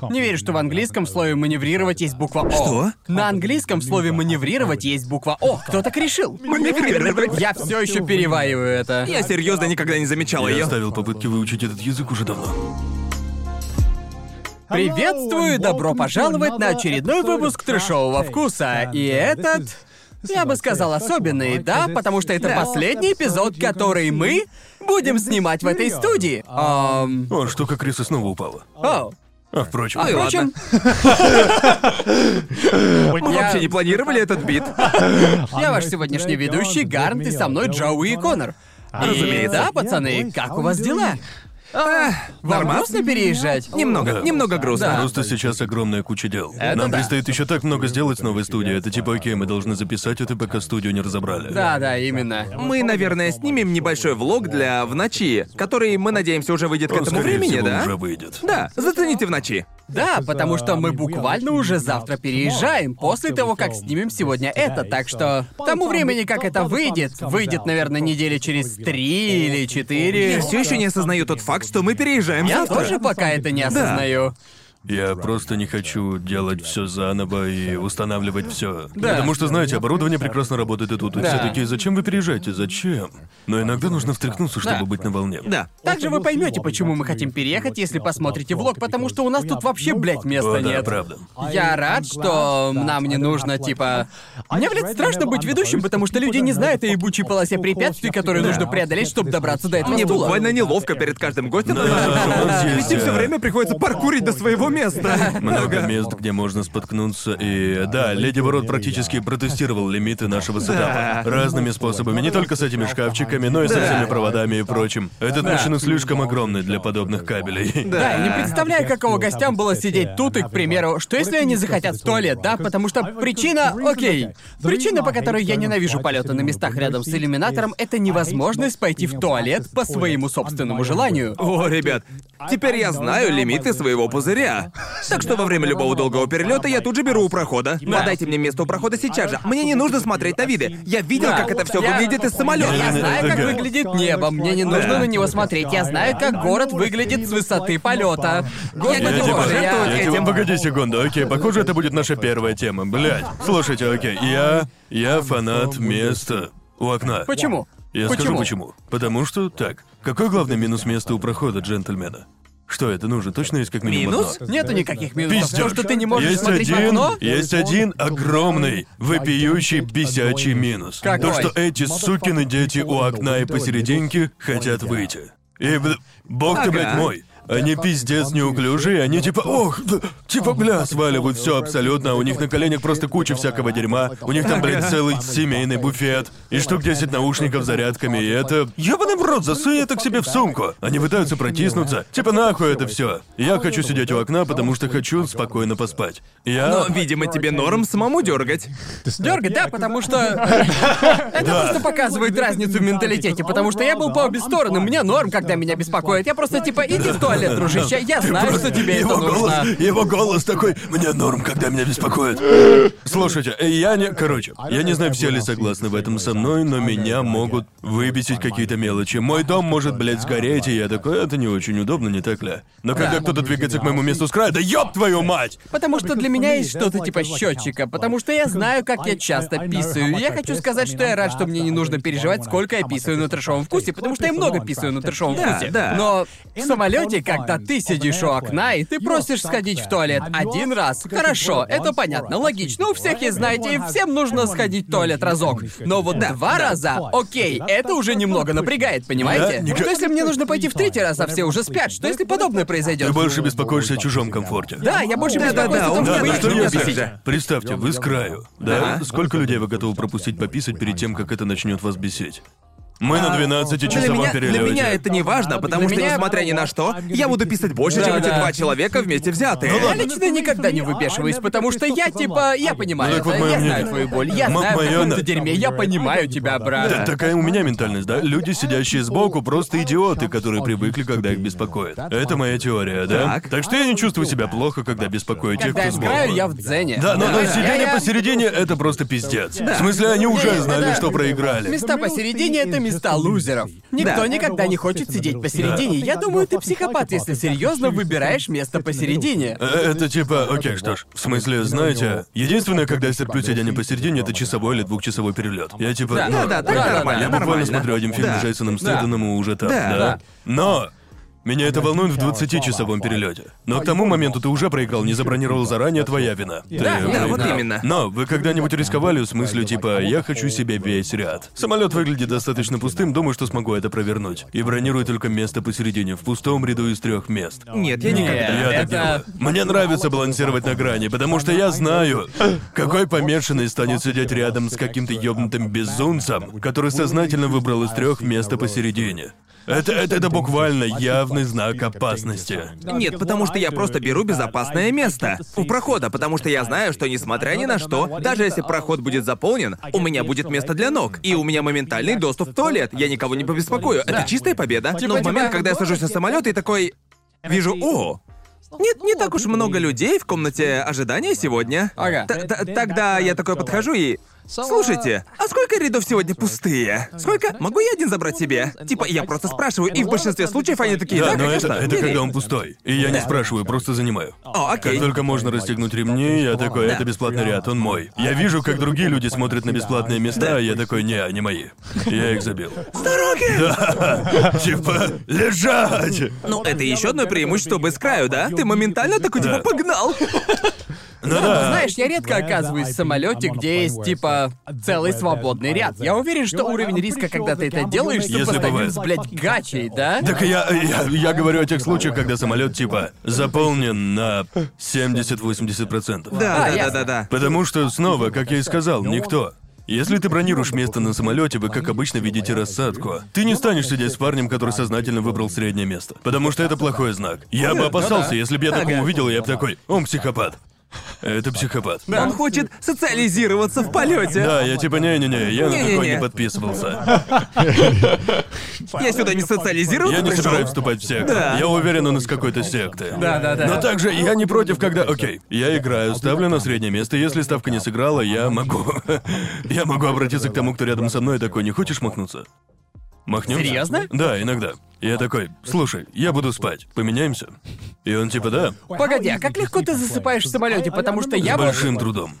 Не верю, что в английском слове маневрировать есть буква О. Что? На английском слове маневрировать есть буква О. Кто так решил? Маневрировать? Я все еще перевариваю это. Я серьезно никогда не замечал Я ее. оставил попытки выучить этот язык уже давно. Приветствую и добро пожаловать на очередной выпуск трешового вкуса. И этот, я бы сказал, особенный, да, потому что это последний эпизод, который мы будем снимать в этой студии. Ам, О, штука Криса снова упала. О, А впрочем, Ой, впрочем, Мы вообще не планировали этот бит. я ваш сегодняшний ведущий Гарнт, и со мной Джоуи и Конор. И Разумеется. да, пацаны, как у вас дела? А, нормально? грустно переезжать? Немного, Да. немного грустно. Просто сейчас огромная куча дел. Это Нам да. предстоит еще так много сделать с новой студией. Это типа, окей, мы должны записать это, пока студию не разобрали. Да, да, именно. Мы, наверное, снимем небольшой влог для в ночи, который, мы надеемся, уже выйдет к Он, этому скорее времени, всего, да? уже выйдет. Да, зацените в ночи. Да, потому что мы буквально уже завтра переезжаем, после того, как снимем сегодня это, так что к тому времени, как это выйдет, выйдет, наверное, недели через три или четыре. Я все еще не осознаю тот факт, что мы переезжаем Я завтра. тоже пока это не осознаю. Я просто не хочу делать все заново и устанавливать все. Да. Потому что, знаете, оборудование прекрасно работает и тут. И Да. все такие, зачем вы переезжаете? Зачем? Но иногда нужно встряхнуться, чтобы Да. быть на волне. Да. Также вы поймете, почему мы хотим переехать, если посмотрите влог, потому что у нас тут вообще, блядь, места О, да, нет. правда. Я рад, что нам не нужно, типа... Мне, блядь, страшно быть ведущим, потому что люди не знают о ебучей полосе препятствий, которые нужно преодолеть, чтобы добраться до этого Мне стула. буквально неловко перед каждым гостем Да, Ведь все э, время приходится паркурить до своего места. Много мест, где можно споткнуться, и да, Леди Ворот практически протестировал лимиты нашего сетапа. Разными способами, не только с этими шкафчиками, но и со всеми проводами и прочим. Этот машина слишком огромный для подобных кабелей. Да, не представляю, каково гостям было сидеть тут и, к примеру, что если они захотят в туалет, да? Потому что причина... Окей. Причина, по которой я ненавижу полеты на местах рядом с иллюминатором, это невозможность пойти в туалет по своему собственному желанию. О, ребят, теперь я знаю лимиты своего пузыря. Так что во время любого долгого перелета я тут же беру у прохода. Подайте мне место у прохода сейчас же. Мне не нужно смотреть на виды. Я видел, Да. как это все выглядит из самолета. Я знаю, как выглядит небо, мне не нужно на него смотреть. Я знаю, как город выглядит с высоты полета. Господи Я Я этим. погоди секунду, окей, похоже, это будет наша первая тема, блядь. Слушайте, окей, я... я фанат места у окна. Почему? Я скажу почему. Потому что, так, какой главный минус места у прохода, джентльмена? Что это нужно? Точно есть как минимум Минус? одно? Нету никаких минусов. Пиздёж. То, что ты не можешь есть смотреть один, в окно, Есть один огромный, вопиющий, бесячий минус. Какой? То, что эти сукины дети у окна и посерединке хотят выйти. И, б- бог ты, Ага. блядь, мой. Они пиздец неуклюжие, они типа, ох, да, типа, бля, сваливают все абсолютно, а у них на коленях просто куча всякого дерьма, у них там, блядь, целый семейный буфет, и штук 10 наушников зарядками, и это... Ёбаный в рот, засунь это к себе в сумку. Они пытаются протиснуться, типа, нахуй это все. Я хочу сидеть у окна, потому что хочу спокойно поспать. Я... Но, видимо, тебе норм самому дергать. Дергать, да, потому что... Это просто показывает разницу в менталитете, потому что я был по обе стороны, мне норм, когда меня беспокоит. Я просто типа, иди в туалет, дружище, я знаю, что тебе это его голос, нужно. его голос такой, мне норм, когда меня беспокоит. Слушайте, я не... Короче, я не знаю, все ли согласны в этом со мной, но меня могут выбесить какие-то мелочи. Мой дом может, блядь, сгореть, и я такой, это не очень удобно, не так ли? Но когда кто-то двигается к моему месту с края, да ёб твою мать! Потому что для меня есть что-то типа счетчика, потому что я знаю, как я часто писаю. Я хочу сказать, что я рад, что мне не нужно переживать, сколько я писаю на трешовом вкусе, потому что я много писаю на трешовом Да, вкусе. да. Но в самолете, когда ты сидишь у окна и ты просишь сходить в туалет один раз, хорошо, это понятно, логично. У всех есть, знаете, всем нужно сходить в туалет разок. Но вот два раза, окей, это уже немного напрягает, понимаете? Да, Что если мне нужно пойти в третий раз, а все уже спят? Что если подобное Ты произойдет? больше беспокоишься о чужом комфорте. Да, я больше Да-да-да, беспокоюсь о том, Да, их что не я бесить. объясню. Представьте, вы с краю, да? Ага. Сколько людей вы готовы пропустить пописать перед тем, как это начнет вас бесить? Мы на Для 12-часовом меня, для перелете. меня это не важно, потому Для что, меня- несмотря ни на что, я буду писать больше, чем эти Да-да. два человека вместе взятые. Я лично никогда не выпешиваюсь, потому что я типа, я понимаю Ну, так вот это, моё я знаю мнение. твою боль, я М- знаю, в моё каком дерьме, я понимаю тебя, брат. Да, такая у меня ментальность, да? Люди, сидящие сбоку, просто идиоты, которые привыкли, когда их беспокоит. Это моя теория, да? Так. что я не чувствую себя плохо, когда беспокою тех, Когда кто я сбоку. сграю, я в дзене. Да, но, но Понимаешь? сидение Я- я- посередине это просто пиздец. В смысле, они уже знали, что проиграли. Места посередине — это места лузеров. Никто Да. никогда не хочет сидеть посередине. Я думаю, ты психопат, если серьезно выбираешь место посередине. Э, Это типа, окей, что ж, в смысле, знаете, единственное, когда я терплю сидение посередине, это часовой или двухчасовой перелет. Я типа, Да, ну, Да, да, так Да, да, нормально, я буквально нормально. смотрю один фильм Да. с Джейсоном Стэттоном и уже там, Да. да. Да. Но меня это волнует в 20-часовом перелете. Но к тому моменту ты уже проиграл, не забронировал заранее, твоя вина. Ты Да, да, проиграл. вот именно. Но вы когда-нибудь рисковали с мыслью типа «я хочу себе весь ряд». Самолет выглядит достаточно пустым, думаю, что смогу это провернуть. И бронирую только место посередине, в пустом ряду из трех мест. Нет, я никогда. Я так Это- делаю. Мне нравится балансировать на грани, потому что я знаю, какой помешанный станет сидеть рядом с каким-то ёбнутым безумцем, который сознательно выбрал из трех место посередине. Это, это, это буквально явный знак опасности. Нет, потому что я просто беру безопасное место у прохода, потому что я знаю, что несмотря ни на что, даже если проход будет заполнен, у меня будет место для ног, и у меня моментальный доступ в туалет. Я никого не побеспокою. Это чистая победа. Типа, Но в типа- момент, когда я сажусь на самолет и такой вижу, о, нет, не так уж много людей в комнате ожидания сегодня. Ага. Т- т- Тогда я такой подхожу и... Слушайте, а сколько рядов сегодня пустые? Сколько? Могу я один забрать себе? Типа, я просто спрашиваю, и в большинстве случаев они такие, да, Да, но это, конечно, это бери». когда он пустой. И я не спрашиваю, просто занимаю. О, Как окей. только можно расстегнуть ремни, я такой, это бесплатный ряд, он мой. Я вижу, как другие люди смотрят на бесплатные места, а я такой, не, они мои. Я их забил. С дороги! Да, типа, лежать! Ну, это еще одно преимущество без краю, да? Ты моментально такой, типа, Да. погнал. Ну да. Знаешь, я редко оказываюсь в самолете, где есть типа целый свободный ряд. Я уверен, что уровень риска, когда ты это делаешь, Если сопоставим с, блядь, гачей, да? Так я, я, я говорю о тех случаях, когда самолет типа заполнен на 70-80%. Да, А, да, да, да, да. Потому что, снова, как я и сказал, никто. Если ты бронируешь место на самолете, вы, как обычно, видите рассадку. Ты не станешь сидеть с парнем, который сознательно выбрал среднее место. Потому что это плохой знак. Я бы опасался, если бы я такого увидел, я бы такой, он психопат. Это психопат. Он хочет социализироваться в полете. Да, я типа, не-не-не, я на такой Не-не-не. не подписывался. Я сюда не социализировался Я не пришёл. собираюсь вступать в секту. Да. Я уверен, он из какой-то секты. Да, да, да. Но также я не против, когда... Окей, я играю, ставлю на среднее место. Если ставка не сыграла, я могу... я могу обратиться к тому, кто рядом со мной, и такой, не хочешь махнуться? Махнемся? Серьезно? Да, иногда. Я такой, слушай, я буду спать, поменяемся? И он типа, да, Погоди, а как легко ты засыпаешь в самолете? Потому что с я вот- большим трудом.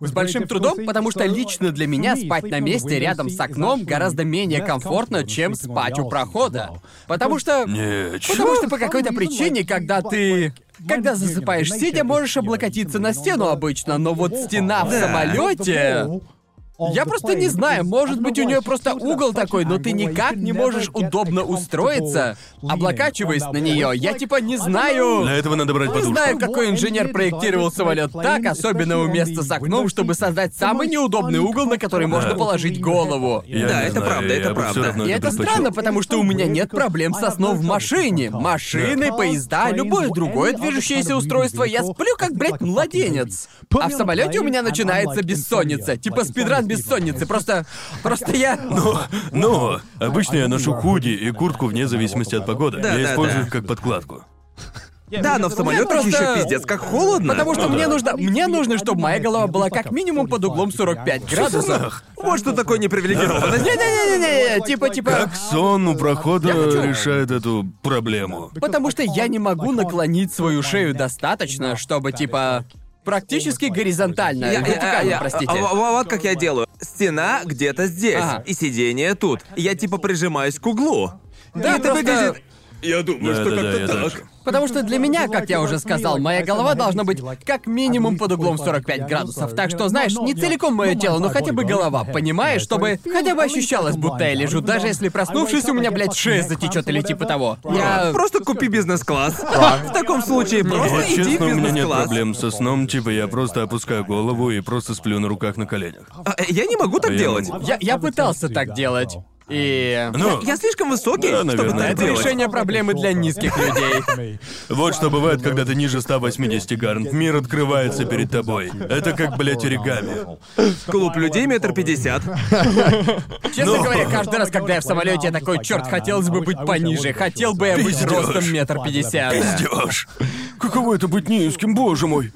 С большим трудом, потому что лично для меня спать на месте рядом с окном гораздо менее комфортно, чем спать у прохода. Потому что... Не, чё? Потому что по какой-то причине, когда ты... Когда засыпаешь сидя, можешь облокотиться на стену обычно, но вот стена в самолете. Я просто не знаю, может быть, у нее просто угол такой, но ты никак не можешь удобно устроиться, облокачиваясь на нее. Я типа не знаю. Для этого надо брать Не подушку. знаю, какой инженер проектировал самолет так, особенно у места с окном, чтобы создать самый неудобный угол, на который можно положить голову. Я Да, не это знаю, правда, это правда. И это странно, потому что у меня нет проблем со сном в машине. Машины, поезда, любое другое движущеееся устройство. Я сплю как, блядь, младенец. А в самолете у меня начинается бессонница. Типа спидран бессонницы. Просто... Просто я... Но, но, обычно я ношу худи и куртку вне зависимости от погоды. Да, я да, использую да. их как подкладку. Да, но в самолетах просто- еще пиздец как холодно. Потому что Ну мне да. нужно... Мне нужно, чтобы моя голова была как минимум под углом 45 градусов. Вот что такое непривилегированность. Не-не-не-не-не, типа, типа... Как сон у прохода хочу- решает эту проблему? Потому что я не могу наклонить свою шею достаточно, чтобы, типа, практически горизонтально, Я- я- вертикально, я- простите. а- а- Вот как я делаю. Стена где-то здесь, Ага. и сиденье тут. Я типа прижимаюсь к углу. Да, и это просто- выглядит... Я думаю, что Да-да-да, я как-то тоже. так. Потому что для меня, как я уже сказал, моя голова должна быть как минимум под углом 45 градусов. Так что, знаешь, не целиком мое тело, но хотя бы голова, понимаешь? Чтобы хотя бы ощущалось, будто я лежу, даже если проснувшись, у меня, блядь, шея затечет или типа того. Я... Просто купи бизнес-класс. В таком случае просто иди честно, у меня нет бизнес-класс. проблем со сном, типа я просто опускаю голову и просто сплю на руках на коленях. А, Я не могу так Я делать. я пытался так делать. И... Ну, Я слишком высокий, Да, чтобы наверное, так Это делать. решение проблемы для низких людей. вот что бывает, когда ты ниже 180 гарнт. Мир открывается перед тобой. Это как, блядь, оригами. Клуб людей метр пятьдесят. Честно Ну. говоря, каждый раз, когда я в самолете, я такой, черт, хотелось бы быть пониже. Хотел бы я быть ростом метр пятьдесят. Пиздёж. Каково это быть низким, боже мой?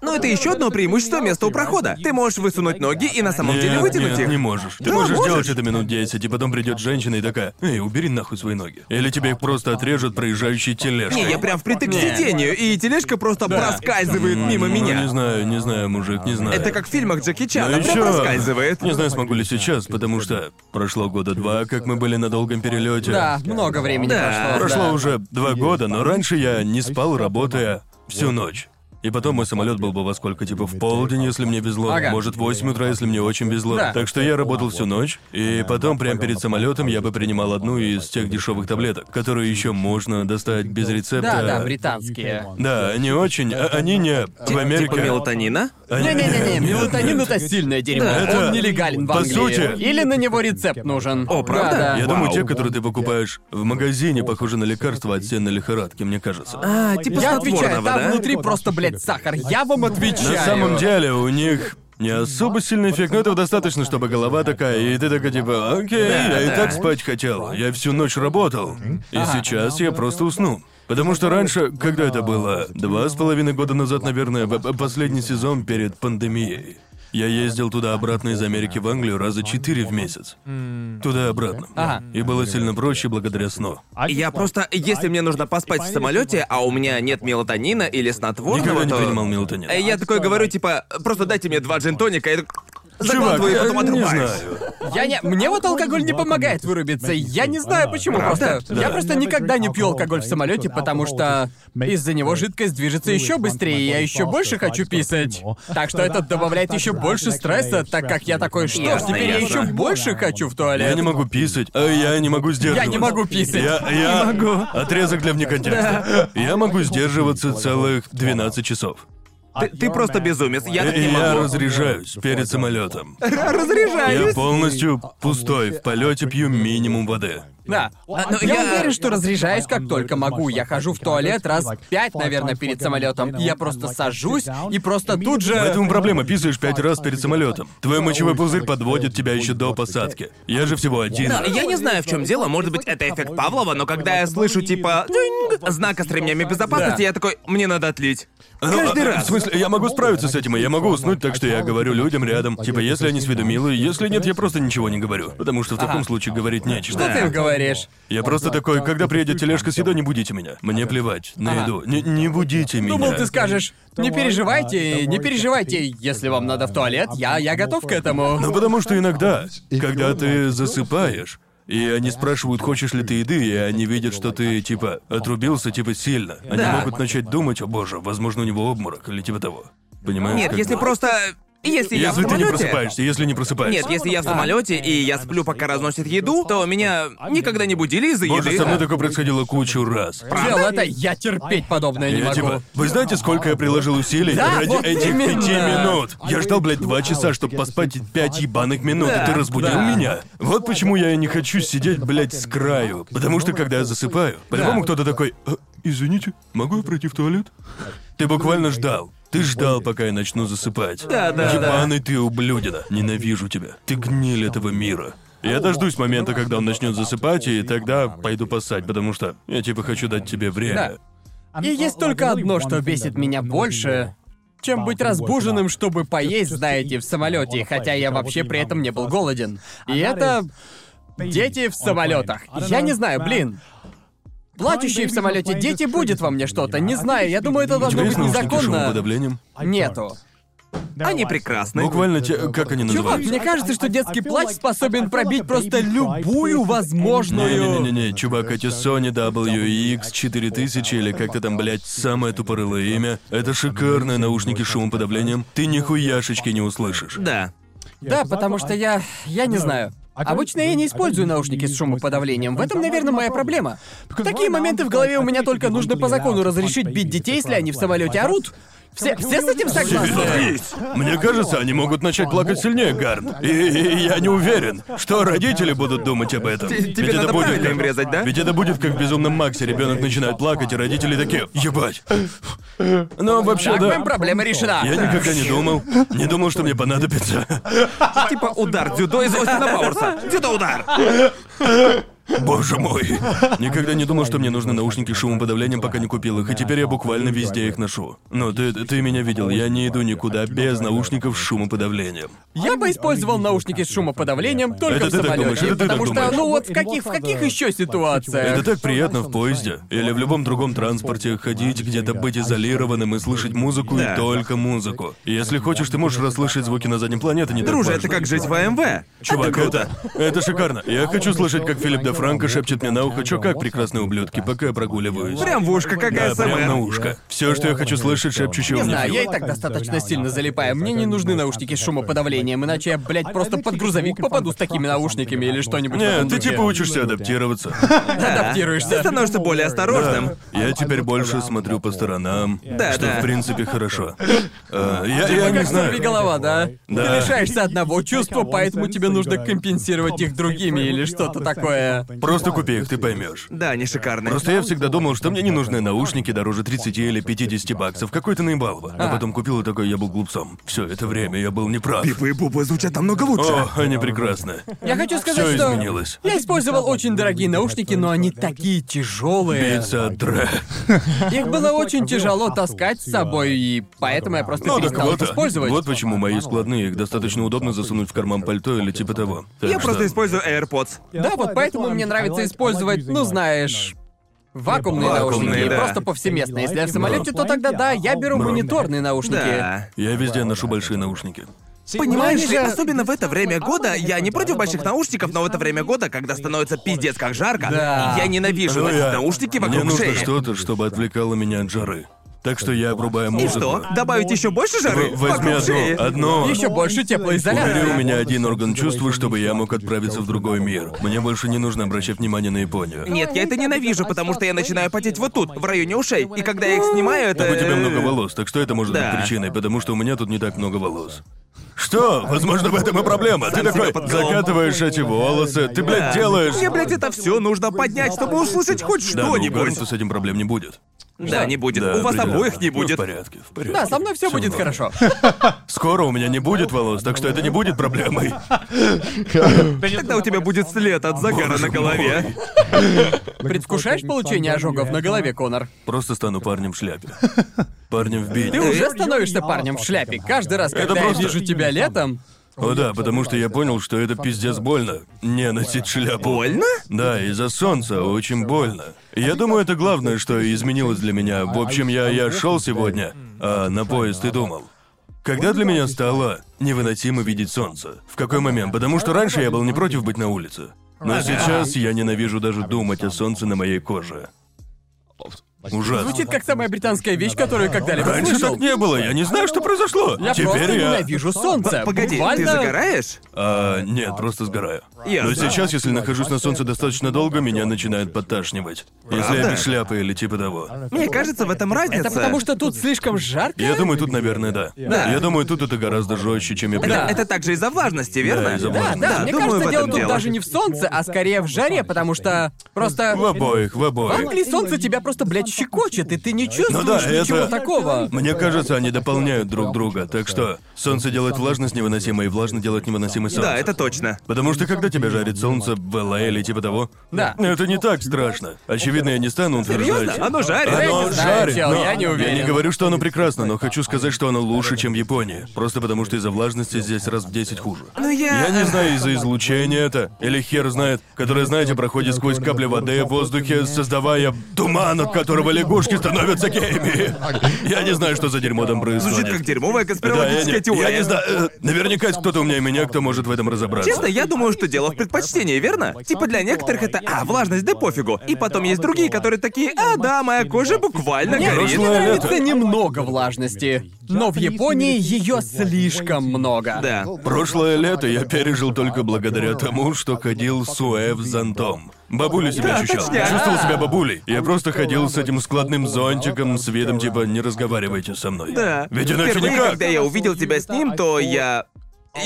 Ну, Но это еще одно преимущество места у прохода. Ты можешь высунуть ноги и на самом деле вытянуть их. не можешь. Ты можешь, можешь. делать это минут 10, и потом придет женщина и такая, эй, убери нахуй свои ноги. Или тебе их просто отрежут проезжающие тележки. Не, я прям впритык к сиденью, и тележка просто проскальзывает мимо Ну, меня. не знаю, не знаю, мужик, не знаю. Это как в фильмах Джеки Чана, Но прям еще... проскальзывает. Не знаю, смогу ли сейчас, потому что прошло года два, как мы были на долгом перелете. Да, много времени Да. прошло. Прошло да. уже два года, но раньше я не спал, работая всю ночь. И потом мой самолет был бы во сколько, типа в полдень, если мне везло, Ага. может в 8 утра, если мне очень везло. Да. Так что я работал всю ночь, и потом прямо перед самолетом я бы принимал одну из тех дешевых таблеток, которые еще можно достать без рецепта. Да, да, британские. Да, они очень, а- они не в Америке. Типа мелатонина? Они- Не-не-не, мелатонин это сильное дерьмо. Да. Это- Он нелегален в по Англии. сути- Или на него рецепт нужен. О, правда? Да, да. Я думаю, Вау. те, которые ты покупаешь в магазине, похожи на лекарства от сенной лихорадки, мне кажется. А, типа Я отвечаю, там да? внутри просто, блядь, сахар. Я вам отвечаю. На самом деле у них не особо сильный эффект, но этого достаточно, чтобы голова такая, и ты такая типа, окей, я и так спать хотел. Я всю ночь работал. И сейчас я просто усну. Потому что раньше, когда это было, два с половиной года назад, наверное, последний сезон перед пандемией, я ездил туда-обратно из Америки в Англию раза четыре в месяц. Туда-обратно. Ага. И было сильно проще благодаря сну. Я просто, если мне нужно поспать в самолете, а у меня нет мелатонина или снотворного, Никогда не то... принимал мелатонин. Я такой говорю, типа, просто дайте мне два джин-тоника, и Чувак, заглатываю, и я потом не знаю. Я не... Мне вот алкоголь не помогает вырубиться. Я не знаю почему просто. Я просто никогда не пью алкоголь в самолете, потому что из-за него жидкость движется еще быстрее, и я еще больше хочу писать. Так что это добавляет еще больше стресса, так как я такой, что ж, теперь я еще больше хочу в туалет. Я не могу писать, а я не могу сдерживаться. Я не могу писать. Я, я... Отрезок для вне контекста. Я могу сдерживаться целых 12 часов. Ты, ты просто безумец, я так не я могу. разряжаюсь перед самолетом. Я Разряжаюсь. полностью пустой, в полете пью минимум воды. Да. А, но я, я- уверен, что разряжаюсь как только могу. Я хожу в туалет раз пять, наверное, перед самолетом. Я просто сажусь и просто тут же. Поэтому проблема, писаешь пять раз перед самолетом. Твой мочевой пузырь подводит тебя еще до посадки. Я же всего один Да, я не знаю, в чем дело, может быть, это эффект Павлова, но когда я слышу типа «динг», знака с ремнями безопасности, Да. я такой, мне надо отлить. Ну, Каждый а, раз. В смысле, я могу справиться с этим, и я могу уснуть, так что я говорю людям рядом. Типа, если они сведомилы, если нет, я просто ничего не говорю. Потому что в таком Ага. случае говорить нечего. Что ты им говоришь? Я просто такой, когда приедет тележка с едой, не будите меня. Мне плевать на еду. Не, не будите меня. Думал, ты скажешь, не переживайте, не переживайте, если вам надо в туалет, я, я готов к этому. Ну потому что иногда, когда ты засыпаешь, и они спрашивают, хочешь ли ты еды, и они видят, что ты, типа, отрубился, типа, сильно. Они Да. могут начать думать, о боже, возможно, у него обморок, или типа того. Понимаешь? Нет, как если бы? просто... Если, я в Если ты не самолете- просыпаешься, если не просыпаешься. Нет, если я в самолете и я сплю, пока разносят еду, то меня никогда не будили из-за Боже, еды. со мной такое происходило кучу раз. Дело это, я терпеть подобное не Я могу. типа, вы знаете, сколько я приложил усилий Да, ради вот этих именно. пяти минут? Я ждал, блядь, два часа, чтобы поспать пять ебаных минут, и ты Да, разбудил да. меня. Вот почему я и не хочу сидеть, блядь, с краю. Потому что, когда я засыпаю, по-любому кто-то такой, «А, извините, могу я пройти в туалет? Ты буквально ждал. Ты ждал, пока я начну засыпать. Да, да, Ебаный ты ублюдина. Ненавижу тебя. Ты гниль этого мира. Я дождусь момента, когда он начнет засыпать, и тогда пойду поссать, потому что я типа хочу дать тебе время. И есть только одно, что бесит меня больше, чем быть разбуженным, чтобы поесть, знаете, в самолете, хотя я вообще при этом не был голоден. И это дети в самолетах. Я не знаю, блин. Плачущие в самолете дети будет во мне что-то, не знаю. Я думаю, это должно быть незаконно. Нету. Они прекрасны. Буквально те, как они Чувак, называются? мне кажется, что детский плач способен пробить просто любую возможную. Не-не-не-не, чувак, эти Sony WX4000 или как-то там, блядь, самое тупорылое имя. Это шикарные наушники с шумоподавлением. Ты нихуяшечки не услышишь. Да. Да, потому что я... я не знаю. Обычно я не использую наушники с шумоподавлением. В этом, наверное, моя проблема. В такие моменты в голове у меня только нужно по закону разрешить бить детей, если они в самолете орут. Все, все с этим согласны? Мне кажется, они могут начать плакать сильнее, Гарн. И, и я не уверен, что родители будут думать об этом. Т- Ведь тебе это надо будет правильно как- им врезать, да? Ведь это будет как в безумном Максе. Ребенок начинает плакать, и родители такие, ебать. Ну, вообще, Так, да. моя проблема решена. Я никогда не думал. Не думал, что мне понадобится. Типа удар дзюдо из Остина Пауэрса. Дзюдо-удар. Боже мой. Никогда не думал, что мне нужны наушники с шумоподавлением, пока не купил их, и теперь я буквально везде их ношу. Но ты, ты меня видел, я не иду никуда без наушников с шумоподавлением. Я бы использовал наушники с шумоподавлением только Это в ты так самолете, думаешь, это ты так потому что, думаешь. ну вот в каких, в каких еще ситуациях? Это так приятно в поезде или в любом другом транспорте ходить, где-то быть изолированным и слышать музыку Да. и только музыку. Если хочешь, ты можешь расслышать звуки на заднем плане, это не так Друже, важно. это как жить в АМВ. Чувак, это круто. это, это шикарно. Я хочу слышать, как Филипп де Франко шепчет мне на ухо, чё как прекрасные ублюдки, пока я прогуливаюсь. Прям в ушко, как Да, прям на ушко. Все, что я хочу слышать, шепчущего Не мне знаю, я и так достаточно сильно залипаю. Мне не нужны наушники с шумоподавлением, иначе я, блядь, просто под грузовик попаду с такими наушниками или что-нибудь Не, ты типа учишься адаптироваться. адаптируешься. Ты становишься более осторожным. Я теперь больше смотрю по сторонам, Да, что да. в принципе хорошо. А, я, Типа я не как знаю. голова, да? Да. Ты лишаешься одного чувства, поэтому тебе нужно компенсировать их другими или что-то такое. Просто купи их, ты поймешь. Да, они шикарные. Просто я всегда думал, что мне не нужны наушники дороже 30 или 50 баксов. Какой-то наебалово. А потом купил и такой, я был глупцом. Все это время я был неправ. Пипа и Буба звучат намного лучше. О, они прекрасны. Я хочу сказать, Все что изменилось. я использовал очень дорогие наушники, но они такие тяжелые. Дре. Их было очень тяжело таскать с собой, и поэтому я просто Ну перестал их использовать. вот почему мои складные, их достаточно удобно засунуть в карман пальто или типа того. Так Я что- просто использую AirPods. Да, вот поэтому мне нравится использовать, ну знаешь, вакуумные Вакуумные, наушники, да. просто повсеместно. Если я в самолете, то тогда да, я беру мониторные наушники. Да. Я везде ношу большие наушники. Понимаешь они ли, же- особенно в это время года, я не против больших наушников, но в это время года, когда становится пиздец как жарко, Да. я ненавижу Ну, носить я- наушники Мне вокруг нужно шеи. что-то, чтобы отвлекало меня от жары. Так что я обрубаю И музыку. что? Добавить еще больше жары? В- возьми вокруг шеи? одно, одно. Еще больше теплоизоляции. Убери у меня один орган чувств, чтобы я мог отправиться в другой мир. Мне больше не нужно обращать внимание на Японию. Нет, я это ненавижу, потому что я начинаю потеть вот тут, в районе ушей. И когда я их снимаю, это... Так у тебя много волос, так что это может Да. быть причиной, потому что у меня тут не так много волос. Что? Возможно, в этом и проблема. Ты такой подколол. закатываешь эти волосы, ты, блядь, делаешь. Мне, блядь, это все нужно поднять, чтобы услышать хоть Да, ну, у что-нибудь. Гарнта с этим проблем не будет. Да, не будет. Да, У вас определенно. обоих не Ну, будет. в порядке, в порядке. Да, со мной все будет норм. хорошо. Скоро у меня не будет волос, так что это не будет проблемой. Тогда у тебя будет след от загара на голове. Предвкушаешь получение ожогов на голове, Конор? Просто стану парнем в шляпе. Парнем в. Ты уже становишься парнем в шляпе. Каждый раз, когда я просто- вижу тебя летом, О да, потому что я понял, что это пиздец больно. Не носить шляпу. Больно? Да, из-за солнца очень больно. Я думаю, это главное, что изменилось для меня. В общем, я, я шел сегодня, а на поезд и думал. Когда для меня стало невыносимо видеть солнце? В какой момент? Потому что раньше я был не против быть на улице. Но сейчас я ненавижу даже думать о солнце на моей коже. Ужасно. звучит как самая британская вещь, которую я когда-либо Раньше слышал. так не было, я не знаю, что произошло. Я Теперь просто я... ненавижу солнце. Погоди, Буквально... ты загораешь? А, нет, просто сгораю. Ясно. Но сейчас, если нахожусь на солнце достаточно долго, меня начинает подташнивать. Если я Правда? без шляпы или типа того. Мне кажется, в этом разница. Это потому что тут слишком жарко? Я думаю, тут, наверное, да. Да. Я думаю, тут это гораздо жестче, чем я Это, привык. это также из-за влажности, верно? из-за Да, влажности. да, Да, мне думаю, кажется, в дело тут дело. даже не в солнце, а скорее в жаре, потому что просто... В обоих, в В обоих. Англии солнце тебя просто, блядь, щекочет, и ты не чувствуешь Ну да, ничего это- такого. Мне кажется, они дополняют друг друга, так что солнце делает влажность невыносимой, и влажно делает невыносимой солнце. Да, это точно. Потому что когда тебя жарит солнце в ЛА или типа того, Да. это не так страшно. Очевидно, я не стану утверждать. Серьезно? Оно жарит. Я Оно не знаю, жарит, чел, но я не уверен. не говорю, что оно прекрасно, но хочу сказать, что оно лучше, чем в Японии. Просто потому, что из-за влажности здесь раз в 10 хуже. Но я... Я не знаю, из-за излучения это, или хер знает, которое, знаете, проходит сквозь капли воды в воздухе, создавая туман, от которого лягушки становятся геями. Я не знаю, что за дерьмо там происходит. Звучит как дерьмовая Да, я конспирологическая не, теория. я не знаю. э, Наверняка есть кто-то умнее меня, кто может в этом разобраться. Честно, я думаю, что дело в предпочтении, верно? Типа для некоторых это «А, влажность, да пофигу». И потом есть другие, которые такие «А, да, моя кожа буквально Мне горит». прошлое нравится немного влажности, но в Японии ее слишком много. Да. Прошлое лето я пережил только благодаря тому, что ходил с УЭФ зонтом. Бабулю себя ощущал. Чувствовал себя бабулей. Я просто ходил с этим складным зонтиком с видом типа «не разговаривайте со мной». Да. Ведь иначе Впервые, никак. когда я увидел тебя с ним, то я...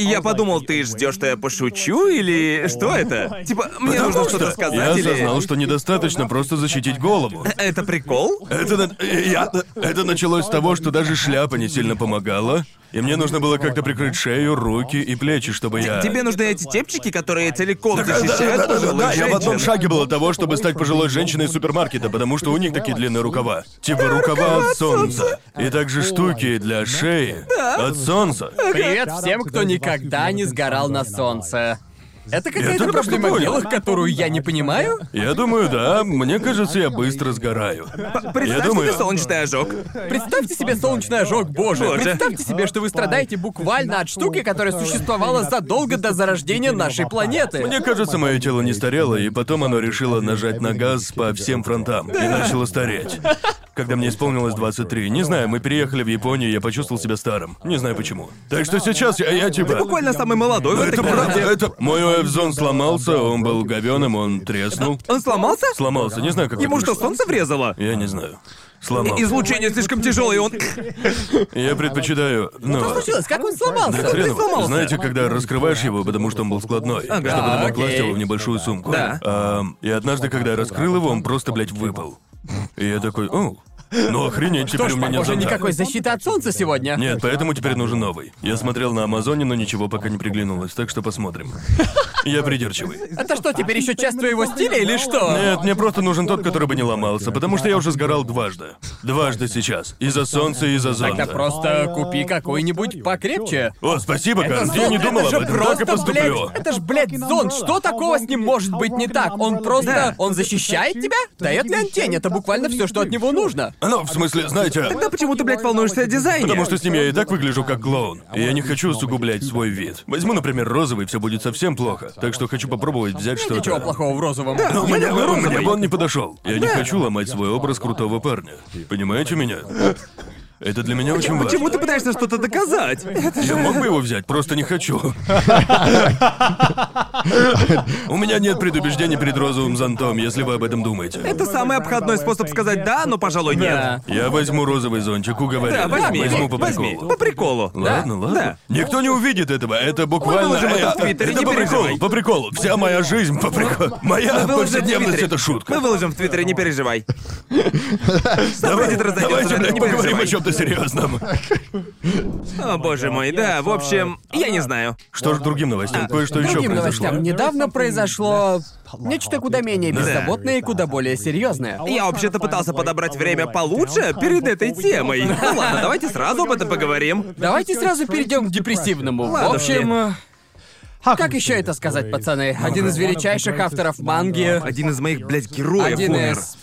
Я подумал, ты ждешь, что я пошучу, или что это? Типа, мне Потому нужно что что-то сказать, я или... осознал, что недостаточно просто защитить голову. Это прикол? Это, на- я- это началось с того, что даже шляпа не сильно помогала. И мне нужно было как-то прикрыть шею, руки и плечи, чтобы я... Тебе нужны эти тепчики, которые целиком Да, да, защищают да, да, пожилых да, я в одном шаге был от того, чтобы стать пожилой женщиной из супермаркета, потому что у них такие длинные рукава. Типа рукава от солнца. И также штуки для шеи от солнца. Привет всем, кто никогда не сгорал на солнце. Это какая-то проблема белых, которую я не понимаю? Я думаю, да, мне кажется, я быстро сгораю. Я думаю- себе солнечный ожог. Представьте себе солнечный ожог, боже. Боже. Представьте себе, что вы страдаете буквально от штуки, которая существовала задолго до зарождения нашей планеты. Мне кажется, мое тело не старело, и потом оно решило нажать на газ по всем фронтам и начало стареть. Когда мне исполнилось 23. Не знаю, мы переехали в Японию, я почувствовал себя старым. Не знаю почему. Так что сейчас я, я типа... Буквально самый молодой в этой Это правда, это... Мой Эвзон сломался, он был говёным, он треснул. Он сломался? Сломался, не знаю, как Ему это что, вышло. солнце врезало? Я не знаю. Сломался. Излучение слишком тяжелое, он... Я предпочитаю... Ну... Что случилось? Как он сломался? Да хрен его. сломался? Знаете, когда раскрываешь его, потому что он был складной, Ага. чтобы А, потом класть его в небольшую сумку. Да. Ам, и однажды, когда я раскрыл его, он просто, блядь, выпал. И я такой, о, ну охренеть, теперь у меня нет зонта». никакой защиты от солнца сегодня. Нет, поэтому теперь нужен новый. Я смотрел на Амазоне, но ничего пока не приглянулось, так что посмотрим. Я придирчивый. Это что, теперь еще часть твоего стиля или что? Нет, мне просто нужен тот, который бы не ломался, потому что я уже сгорал дважды. Дважды сейчас. Из-за солнца и из-за зонта. Тогда просто купи какой-нибудь покрепче. О, спасибо, Карл, я не думал об этом, так и поступлю. это ж, блядь, зонт. Что такого с ним может быть не так? Он просто... Он защищает тебя? Дает ли он тень? Это буквально все, что от него нужно. Ну, в смысле, знаете, Тогда почему ты, блядь, волнуешься о дизайне? Потому что с ним я и так выгляжу как клоун. И я не хочу усугублять свой вид. Возьму, например, розовый, все будет совсем плохо. Так что хочу попробовать взять что-то. Ничего плохого в розовом. Но у Я меня, у меня бы он не подошел. Я не хочу ломать свой образ крутого парня. Понимаете меня? Это для меня очень важно. Почему ты пытаешься что-то доказать? Это Я мог бы его взять, просто не хочу. У меня нет предубеждений перед розовым зонтом, если вы об этом думаете. Это самый обходной способ сказать «да», но, пожалуй, нет. Я возьму розовый зонтик, уговорю. Да, возьми. Возьму по возьми. приколу. По приколу. Ладно, ладно. Никто не увидит этого. Это буквально. выложим это в Твиттере, это не по приколу, по приколу. Вся моя жизнь по приколу. Моя повседневность это шутка. Мы выложим в Твиттере, не переживай. Давайте, блядь, не поговорим переживай. о чем-то серьезном. О, боже мой, да, в общем, я не знаю. Что ж, другим новостям, кое-что еще Другим произошло. новостям. Недавно произошло нечто куда менее беззаботное и куда более серьезное. Я вообще-то пытался подобрать время получше перед этой темой. Ну ладно, давайте сразу об этом поговорим. Давайте сразу перейдем к депрессивному. В Ладушки. общем, э, как еще это сказать, пацаны? Один из величайших авторов манги, Один из моих, блядь, героев один умер. из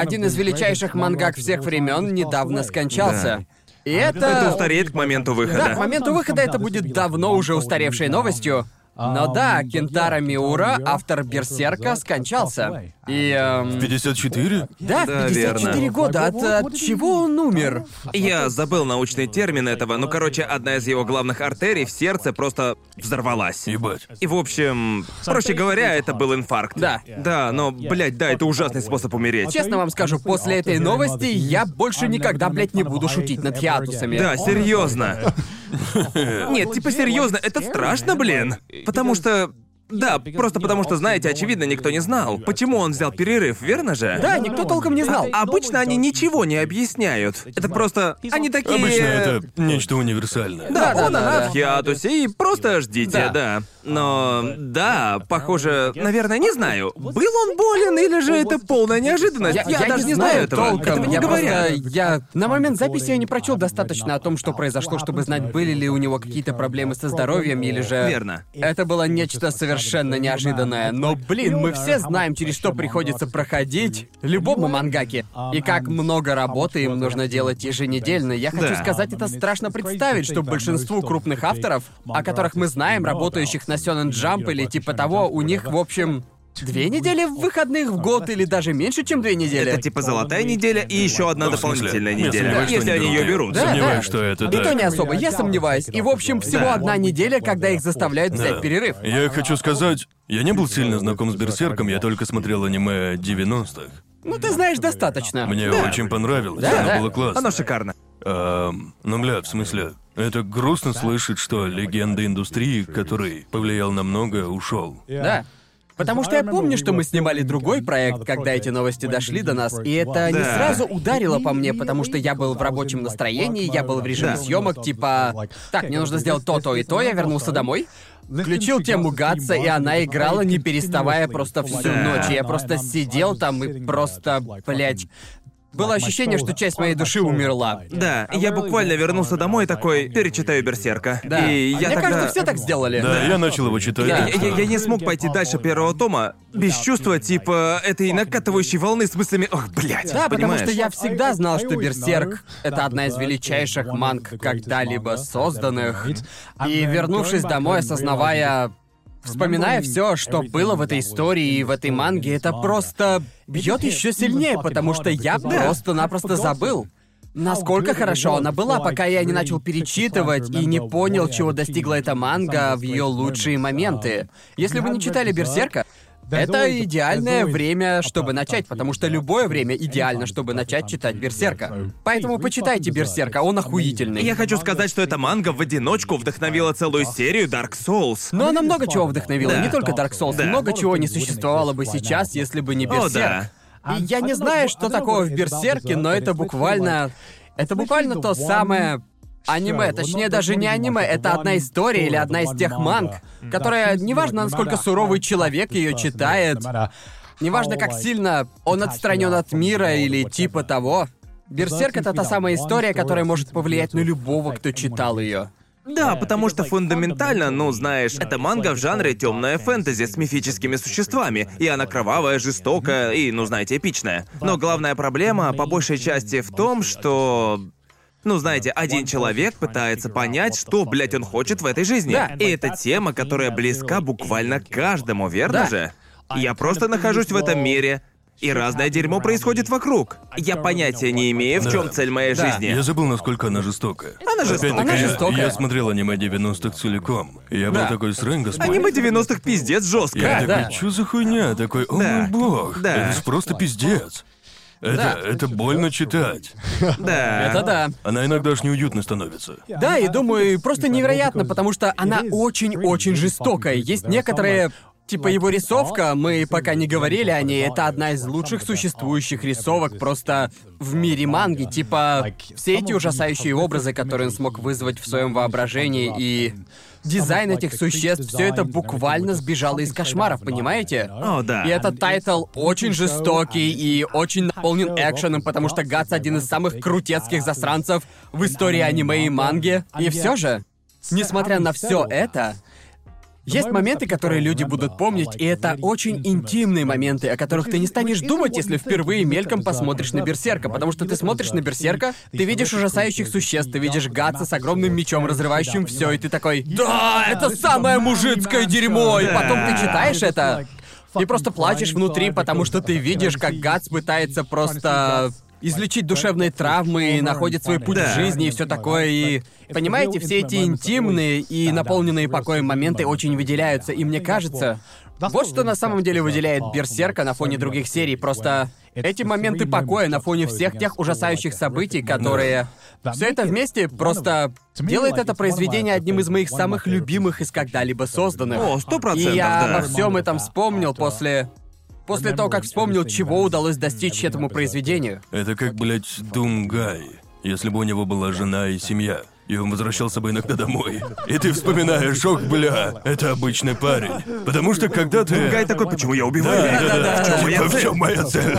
один из величайших мангак всех времен недавно скончался. И Это это... устареет к моменту Да, к выхода. моменту выхода это будет давно уже устаревшей новостью. Но да, Кентара Миура, автор Берсерка, скончался. И... эм, 54? да, в Да, 54 верно. года. От, от чего он умер? Я забыл научный термин этого, ну, короче, одна из его главных артерий в сердце просто взорвалась. Ебать. И, в общем, проще говоря, это был инфаркт. Да. Да, но, блядь, да, это ужасный способ умереть. Честно вам скажу, после этой новости я больше никогда, блядь, не буду шутить над хиатусами. Да, серьезно. Нет, типа серьезно, это страшно, блин. Потому что. Да, просто потому что, знаете, очевидно, никто не знал, почему он взял перерыв, верно же? Да, никто толком не знал. А обычно они ничего не объясняют. Это просто... Они такие... Обычно это нечто универсальное. Да, Да, он, да, она да. в хиатусе, и просто ждите, Да. да. Но, да, похоже, наверное, не знаю, был он болен или же это полная неожиданность. Я, даже не знаю этого. толком. Этого не я говорят. просто- я на момент записи я не прочел достаточно о том, что произошло, чтобы знать, были ли у него какие-то проблемы со здоровьем или же. Верно. Это было нечто совершенно неожиданное. Но, блин, мы все знаем, через что приходится проходить любому мангаке. И как много работы им нужно делать еженедельно. Я хочу Да. сказать, это страшно представить, что большинству крупных авторов, о которых мы знаем, работающих на Сёнэн Джамп или типа того, у них, в общем, две недели выходных в год или даже меньше, чем две недели. Это типа золотая неделя и еще одна в смысле, дополнительная я неделя, сомневаюсь, что если они они ее берут. Да, Сомневаюсь, да. что это И так. то не особо, я сомневаюсь. И в общем всего Да. одна неделя, когда их заставляют взять Да. перерыв. Я хочу сказать, я не был сильно знаком с Берсерком, я только смотрел аниме 90-х. Ну ты знаешь достаточно. Мне Да. очень понравилось, Да, оно да. было классно. Оно шикарно. Ам, ну, бля, в смысле, это грустно слышать, что легенда индустрии, который повлиял на многое, ушел. Да. Потому что я помню, что мы снимали другой проект, когда эти новости дошли до нас, и это не Да. сразу ударило по мне, потому что я был в рабочем настроении, я был в режиме Да. съемок, типа, так, мне нужно сделать то, то и то, я вернулся домой. Включил тему Гатса, и она играла, не переставая просто всю ночь. И Я просто сидел там и просто, блядь, было ощущение, что часть моей души умерла. Да, я буквально вернулся домой и такой, перечитаю Берсерка. Да. И я Мне тогда... кажется, все так сделали. Да, я начал его читать. Я, я- я не смог пойти дальше первого тома без чувства, типа, этой накатывающей волны с мыслями «Ох, блядь!» Да, потому понимаешь? что я всегда знал, что Берсерк — это одна из величайших манг, когда-либо созданных. И вернувшись домой, осознавая... Вспоминая все, что было в этой истории и в этой манге, это просто бьет еще сильнее, потому что я просто-напросто забыл. Насколько хорошо она была, пока я не начал перечитывать и не понял, чего достигла эта манга в ее лучшие моменты. Если вы не читали Берсерка, это идеальное время, чтобы начать, потому что любое время идеально, чтобы начать читать Берсерка. Поэтому почитайте Берсерка, он охуительный. Я хочу сказать, что эта манга в одиночку вдохновила целую серию Dark Souls. Но она много чего вдохновила, Да. не только Dark Souls, Да. много чего не существовало бы сейчас, если бы не О, Берсерк. да. И я не знаю, что такое в Берсерке, но это буквально... Это буквально то самое аниме, точнее даже не аниме, это одна история или одна из тех манг, которая, неважно, насколько суровый человек ее читает, неважно, как сильно он отстранен от мира или типа того, Берсерк это та самая история, которая может повлиять на любого, кто читал ее. Да, потому что фундаментально, ну знаешь, это манга в жанре темная фэнтези с мифическими существами, и она кровавая, жестокая и, ну знаете, эпичная. Но главная проблема, по большей части, в том, что ну, знаете, один человек пытается понять, что, блядь, он хочет в этой жизни. Да. И это тема, которая близка буквально каждому, верно Да. же? Я просто нахожусь в этом мире, и разное дерьмо происходит вокруг. Я понятия не имею, в чем Да. цель моей Да. жизни. Я забыл, насколько она жестокая. Она жестокая. Она жестокая. Я, смотрел аниме 90-х целиком. Я был Да. такой срэн, господь. Аниме 90-х пиздец жестко. Я Да, такой, да. чё за хуйня? Такой, о Да. мой бог. Да. Это ж просто пиздец. Это, Да. это больно читать. Да. Это да. Она иногда аж неуютно становится. Да, и думаю, просто невероятно, потому что она очень-очень жестокая. Есть некоторые... Типа его рисовка, мы пока не говорили о ней, это одна из лучших существующих рисовок просто в мире манги. Типа, все эти ужасающие образы, которые он смог вызвать в своем воображении, и дизайн этих существ, все это буквально сбежало из кошмаров, понимаете? О, да. И этот тайтл очень жестокий и очень наполнен экшеном, потому что Гатс один из самых крутецких засранцев в истории аниме и манги. И все же, несмотря на все это, есть моменты, которые люди будут помнить, и это очень интимные моменты, о которых ты не станешь думать, если впервые мельком посмотришь на Берсерка, потому что ты смотришь на Берсерка, ты видишь ужасающих существ, ты видишь Гатса с огромным мечом, разрывающим все, и ты такой, да, это самое мужицкое дерьмо, и потом ты читаешь это, и просто плачешь внутри, потому что ты видишь, как Гатс пытается просто излечить душевные травмы и находит свой путь Да. в жизни и все такое. И понимаете, все эти интимные и наполненные покоем моменты очень выделяются. И мне кажется, вот что на самом деле выделяет Берсерка на фоне других серий. Просто эти моменты покоя на фоне всех тех ужасающих событий, которые... Все это вместе просто делает это произведение одним из моих самых любимых из когда-либо созданных. О, сто процентов, И я да. во всем этом вспомнил после... После того, как вспомнил, чего удалось достичь этому произведению. Это как, блядь, Думгай. Если бы у него была жена и семья. И он возвращался бы иногда домой. И ты вспоминаешь, ох, бля, это обычный парень. Потому что когда ты... Гай такой, почему я убиваю? Да, да, да. В моя Типа, в цель? чем моя цель?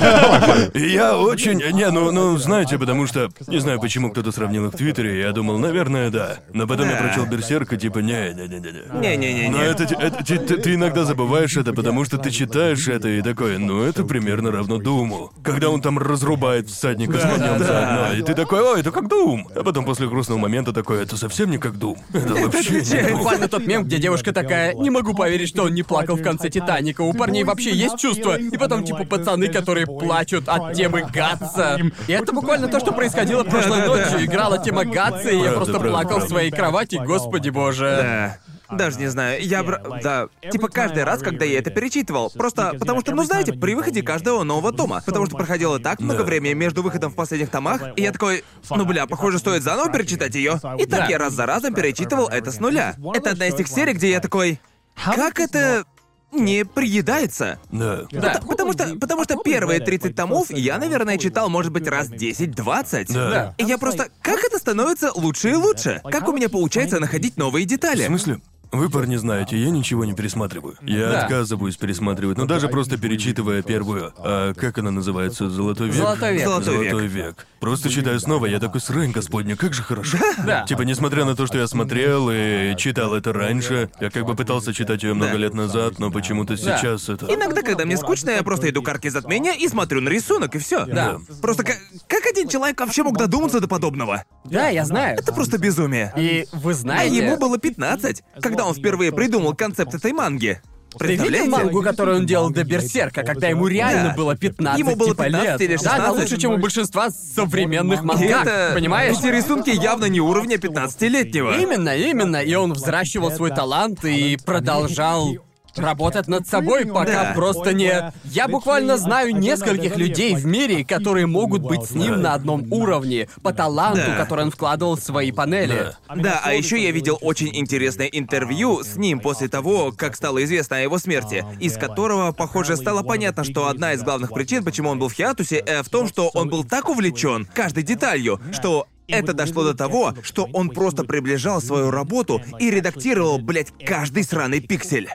И я очень... Не, ну, ну, знаете, потому что... Не знаю, почему кто-то сравнил их в Твиттере, я думал, наверное, да. Но потом я прочел Берсерка, типа. Не-не-не-не. Но это, это- ты, ты- ты иногда забываешь это, потому что ты читаешь это и такой, ну это примерно равно Думу. Когда он там разрубает всадника с конем заодно, и ты такой, ой, это как Дум. А потом после грустного момента такой, это совсем не как Дум. Это вообще не. Буквально тот мем, где девушка такая, не могу поверить, что он не плакал в конце Титаника. У парней вообще есть чувства. И потом, типа, пацаны, которые плачут от темы Гатса. И это буквально то, что происходило прошлой ночью. Играла тема Гатса, и я Правда, просто правда, плакал в правда. своей кровати, господи боже. Да. Даже не знаю, я бр... Да, типа каждый раз, когда я это перечитывал, просто потому что, ну знаете, при выходе каждого нового тома, потому что проходило так много времени между выходом в последних томах, и я такой, ну бля, похоже, стоит заново перечитать ее. И так Да. я раз за разом перечитывал это с нуля. Это одна из тех серий, где я такой, как это... не приедается. Да. Да. Пот- Потому что, потому что первые 30 томов я, наверное, читал, может быть, раз 10-20. Да. И я просто... Как это становится лучше и лучше? Как у меня получается находить новые В детали? смысле? Вы, парни, знаете, я ничего не пересматриваю. Я Да. отказываюсь пересматривать, но даже просто перечитывая первую, а как она называется, «Золотой век»? Золотой век. Золотой век. «Золотой век». Просто читаю снова, я такой, срань, господня, как же хорошо. Да. Типа, несмотря на то, что я смотрел и читал это раньше, я как бы пытался читать ее много Да. лет назад, но почему-то сейчас это... Иногда, когда мне скучно, я просто иду к арке затмения и смотрю на рисунок, и все. Да. Просто как, как один человек вообще мог додуматься до подобного? Да, я знаю. Это просто безумие. И вы А знаете... ему было 15, когда он впервые придумал концепт этой манги. Ты видел мангу, которую он делал до Берсерка, когда ему реально Да. было 15 Ему было типа, 15 лет? или Да, она 16. лучше, чем у большинства современных мангак, это... понимаешь? Эти рисунки явно не уровня 15-летнего. Именно, именно. И он взращивал свой талант и продолжал работать над собой, пока Да. просто не... Я буквально знаю нескольких людей в мире, которые могут быть с ним на одном уровне по таланту, Да. который он вкладывал в свои панели. Да, а еще я видел очень интересное интервью с ним после того, как стало известно о его смерти, из которого, похоже, стало понятно, что одна из главных причин, почему он был в хиатусе, э, в том, что он был так увлечен каждой деталью, что это дошло до того, что он просто приближал свою работу и редактировал, блядь, каждый сраный пиксель.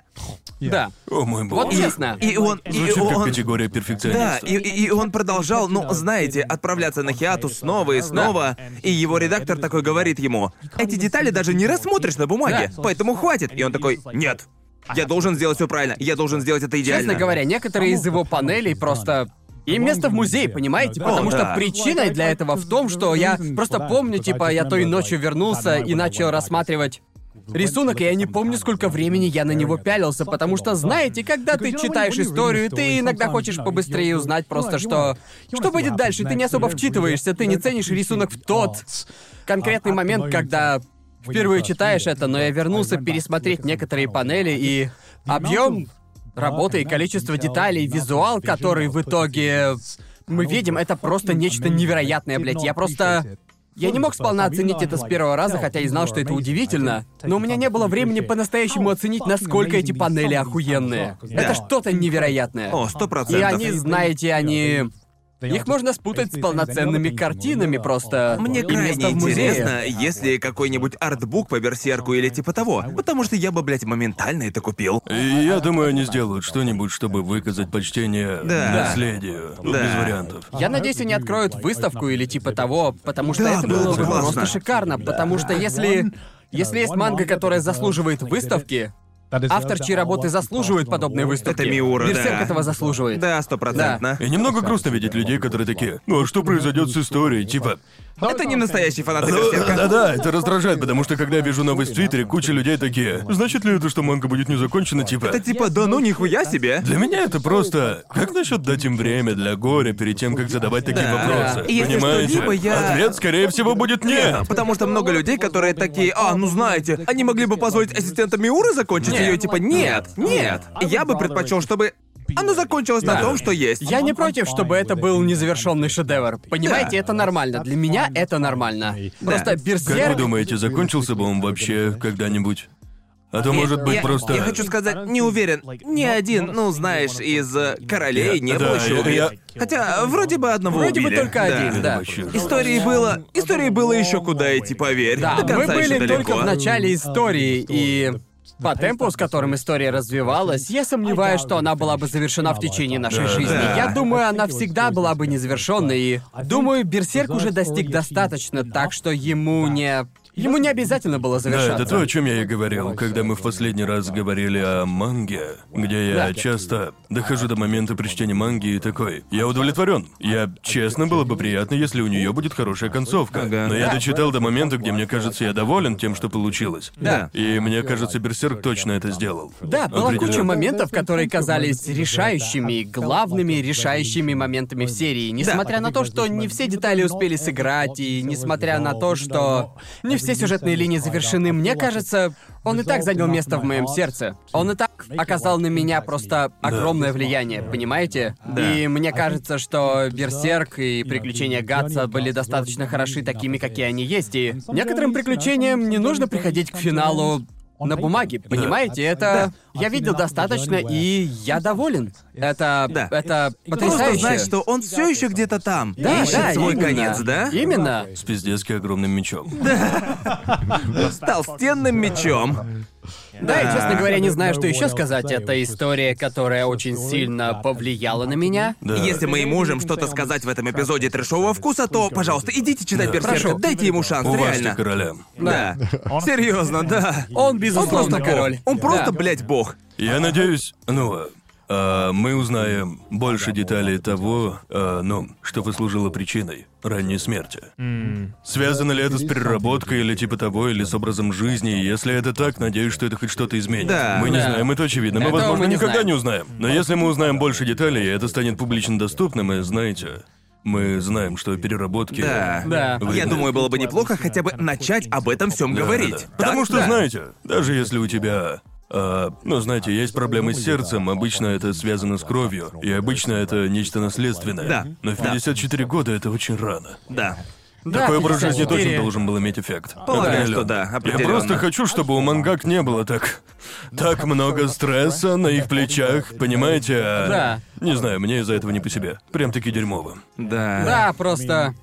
Да. О мой бог. Вот честно. И он... и Звучит как он- категория Да, перфекциониста. и, и- и он продолжал, ну, знаете, отправляться на хиатус снова и снова, и его редактор такой говорит ему, эти детали даже не рассмотришь на бумаге, Да. поэтому хватит. И он такой, нет, я должен сделать все правильно, я должен сделать это идеально. Честно говоря, некоторые из его панелей просто... Им место в музее, понимаете? Потому О, что да. причиной для этого в том, что я просто помню, типа, я той ночью вернулся и начал рассматривать рисунок, и я не помню, сколько времени я на него пялился, потому что, знаете, когда ты читаешь историю, ты иногда хочешь побыстрее узнать просто, что... Что будет дальше, ты не особо вчитываешься, ты не ценишь рисунок в тот конкретный момент, когда впервые читаешь это, но я вернулся пересмотреть некоторые панели, и объем работы и количество деталей, визуал, который в итоге мы видим, это просто нечто невероятное, блядь. Я просто... Я не мог сполна оценить это с первого раза, хотя и знал, что это удивительно. Но у меня не было времени по-настоящему оценить, насколько эти панели охуенные. Это что-то невероятное. О, сто И процентов. они, знаете, они... Их можно спутать с полноценными картинами просто. Мне крайне интересно, есть ли какой-нибудь артбук по берсерку или типа того, потому что я бы, блядь, моментально это купил. И я думаю, они сделают что-нибудь, чтобы выказать почтение Да. наследию. Да. Без вариантов. Я надеюсь, они откроют выставку или типа того, потому что Да, это да, было бы просто шикарно, потому что если... Если есть манга, которая заслуживает выставки, автор, чьи работы заслуживают подобной выставки, Это Миура, Берсерк да. этого заслуживает. Да, стопроцентно. И немного грустно видеть людей, которые такие, ну а что произойдет с историей? Типа, Это не настоящий фанат «Ну, берсерка. да-да, это раздражает, потому что когда я вижу новость в Твиттере, куча людей такие, значит ли это, что манга будет не закончена, типа... Это типа, да ну нихуя себе. Для меня это просто... Как насчет дать им время для горя перед тем, как задавать такие Да. вопросы? Если Понимаете? что-либо я- Ответ, скорее всего, будет нет. Потому что много людей, которые такие, а, ну знаете, они могли бы позволить ассистента Миуры закончить ее, типа, нет, нет. Я бы предпочел, чтобы оно закончилось на Да. том, что есть. Я не против, чтобы это был незавершенный шедевр. Понимаете, это нормально. Для меня это нормально. Просто Как вы Берсерк... думаете, закончился бы он вообще когда-нибудь? А то, может быть, я, просто... Я хочу сказать, не уверен. Ни один, ну, знаешь, из э, королей не Да, был еще я- убит. я- Хотя, вроде бы одного Вроде бы убили. только Да. один, да. вообще Истории было... Истории было еще куда идти, поверь. Да, До мы конца еще были далеко. только в начале истории, и по темпу, с которым история развивалась, я сомневаюсь, что она была бы завершена в течение нашей жизни. Я думаю, она всегда была бы незавершенной, и думаю, Берсерк уже достиг достаточно, так что ему не... Ему не обязательно было Да, завершаться. это то, о чем я и говорил, когда мы в последний раз говорили о манге, где я Да. часто дохожу до момента при чтении манги и такой. Я удовлетворен. Я честно было бы приятно, если у нее будет хорошая концовка. Ага. Но я Да. дочитал до момента, где мне кажется, я доволен тем, что получилось. Да. И мне кажется, Берсерк точно это сделал. Да, была куча моментов, которые казались решающими, главными решающими моментами в серии. Несмотря на то, что не все детали успели сыграть, и несмотря на то, что не все сюжетные линии завершены, мне кажется, он и так занял место в моем сердце. Он и так оказал на меня просто огромное влияние, понимаете? И мне кажется, что Берсерк и приключения Гатса были достаточно хороши такими, какие они есть, и некоторым приключениям не нужно приходить к финалу на бумаге, понимаете? Это... Я видел достаточно, и я доволен. Это... Да. Это Просто потрясающе. знать, что он все еще где-то там. Да, ищет да, свой именно. конец, да? Именно. С пиздецки огромным мечом. Толстенным мечом. Да, и, честно говоря, не знаю, что еще сказать. Это история, которая очень сильно повлияла на меня. Да. Если мы и можем что-то сказать в этом эпизоде трешового вкуса, то, пожалуйста, идите читать Да. Берсерка, Прошу. дайте ему шанс, Уважьте реально. короля. Да. Серьезно, да. Он, безусловно, просто король. Он просто, Да. блядь, бог. Я надеюсь, ну, а, мы узнаем больше деталей того, а, ну, что послужило причиной ранней смерти. Связано ли это с переработкой или типа того, или с образом жизни? Если это так, надеюсь, что это хоть что-то изменит. Да. Мы не Да. знаем, это очевидно. Мы, Этого возможно, мы не никогда знаем. не узнаем. Но если мы узнаем больше деталей, и это станет публично доступным, и знаете, мы знаем, что переработки... Да. Да. Я думаю, было бы неплохо хотя бы начать об этом всем Да, говорить. да, да. Потому что, Да. знаете, даже если у тебя... а, ну, знаете, есть проблемы с сердцем, обычно это связано с кровью, и обычно это нечто наследственное. Да, Но в да. 54 года это очень рано. Да. Да, Такой образ жизни 54. точно должен был иметь эффект. Полагаю, что да, Я просто хочу, чтобы у мангак не было так... Так много стресса на их плечах, понимаете? а- Да. Не знаю, мне из-за этого не по себе. Прям-таки дерьмово. Да. Да, просто...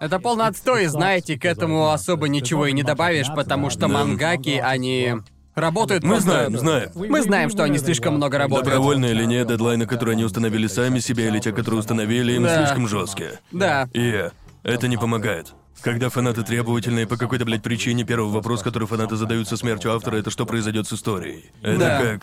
Это полный отстой, и знаете, к этому особо ничего и не добавишь, потому что мангаки, они работают Мы просто... знаем, знаем. Мы знаем, что они слишком много работают. Добровольные или нет, дедлайны, которые они установили сами себе, или те, которые установили им, Да. слишком жесткие. Да. И это не помогает. Когда фанаты требовательные по какой-то, блядь, причине, первый вопрос, который фанаты задают со смертью автора, это что произойдет с историей. Это Да. как...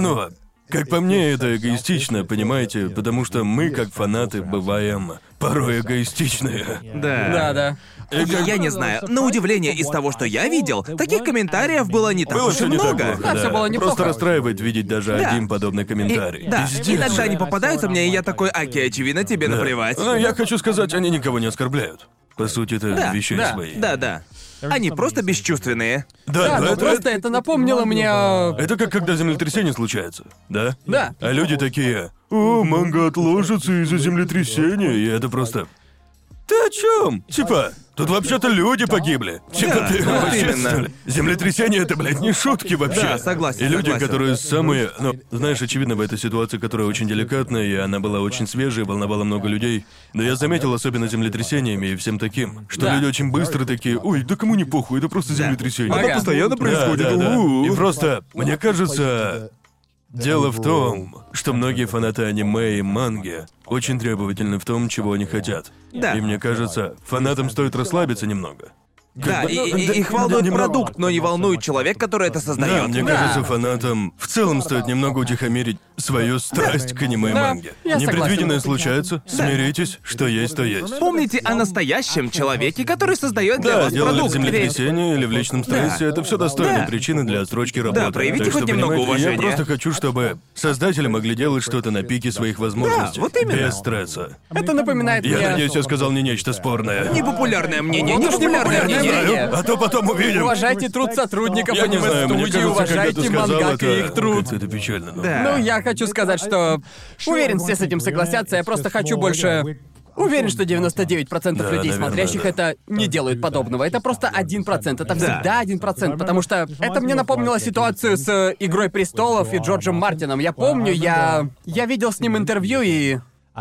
Ну, как по мне, это эгоистично, понимаете? Потому что мы, как фанаты, бываем порой эгоистичные. Да. Да, да. И как- Я не знаю. На удивление из того, что я видел, таких комментариев было не так Было уж и все не так много. плохо, Да, да. всё было неплохо. Просто расстраивает видеть даже Да. один подобный И- комментарий. да, Пиздец. иногда они попадаются мне, и я такой, окей, очевидно, тебе Ну, наплевать. Но я хочу сказать, они никого не оскорбляют. По сути, это Да, вещей да, свои. Да, да. Они просто бесчувственные. Да, Да, но но это, просто это напомнило мне... о- это как когда землетрясение случается, да? Да. А люди такие, о, манга отложится из-за землетрясения, и это просто... Ты о чем? Типа, тут вообще-то люди погибли. Типа, Да, ты вот вообще, именно. что ли? Землетрясение это, блядь, не шутки вообще. Да, согласен, И люди, согласен. которые самые... Ну, знаешь, очевидно, в этой ситуации, которая очень деликатная, и она была очень свежей, волновала много людей. Но я заметил, особенно землетрясениями и всем таким, что Да. люди очень быстро такие, ой, да кому не похуй, это просто землетрясение. Ага. постоянно происходит. Да, да, да. У-у-у. И просто, мне кажется, дело в том, что многие фанаты аниме и манги очень требовательны в том, чего они хотят. Да. И мне кажется, фанатам стоит расслабиться немного. Да, и, ну, и- да, их да, волнует продукт, но не волнует человек, который это Да, создает. мне Да. кажется, фанатам в целом стоит немного утихомирить свою страсть к аниме и Да, манге. я Непредвиденное согласен. случается, смиритесь, что есть, то есть. Помните о настоящем человеке, который создает для Да, вас дело в продукт. Ведь- землетрясении или в личном стрессе, это все достойные Да. причины для отсрочки работы. проявите Так хоть немного понимаете, уважения. Я просто хочу, чтобы создатели могли делать что-то на пике своих возможностей. вот именно. Без стресса. Это напоминает Я мне... надеюсь, я сказал не нечто спорное. Непопулярное мнение, Ну, непопулярное непопулярное мнение. Мнение. А то потом увидим. Уважайте труд сотрудников Я не знаю, мне аниме-студии, кажется, когда ты уважайте сказал мангак и это, их труд. это печально. но- Да. Ну, я хочу сказать, что... Уверен, все с этим согласятся, я просто хочу больше... Уверен, что 99% Да, людей, наверное, смотрящих да. это, не делают подобного. Это просто 1%. Это всегда 1%, потому что это мне напомнило ситуацию с э, «Игрой престолов» и Джорджем Мартином. Я помню, я... Я видел с ним интервью, и...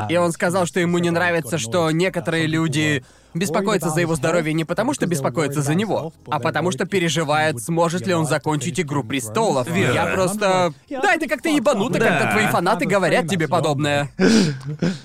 И он сказал, что ему не нравится, что некоторые люди беспокоятся за его здоровье не потому, что беспокоятся за него, а потому что переживают, сможет ли он закончить «Игру престолов». Верно. Я просто... Да, это как-то ебануто, Да. когда твои фанаты говорят тебе подобное.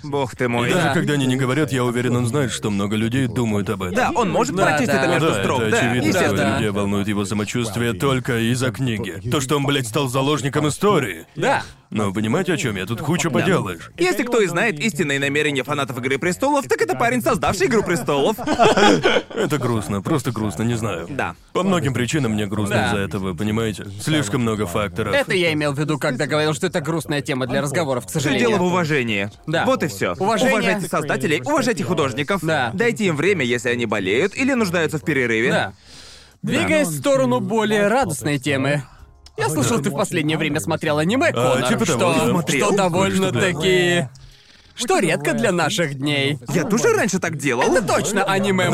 Бог ты мой. И даже Да. когда они не говорят, я уверен, он знает, что много людей думают об этом. Да, он может Да, прочесть да. это между да, строк, это да, очевидно, что. Да. людей волнует его самочувствие только из-за книги. То, что он, блядь, стал заложником истории. Да. Ну, понимаете, о чем я? Тут хучу поделаешь. Если кто и знает истинные намерения фанатов Игры престолов, так это парень, создавший Игру престолов. Это грустно, просто грустно, не знаю. Да. По многим причинам мне грустно Да. из-за этого, понимаете? Слишком много факторов. Это я имел в виду, когда говорил, что это грустная тема для разговоров, к Все дело в уважении. Да. Вот и все. Уважение. Уважайте создателей, уважайте художников. Да. Дайте им время, если они болеют или нуждаются в перерыве. Да. Двигаясь в сторону более радостной темы. Я слышал, ты в последнее время смотрел аниме, А, Конор, типа того, что, да. Смотрел? что довольно-таки... Что, редко для наших дней. Я тоже раньше так делал. Это точно аниме,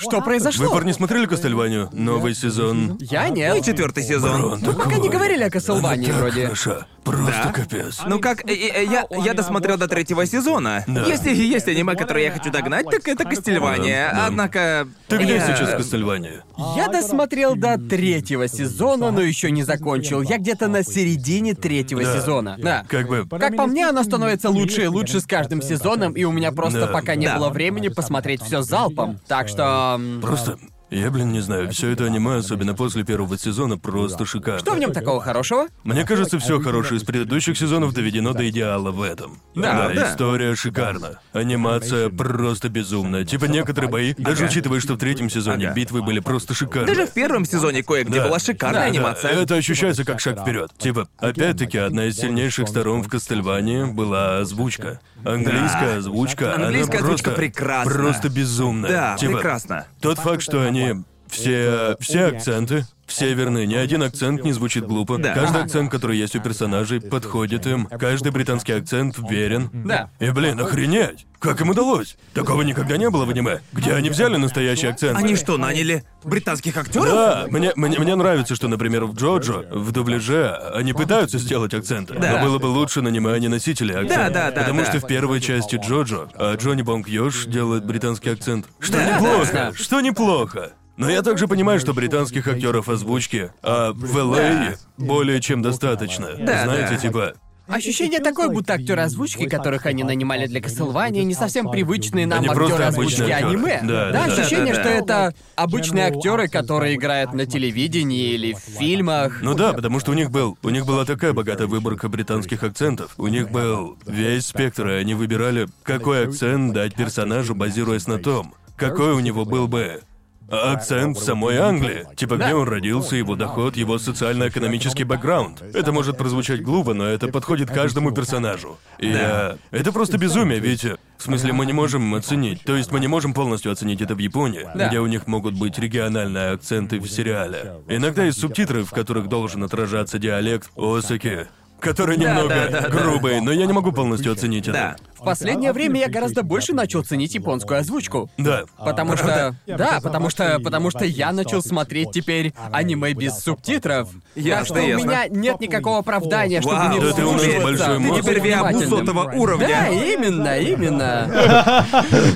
Ну, Что Вы, произошло? парни, смотрели Кастельванию? Новый сезон. Я нет. И четвертый сезон. Ну, пока не говорили о Она так вроде. хороша. Просто Да? капец. Ну как, э, э, я, я досмотрел до третьего сезона. Да. Если есть аниме, которое я хочу догнать, так это Кастельвания. Да, да. Однако... Ты где я- сейчас в Кастельвании? Я досмотрел до третьего сезона, но еще не закончил. Я где-то на середине третьего Да. сезона. Да. Как бы... Как по мне, оно становится лучше и лучше с каждым сезоном, и у меня просто Да. пока не Да. было времени посмотреть все залпом. Так что. Просто... Я, блин, не знаю, все это аниме, особенно после первого сезона, просто шикарно. Что в нем такого хорошего? Мне кажется, все хорошее из предыдущих сезонов доведено до идеала в этом. Да, да. история шикарна. Анимация просто безумная. Типа некоторые бои, даже учитывая, что в третьем сезоне Ага. битвы были просто шикарные. Даже в первом сезоне кое-где Да. была шикарная Да, анимация. Это ощущается как шаг вперед. Типа, опять-таки, одна из сильнейших сторон в Кастельвании была озвучка. Английская Да. озвучка, она Английская озвучка просто, прекрасна. Просто безумная. Да, Типа, прекрасно. Тот факт, что они yeah. Все, все акценты, все верны, ни один акцент не звучит глупо. Да. Каждый Ага. акцент, который есть у персонажей, подходит им. Каждый британский акцент верен. Да. И, блин, охренеть! Как им удалось? Такого никогда не было в аниме. Где они взяли настоящий акцент? Они что, наняли британских актеров? Да, мне, мне, мне нравится, что, например, в Джоджо, в дубляже, они пытаются сделать акценты. Да. Но было бы лучше нанимать не носители акцента. Да, да, да, Потому да. что в первой части Джоджо а Джонни Бонг Йош делает британский акцент. Что Да, неплохо, да. что неплохо. Но я также понимаю, что британских актеров озвучки, а в LA более чем достаточно. Да, Знаете, да. типа. Ощущение такое, будто актеры озвучки, которых они нанимали для Каслвания, не совсем привычные нам Они актеры просто озвучки обычные актеры. аниме. Да, да, да. ощущение, Да, да, что да. это обычные актеры, которые играют на телевидении или в фильмах. Ну да, потому что у них был, у них была такая богатая выборка британских акцентов. У них был весь спектр, и они выбирали, какой акцент дать персонажу, базируясь на том, какой у него был бы акцент в самой Англии. Типа, где он родился, его доход, его социально-экономический бэкграунд. Это может прозвучать глупо, но это подходит каждому персонажу. И Да. э, это просто безумие, ведь... э, В смысле, мы не можем оценить. То есть мы не можем полностью оценить это в Японии, Да. где у них могут быть региональные акценты в сериале. Иногда есть субтитры, в которых должен отражаться диалект Осаки, который немного да, да, грубый, но я не могу полностью оценить это. В последнее время я гораздо больше начал ценить японскую озвучку. Да. Потому что... Да, потому что... Потому что я начал смотреть теперь аниме без субтитров. Так что у меня нет никакого оправдания, чтобы Вау, не Да ты у нас вслушиваться. большой Ты теперь виабу сотого уровня. Да, именно, именно.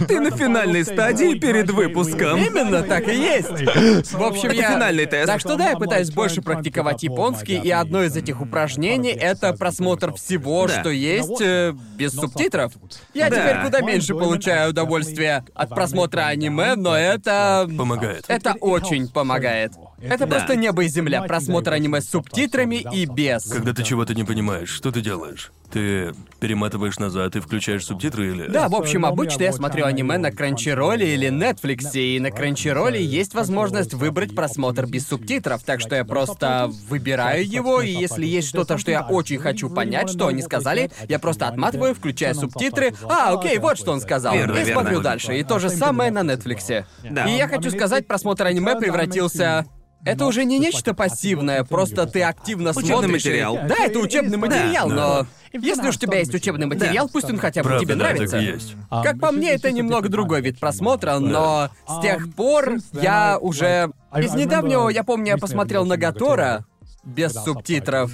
Ты на финальной стадии перед выпуском. Именно так и есть. В общем, я... финальный тест. Так что да, я пытаюсь больше практиковать японский, и одно из этих упражнений — это просмотр всего, что есть, э, без субтитров. Я Да. теперь куда меньше получаю удовольствия от просмотра аниме, но это... Помогает. Это очень помогает. Это Да. просто небо и земля. Просмотр аниме с субтитрами и без. Когда ты чего-то не понимаешь, что ты делаешь? Ты перематываешь назад и включаешь субтитры или... Да, в общем, обычно я смотрю аниме на Crunchyroll или Netflix, и на Crunchyroll есть возможность выбрать просмотр без субтитров, так что я просто выбираю его, и если есть что-то, что я очень хочу понять, что они сказали, я просто отматываю, включаю субтитры, а, окей, вот что он сказал, Верно, и верно. смотрю дальше. И то же самое на Netflix. Да. И я хочу сказать, просмотр аниме превратился... Это уже не нечто пассивное, просто ты активно Учебный смотришь. и- материал. Да, это учебный материал, Да. но если уж у тебя есть учебный материал, пусть он хотя бы Правда, тебе да, нравится. так и есть. Как по мне, это немного другой вид просмотра, но с тех пор я уже... Из недавнего, я помню, я посмотрел на Гатора без субтитров,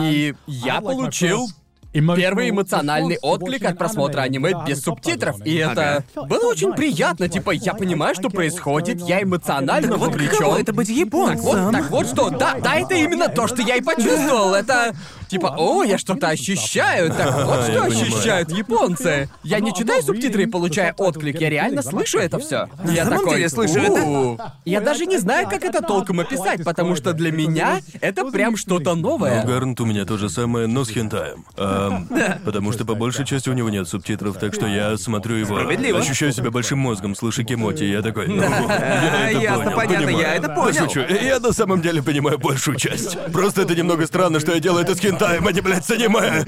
и я получил первый эмоциональный отклик от просмотра аниме без субтитров. И это было очень приятно. Типа, я понимаю, что происходит, я эмоционально Вот вовлечен. каково это быть Так вот, японцем? так вот что, да, да, это именно то, что я и почувствовал. Это типа, о, я что-то ощущаю. Так вот, Я что ощущают японцы. Я не читаю субтитры и получаю отклик, я реально слышу это все. Я такой, деле слышу это? Я даже не знаю, как это толком описать, потому что для меня это прям что-то новое. Гарнт у меня то же самое, но с хентаем. Потому что по большей части у него нет субтитров, так что я смотрю его, Справедливо. ощущаю себя большим мозгом, слыша Кимоти, я такой, ну, А, я это ясно, понял, понятно, я это понял. Пошучу. Я на самом деле понимаю большую часть. Просто это немного странно, что я делаю это с хентаем, а не, блядь, с аниме.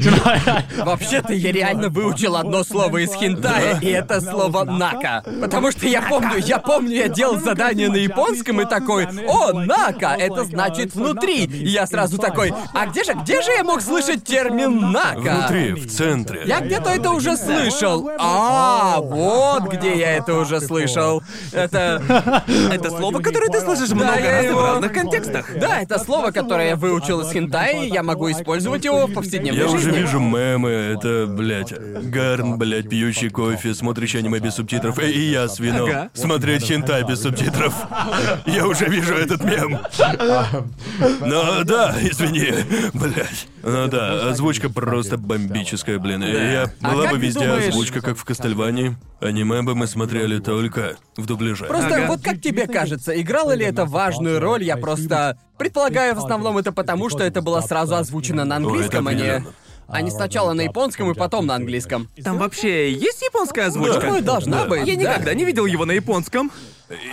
Вообще-то я реально выучил одно слово из хентая, и это слово нака. Потому что я помню, я помню, я делал задание на японском и такой, о, нака, это значит внутри. И я сразу такой, а где же, где же я мог слышать термин нака? Внутри, в центре. Я где-то это уже слышал. А, вот где я это уже слышал. Это... Это слово, которое ты слышишь много раз в разных контекстах. Да, это слово, которое я выучил из хентай, и я могу использовать его в повседневной Я жизни. уже вижу мемы, это, блядь, Гарн, блядь, пьющий кофе, смотрящий аниме без субтитров, и я с вином. Ага. Смотреть хентай без субтитров. Я уже вижу этот мем. Но да, извини, блядь. Ну да, озвучка просто бомбическая, блин. Я А была бы везде озвучка, как в Кастельвании. Аниме бы мы смотрели только в дубляже. Просто Ага. вот как тебе кажется, играло ли это важную роль? Я просто предполагаю, в основном это потому, что это было сразу озвучено на английском, а не... определенно. А сначала на японском и потом на английском. Там вообще есть японская озвучка? Думаю, должна быть. Я да. никогда не видел его на японском.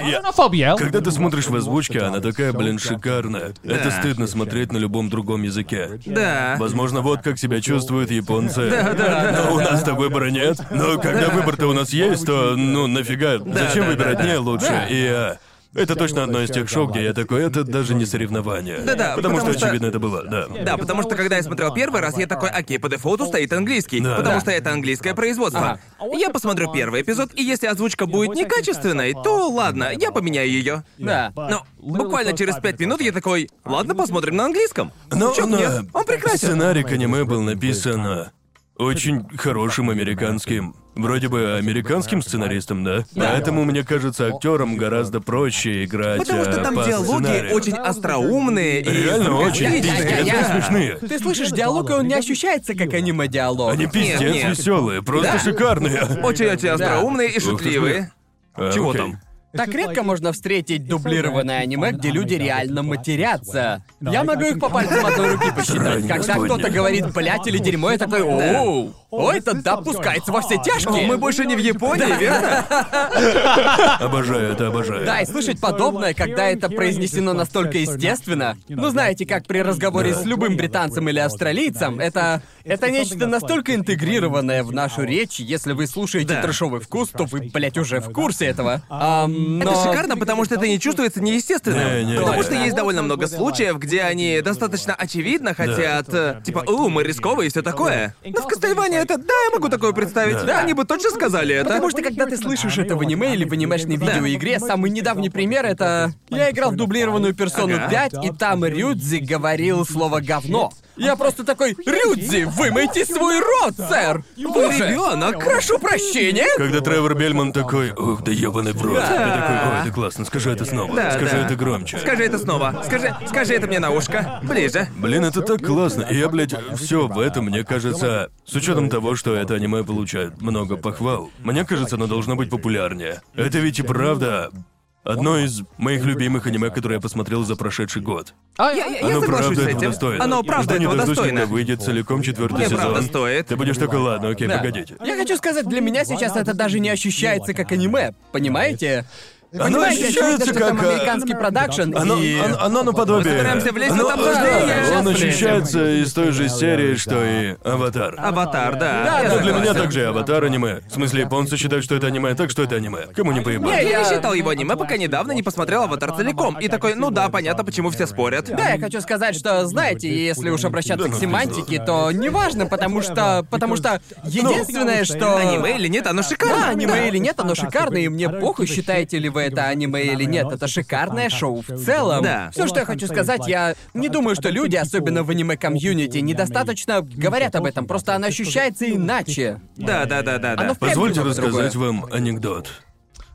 Я-. Когда ты смотришь в озвучке, она такая, блин, шикарная. Это стыдно смотреть на любом другом языке. Да. Возможно, вот как себя чувствуют японцы. Но у нас-то выбора нет. Но когда выбор-то у нас есть, то, ну, нафига? Зачем да, выбирать да, не лучше? И а, это точно одно из тех шоу, где я такой, это даже не соревнование. Да-да, Потому, потому что, что- очевидно, это было, да. Да, потому что когда я смотрел первый раз, я такой, окей, по дефолту стоит английский, Да. потому Да. что это английское производство. Я посмотрю первый эпизод, и если озвучка будет некачественной, то ладно, я поменяю ее. Да. Но буквально через пять минут я такой, ладно, посмотрим на английском. Но Чё на- нет? Он прекрасен. Сценарий к аниме был написан а, очень хорошим американским. Вроде бы американским сценаристом, да? Поэтому, мне кажется, актерам гораздо проще играть Потому что а, там по диалоги сценарию. очень остроумные и... Реально очень пиздец я- смешные. Ты слышишь диалог, и он не ощущается как аниме-диалог. Они пиздец нет. веселые, просто Да. шикарные. Очень-очень остроумные и Ух ты, шутливые. А, Чего окей. там? Так редко можно встретить дублированное аниме, где люди реально матерятся. Я могу их по пальцам одной руки посчитать. Когда кто-то говорит «блять» или «дерьмо», я такой «Оу, ой, это да, пускается во все тяжкие». мы больше не в Японии, верно? Обожаю это, обожаю. Да, и слышать подобное, когда это произнесено настолько естественно. Ну, знаете, как при разговоре с любым британцем или австралийцем, это... Это нечто настолько интегрированное в нашу речь, если вы слушаете трэшовый вкус, то вы, блять, уже в курсе этого. Ам, Это но- шикарно, потому что это не чувствуется неестественным. Не, не, потому не. что есть довольно много случаев, где они достаточно очевидно хотят, э, типа, у, мы рисковые и все такое. Но в Кастельване это, да, я могу такое представить. Да, они бы точно сказали это. Потому что когда ты слышишь это в аниме или в анимешной видеоигре, самый недавний пример это... Я играл в дублированную персону Ага. 5, и там Рюдзи говорил слово говно. Я просто такой, Рюдзи, вымойте свой рот, сэр! Боже, ребёнок. прошу прощения! Когда Тревор Бельман такой, ух, да ебаный в рот. Ты такой, ой, это классно, скажи это снова. Да, скажи да. это громче. Скажи это снова. Скажи, скажи это мне на ушко. Ближе. Блин, это так классно. И я, блядь, все в этом, мне кажется, с учетом того, что это аниме получает много похвал, мне кажется, оно должно быть популярнее. Это ведь и правда одно из моих любимых аниме, которое я посмотрел за прошедший год. А, Я, я- я Оно соглашусь правда с этого этим. достойно. Оно правда Жду не этого дождусь, достойно. когда выйдет целиком четвертый Мне сезон. правда стоит. Ты будешь такой, ладно, окей, Да. погодите. Я хочу сказать, для меня сейчас это даже не ощущается как аниме, понимаете? Оно Понимаете, ощущается там как, а, американский продакшн, Оно, и... оно, оно наподобие. Мы собираемся влезть в Оно- это обсуждение. да, Он ощущается из той же серии, что и Аватар. Аватар, да. Да, да, Ну, для меня также и Аватар аниме. В смысле, японцы считают, что это аниме, так что это аниме. Кому не поебать. Я, Я- не считал его аниме, пока недавно не посмотрел Аватар целиком. И такой, ну да, понятно, почему все спорят. Да, я хочу сказать, что, знаете, если уж обращаться Да ну к семантике, то неважно, потому что... Потому что единственное, что... Аниме или нет, оно Да, шикарно. аниме или нет, оно шикарное, и мне похуй, считаете ли вы это аниме или нет. Это шикарное шоу в целом. Да. Все, что я хочу сказать, я не думаю, что люди, особенно в аниме-комьюнити, недостаточно говорят об этом. Просто оно ощущается иначе. Да, да, да, да, да. Позвольте рассказать другое. вам анекдот.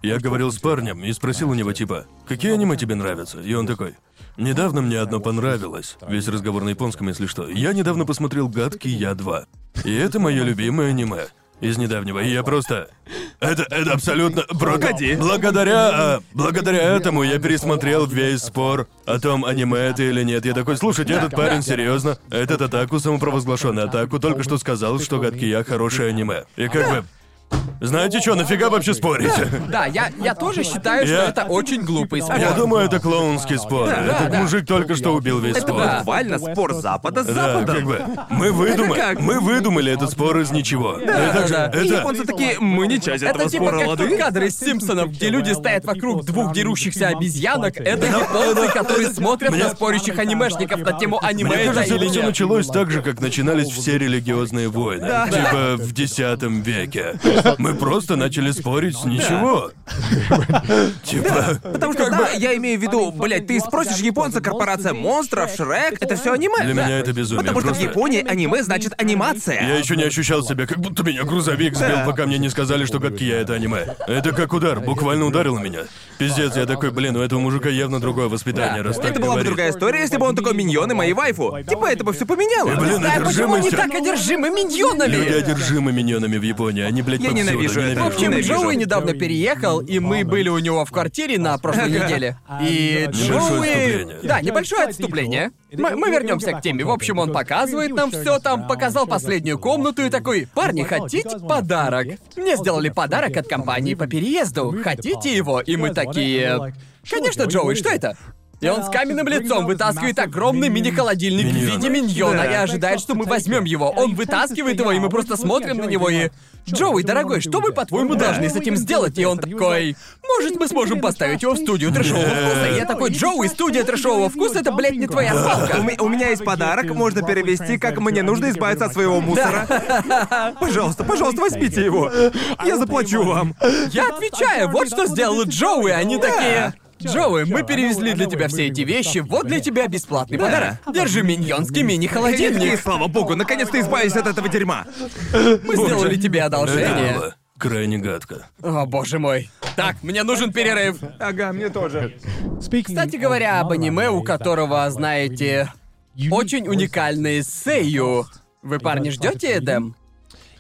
Я говорил с парнем и спросил у него типа, какие аниме тебе нравятся? И он такой, недавно мне одно понравилось. Весь разговор на японском, если что. Я недавно посмотрел «Гадкий Я 2». И это мое любимое аниме. Из недавнего. Я просто... Это, это абсолютно... Погоди. Благодаря... а, благодаря этому я пересмотрел весь спор о том, аниме это или нет. Я такой, слушайте, этот парень серьезно. Этот атаку, самопровозглашенный атаку, только что сказал, что «Гадкий Я» хорошее аниме. И как бы... Знаете что, нафига вообще спорить? Да, я, я тоже считаю, что Я- это очень глупый спор. Я думаю, это клоунский спор. Этот да. мужик только что убил весь Это спор. буквально спор Запада с Да, Западом. как бы. Мы выдумали. как? Мы выдумали этот спор из ничего. И также да. это. И японцы такие, мы не часть этого Это типа спора, как лады? тот кадр из Симпсонов, где люди стоят вокруг двух дерущихся обезьянок. Это японцы, которые смотрят на спорящих анимешников на тему аниме Мне это кажется, или это все нет. началось так же, как начинались все религиозные войны. Типа в X веке. Мы просто начали спорить с ничего. Типа. Потому что, да, я имею в виду, блядь, ты спросишь японца, корпорация монстров, Шрек, это все аниме. Для меня это безумие. Потому что в. Японии аниме значит анимация. Я еще не ощущал себя, как будто меня грузовик сбил, пока мне не сказали, что как я это аниме. Это как удар, буквально ударило меня. Пиздец, я такой, блин, у этого мужика явно другое воспитание, раз так Это была бы другая история, если бы он такой миньон и мои вайфу. Типа это бы все поменяло. И, блин, Знаю, почему они одержимость. так одержимы миньонами. Люди одержимы миньонами в Японии, они, блядь, Я ненавижу это. В общем, Ненавижу. Джоуи недавно переехал, и мы были у него в квартире на прошлой неделе. И Джоуи... Да, небольшое отступление. Мы, мы вернемся к теме. В общем, он показывает нам все там, показал последнюю комнату и такой, парни, хотите подарок? Мне сделали подарок от компании по переезду. Хотите его? И мы такие... Конечно, Джоуи, что это? И он с каменным лицом вытаскивает огромный мини-холодильник в виде миньона и ожидает, что мы возьмем его. Он вытаскивает его, и мы просто смотрим на него и... Джоуи, дорогой, что мы, по-твоему, должны с этим сделать? И он такой... Может, мы сможем поставить его в студию трэшового вкуса? И я такой, Джоуи, студия трэшового вкуса, это, блядь, не твоя У, свалка. ме- у меня есть подарок, можно перевести, как мне нужно избавиться от своего мусора. Пожалуйста, пожалуйста, возьмите его. Я заплачу вам. Я отвечаю, вот что сделал Джоуи, они такие... Джоуи, мы перевезли для тебя все эти вещи, вот для тебя бесплатный подарок. Держи миньонский И мини-холодильник. слава богу, наконец-то избавились от этого дерьма. Мы сделали тебе Это одолжение. было крайне гадко. О, боже мой. Так, мне нужен перерыв. Ага, мне тоже. Кстати говоря, об аниме, у которого, знаете, очень уникальные сею. Вы, парни, ждете Эдем?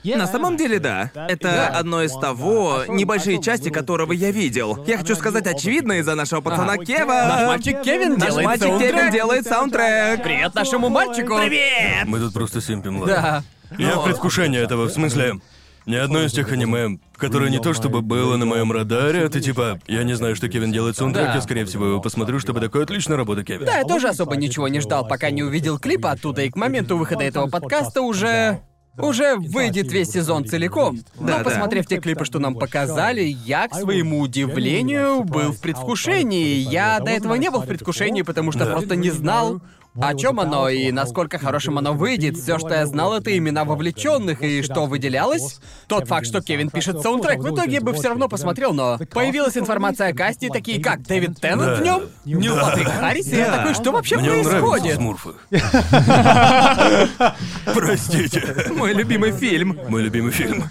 На самом деле, да. Это одно из того, небольшие части которого я видел. Я хочу сказать очевидно из-за нашего пацана. Кева. Наш мальчик Кевин Наш делает мальчик саундтрек. Кевин делает саундтрек. Привет нашему мальчику! Привет! Мы тут просто симпим, ладно. Да. Я в предвкушении этого, в смысле... Ни одно из тех аниме, которое не то чтобы было на моем радаре, это типа, я не знаю, что Кевин делает саундтрек, Да. я скорее всего его посмотрю, чтобы такой отличная работа, Кевин. Да, я тоже особо ничего не ждал, пока не увидел клипа оттуда, и к моменту выхода этого подкаста уже... Уже выйдет весь сезон целиком. Но Да, да. посмотрев те клипы, что нам показали, я, к своему удивлению, был в предвкушении. Я до этого не был в предвкушении, потому что Да. просто не знал, о чем оно и насколько хорошим оно выйдет. Все, что я знал, это имена вовлеченных, и что выделялось? Тот факт, что Кевин пишет саундтрек. В итоге я бы все равно посмотрел, но появилась информация о касте, такие как Дэвид Теннет Да. в нем, Нил Патрик Харрис, и я такой, что вообще Мне происходит? Смурфах. Простите. Мой любимый фильм. Мой любимый фильм.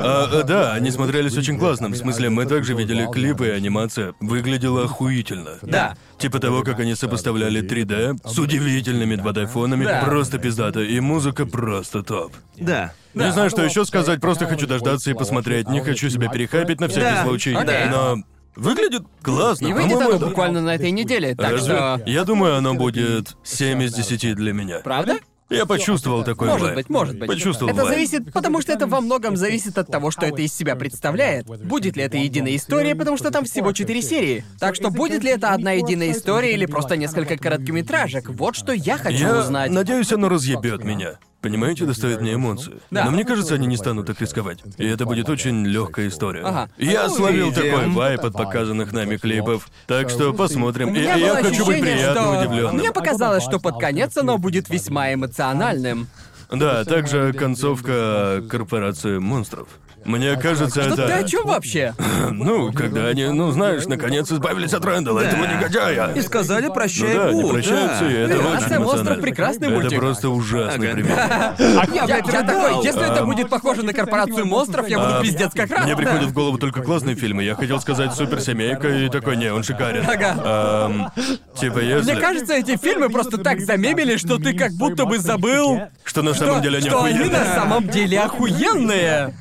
А, а, да, они смотрелись очень классно. В смысле, мы также видели клипы, и анимация выглядела охуительно. Да. Типа того, как они сопоставляли 3D с удивительными 2D-фонами. Да. Просто пиздато. И музыка просто топ. Да. Не знаю, что еще сказать, просто хочу дождаться и посмотреть. Не хочу себя перехайпить на всякий Да. случай. Окей. Но выглядит классно. И выйдет По-моему, оно это- буквально на этой неделе, так Разве? что... Я думаю, оно будет 7 из 10 для меня. Правда? Я почувствовал такой Может вайб. быть, может быть. Почувствовал Это вайб. зависит, потому что это во многом зависит от того, что это из себя представляет. Будет ли это единая история, потому что там всего четыре серии. Так что будет ли это одна единая история или просто несколько короткометражек? Вот что я хочу Я узнать. надеюсь, оно разъебет меня. Понимаете, доставит мне эмоции. Да. Но мне кажется, они не станут так рисковать. И это будет очень легкая история. Ага. Я словил Увидим. такой вайп от показанных нами клипов. Так что посмотрим. И я хочу быть приятно что... удивленным. Мне показалось, что под конец оно будет весьма эмоциональным. Да, также концовка корпорации монстров. Мне кажется, Что это. ты о чем вообще? Ну, когда они, ну знаешь, наконец избавились от Рэндала, этого негодяя. И сказали Ну прощай, да, не Бу, прощаются, да. и это Корпорация очень монстров эмоционально. прекрасный Это мультик. просто ужасный Ага. пример. Я, я блядь, рыдал. такой, если это А, будет похоже на корпорацию монстров, я буду А, пиздец как раз. Мне приходят в голову только классные фильмы. Я хотел сказать суперсемейка и такой, не, он шикарен. Ага. Ам, типа если. Мне кажется, эти фильмы просто так замемили, что ты как будто бы забыл, что на самом деле они что они охуенные. на самом деле охуенные.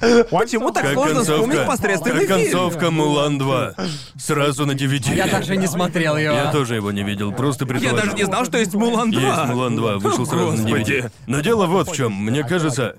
Почему так Как сложно вспомнить концовка, посредственный как фильм? концовка Мулан 2. Сразу на DVD. Я даже не смотрел его. Я тоже его не видел, просто Я предположил. даже не знал, что есть Мулан 2. Есть Мулан 2, вышел сразу на. DVD. Но дело вот в чем. Мне кажется,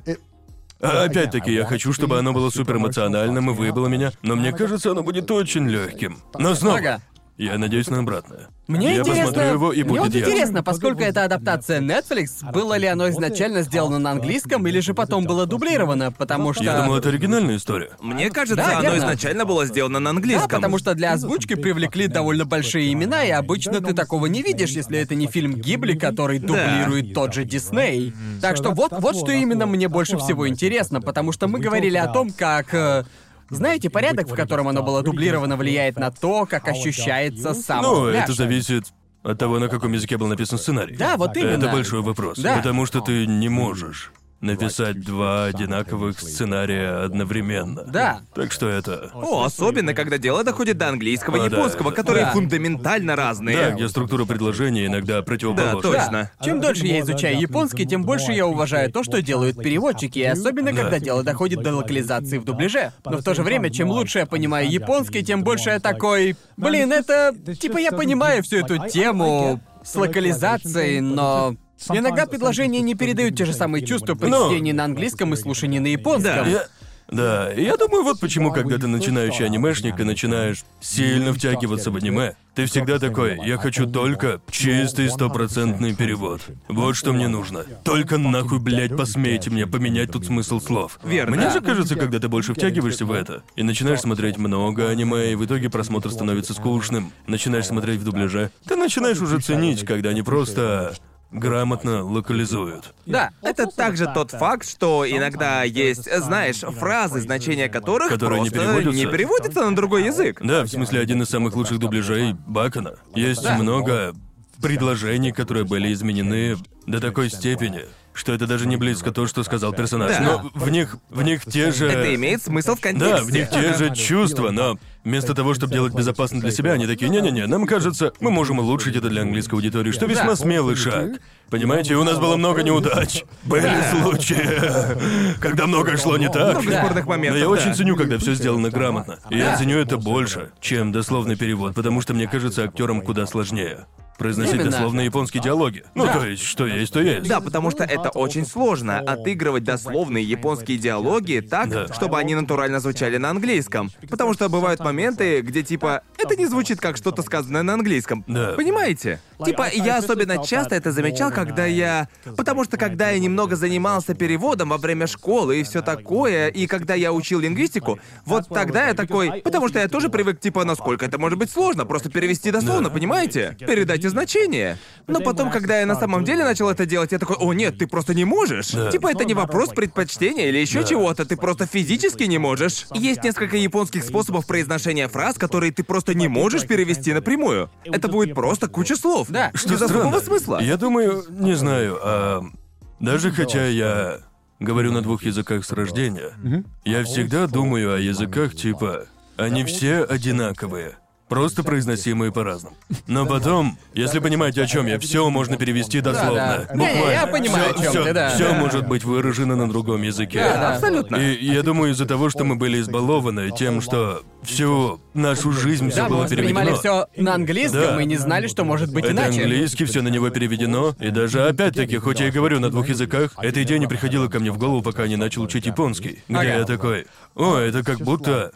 А опять-таки, я хочу, чтобы оно было супер эмоциональным и выбило меня, но мне кажется, оно будет очень легким. Но снова, Ага. Я надеюсь на обратное. Мне я интересно, посмотрю его и мне будет вот ясно. интересно, поскольку это адаптация Netflix, было ли оно изначально сделано на английском или же потом было дублировано, потому что... Я думал, это оригинальная история. Мне кажется, Да, оно верно. изначально было сделано на английском. Да, потому что для озвучки привлекли довольно большие имена, и обычно ты такого не видишь, если это не фильм Гибли, который дублирует тот же Дисней. Так что вот, вот что именно мне больше всего интересно, потому что мы говорили о том, как... Знаете, порядок, в котором оно было дублировано, влияет на то, как ощущается сам Ну, это зависит от того, на каком языке был написан сценарий. Да, вот именно. Это большой вопрос. Да. Потому что ты не можешь написать два одинаковых сценария одновременно. Да. Так что это... О, особенно, когда дело доходит до английского и А, да, японского, которые Да. фундаментально разные. Да, где структура предложения иногда Да, противоположна. точно. Чем дольше я изучаю японский, тем больше я уважаю то, что делают переводчики, и особенно Да. когда дело доходит до локализации в дубляже. Но в то же время, чем лучше я понимаю японский, тем больше я такой... Блин, это... Типа я понимаю всю эту тему с локализацией, но... Иногда предложения не передают те же самые чувства при Но- чтении на английском и слушании на японском. Да. Я... Да, и я думаю, вот почему, когда ты начинающий анимешник и начинаешь сильно втягиваться в аниме, ты всегда такой, я хочу только чистый стопроцентный перевод. Вот что мне нужно. Только нахуй, блядь, посмейте мне поменять тут смысл слов. Верно. Мне же кажется, когда ты больше втягиваешься в это, и начинаешь смотреть много аниме, и в итоге просмотр становится скучным, начинаешь смотреть в дубляже, ты начинаешь уже ценить, когда они просто грамотно локализуют. Да. Это также тот факт, что иногда есть, знаешь, фразы, значения которых Которые не просто переводятся. не переводятся на другой язык. Да, в смысле, один из самых лучших дубляжей Бакана. Есть Да. много предложений, которые были изменены до такой степени, что это даже не близко то, что сказал персонаж. Да. Но в них, в них те же... Это имеет смысл в контексте. Да, в них те же чувства, но вместо того, чтобы делать безопасно для себя, они такие, не-не-не, нам кажется, мы можем улучшить это для английской аудитории, что весьма Да. смелый шаг. Понимаете, у нас было много неудач. Были случаи, когда многое шло не так. Много спорных моментов, Но я да. очень ценю, когда все сделано грамотно. И я ценю это больше, чем дословный перевод, потому что мне кажется, актерам куда сложнее произносить Именно. дословные японские диалоги. Ну, то есть, что есть, то есть. Да, потому что это очень сложно отыгрывать дословные японские диалоги так, Да. чтобы они натурально звучали на английском. Потому что бывают моменты, где типа это не звучит как что-то сказанное на английском. Да. Понимаете? Типа я особенно часто это замечал, когда я. Потому что когда я немного занимался переводом во время школы и все такое, и когда я учил лингвистику, вот тогда я такой. Потому что я тоже привык, типа, насколько это может быть сложно, просто перевести дословно, Да. понимаете? Передайте значение. Но потом, когда я на самом деле начал это делать, я такой, о нет, ты просто не можешь. Да. Типа это не вопрос предпочтения или еще Да. чего-то, ты просто физически не можешь. Есть несколько японских способов произношения фраз, которые ты просто не можешь перевести напрямую. Это будет просто куча слов. Да. Что Без особого смысла. Я думаю, не знаю, а даже хотя я говорю на двух языках с рождения, я всегда думаю о языках типа они все одинаковые. Просто произносимые по-разному. Но потом, если понимаете, о чем я, все можно перевести дословно. да. Не-не, я понимаю, о чём ты, да. Все Да. может быть выражено на другом языке. Да, да. Абсолютно. И я думаю, из-за того, что мы были избалованы тем, что всю нашу жизнь все Да, мы было воспринимали переведено. все на английском Да. и не знали, что может быть Это иначе. английский, все на него переведено. И даже опять-таки, хоть я и говорю на двух языках, эта идея не приходила ко мне в голову, пока не начал учить японский. Где Ага. я такой, о, это как будто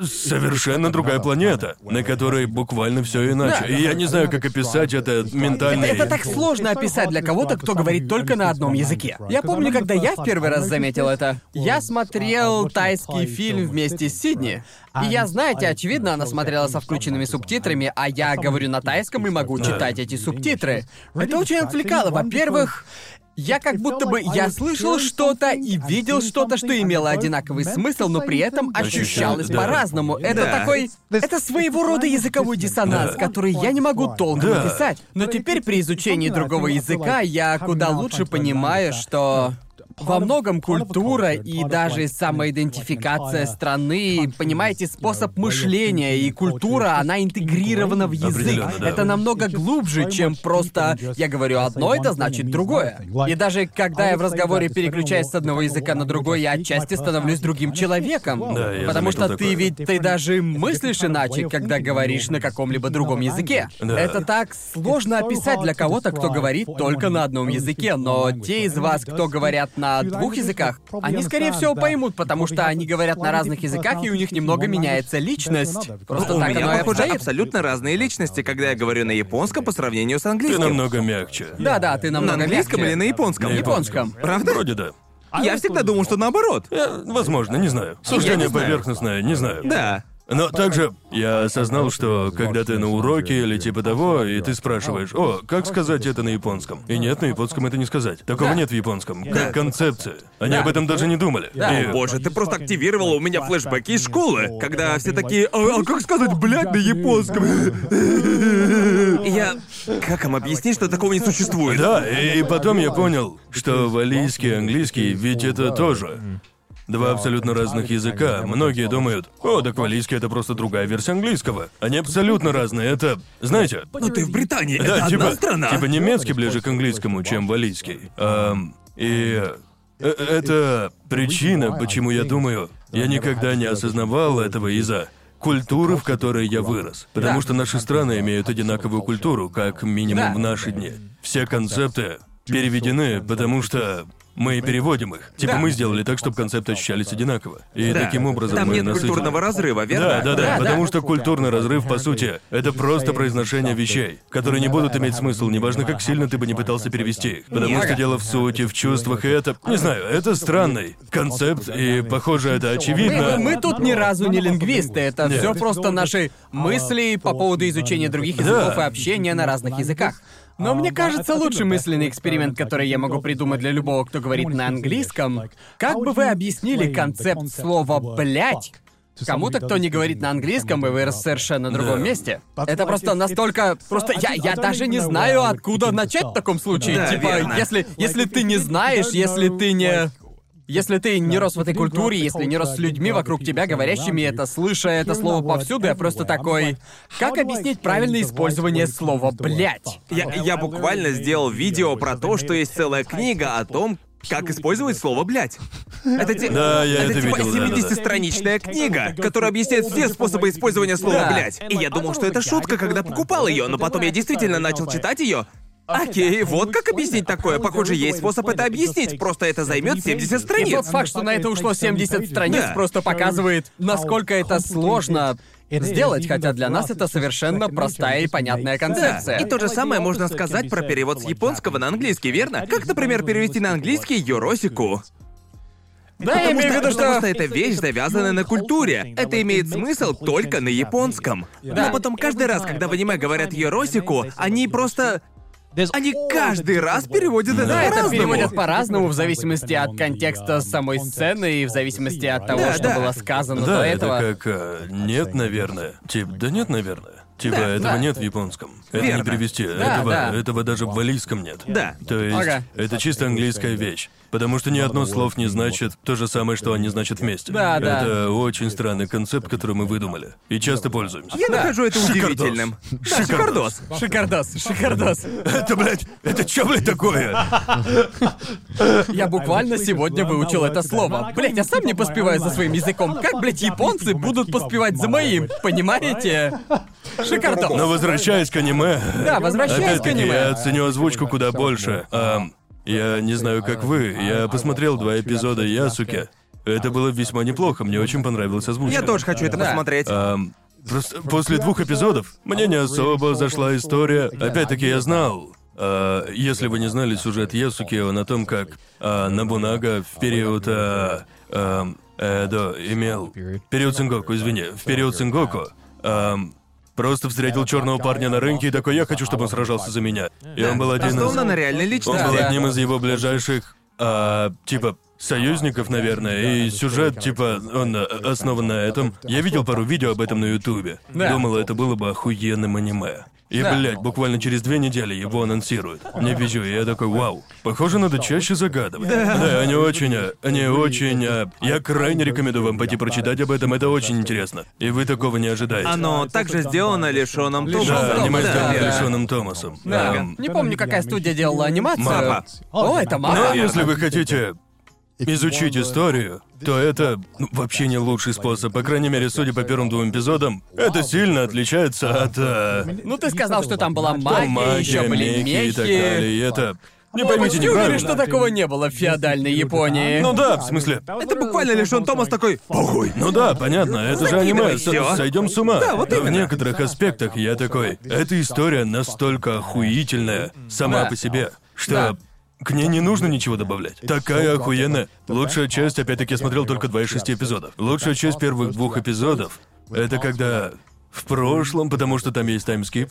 совершенно другая планета, на которой буквально все иначе. Да. И я не знаю, как описать это ментально. Это так сложно описать для кого-то, кто говорит только на одном языке. Я помню, когда я в первый раз заметил это. Я смотрел тайский фильм вместе с Сидни. И я, знаете, очевидно, она смотрела со включенными субтитрами, а я говорю на тайском и могу читать эти субтитры. Это очень отвлекало. Во-первых, я как будто бы я слышал что-то и видел что-то, что имело одинаковый смысл, но при этом ощущалось Да. по-разному. Это Да. такой... Это своего рода языковой диссонанс, Да. который я не могу толком Да. описать. Но теперь при изучении другого языка я куда лучше понимаю, что во многом культура и даже самоидентификация страны, понимаете, способ мышления и культура, она интегрирована в язык. Да. Это намного глубже, чем просто я говорю одно, это значит другое. И даже когда я в разговоре переключаюсь с одного языка на другой, я отчасти становлюсь другим человеком. Да, я Потому что ты такое. ведь ты даже мыслишь иначе, когда говоришь на каком-либо другом языке. Да. Это так сложно описать для кого-то, кто говорит только на одном языке, но те из вас, кто говорят на на двух языках, они, скорее всего, поймут, потому что они говорят на разных языках, и у них немного меняется личность. Просто У так меня, оно и похоже, абсолютно разные личности, когда я говорю на японском по сравнению с Ты английским. намного мягче. Да-да, ты На намного английском мягче. или на японском? На японском. Правда? Вроде да. Я всегда думал, что наоборот. Э, возможно, не знаю. Суждение поверхностное, не знаю. Да. Но также я осознал, что когда ты на уроке или типа того, и ты спрашиваешь, о, как сказать это на японском? И нет, на японском это не сказать. Такого нет в японском. Как концепция. Они Да. об этом даже не думали. Да. И- О, боже, ты просто активировала у меня флешбеки из школы, когда все такие, а, а как сказать, блядь, на японском? Я... Как им объяснить, что такого не существует? Да, и потом я понял, что валийский английский, ведь это тоже два абсолютно разных языка. Многие думают, о, так валийский это просто другая версия английского. Они абсолютно разные. Это, знаете, Но ты в Британии, да, это типа, одна страна. типа немецкий ближе к английскому, чем валийский. Ам, и э, это причина, почему я думаю, я никогда не осознавал этого из-за культуры, в которой я вырос. Потому Да. что наши страны имеют одинаковую культуру, как минимум Да. в наши дни. Все концепты переведены, потому что мы переводим их. Типа Да. мы сделали так, чтобы концепты ощущались одинаково. И Да. таким образом Там мы нет насытим. культурного разрыва, верно? Да, да, да, Да, потому да. что культурный разрыв, по сути, это просто произношение вещей, которые не будут иметь смысл, неважно, как сильно ты бы не пытался перевести их. Потому Нет. что дело в сути, в чувствах, и это, не знаю, это странный концепт, и, похоже, это Мы, очевидно. мы тут ни разу не лингвисты, это Нет. все просто наши мысли по поводу изучения других языков и общения на разных языках. Но мне кажется, лучший мысленный эксперимент, который я могу придумать для любого, кто говорит на английском, как бы вы объяснили концепт слова «блять» Кому-то, кто не говорит на английском и вырос в совершенно другом Да. месте. Это просто настолько... Просто я, я даже не знаю, откуда начать в таком случае. Да, типа, верно. если, если ты не знаешь, если ты не... Если ты не рос в этой культуре, если не рос с людьми вокруг тебя, говорящими это, слыша это слово повсюду, я просто такой... Как объяснить правильное использование слова «блять»? Я, я буквально сделал видео про то, что есть целая книга о том, как использовать слово «блядь». Это, те- Да, я это это типа видел, да-да-да. 70-страничная книга, которая объясняет все способы использования слова Да. «блядь». И я думал, что это шутка, когда покупал ее, но потом я действительно начал читать ее. Окей, вот как объяснить такое. Похоже, есть способ это объяснить, просто это займет 70 И тот страниц. факт, что на это ушло 70 страниц, Да. просто показывает, насколько это сложно сделать, хотя для нас это совершенно простая и понятная Да, концепция. и то же самое можно сказать про перевод с японского на английский, верно? Как, например, перевести на английский Йоросику? Да, я Потому имею в что, виду, потому что... что эта вещь завязана на культуре. Это имеет смысл только на японском. Но потом каждый раз, когда в аниме говорят Йоросику, они просто... Они каждый раз переводят это Да, это по-разному. переводят по-разному в зависимости от контекста самой сцены и в зависимости от того, Да, что да. было сказано Да, до это этого. как э, нет, наверное. Тип, да нет, наверное. Типа, Да, этого да. нет в японском. Это не Верно. перевести. Да, этого, да. этого даже в валийском нет. Да. То есть, Ага. это чисто английская вещь. Потому что ни одно слов не значит то же самое, что они значат вместе. Да, да. Это очень странный концепт, который мы выдумали. И часто пользуемся. Я нахожу это Шикардос. удивительным. Да, шикардос. Шикардос, шикардос. Это, блядь, это чё, блядь, такое? Я буквально сегодня выучил это слово. Блять, я сам не поспеваю за своим языком. Как, блять, японцы будут поспевать за моим? Понимаете? Шикардос. Но возвращаясь к аниме... Да, возвращаясь к Опять-таки, аниме. я ценю озвучку куда больше. Ам, я не знаю, как вы, я посмотрел два эпизода Ясуки. Это было весьма неплохо, мне очень понравилась озвучка. Я тоже хочу это посмотреть. Ам, просто после двух эпизодов мне не особо зашла история. Опять-таки, я знал. а, если вы не знали сюжет Ясуки, он о том, как а, Набунага в период... а, ам, Эдо имел... Период Сингоку, извини. В период Сингоку... ам, Просто встретил черного парня на рынке и такой, я хочу, чтобы он сражался за меня. И он был один из... Основано на реальной Он был одним из его ближайших, а, типа, союзников, наверное, и сюжет, типа, он а, основан на этом. Я видел пару видео об этом на Ютубе. Да. Думал, это было бы охуенным аниме. И, Да. блядь, буквально через две недели его анонсируют. Не вижу, и я такой, вау. Похоже, надо чаще загадывать. Да, они очень, они очень... а, Я крайне рекомендую вам пойти прочитать об этом, это очень интересно. И вы такого не ожидаете. Оно также сделано лишенным Лишённым Томасом. Да, аниме да, сделано да. лишённым Томасом. Да. Эм, Не помню, какая студия делала анимацию. Мапа. О, это Но мапа? если вы хотите изучить историю, то это ну, вообще не лучший способ. По крайней мере, судя по первым двум эпизодам, это сильно отличается от... э, Ну ты сказал, что там была там магия, магия, еще были мехи и так мехи. далее. И это... Не поймите Почти уверен, что такого не было в феодальной Японии. Ну да, в смысле. Это буквально лишь он Томас такой «Похуй». Ну да, понятно, это же аниме, сойдем с ума. Да, вот Но В именно. некоторых аспектах я такой, эта история настолько охуительная сама Да. по себе, что Да. К ней не нужно ничего добавлять. Такая охуенная. Лучшая часть, опять-таки, я смотрел только 2 из 6 эпизодов. Лучшая часть первых двух эпизодов — это когда в прошлом, потому что там есть таймскип.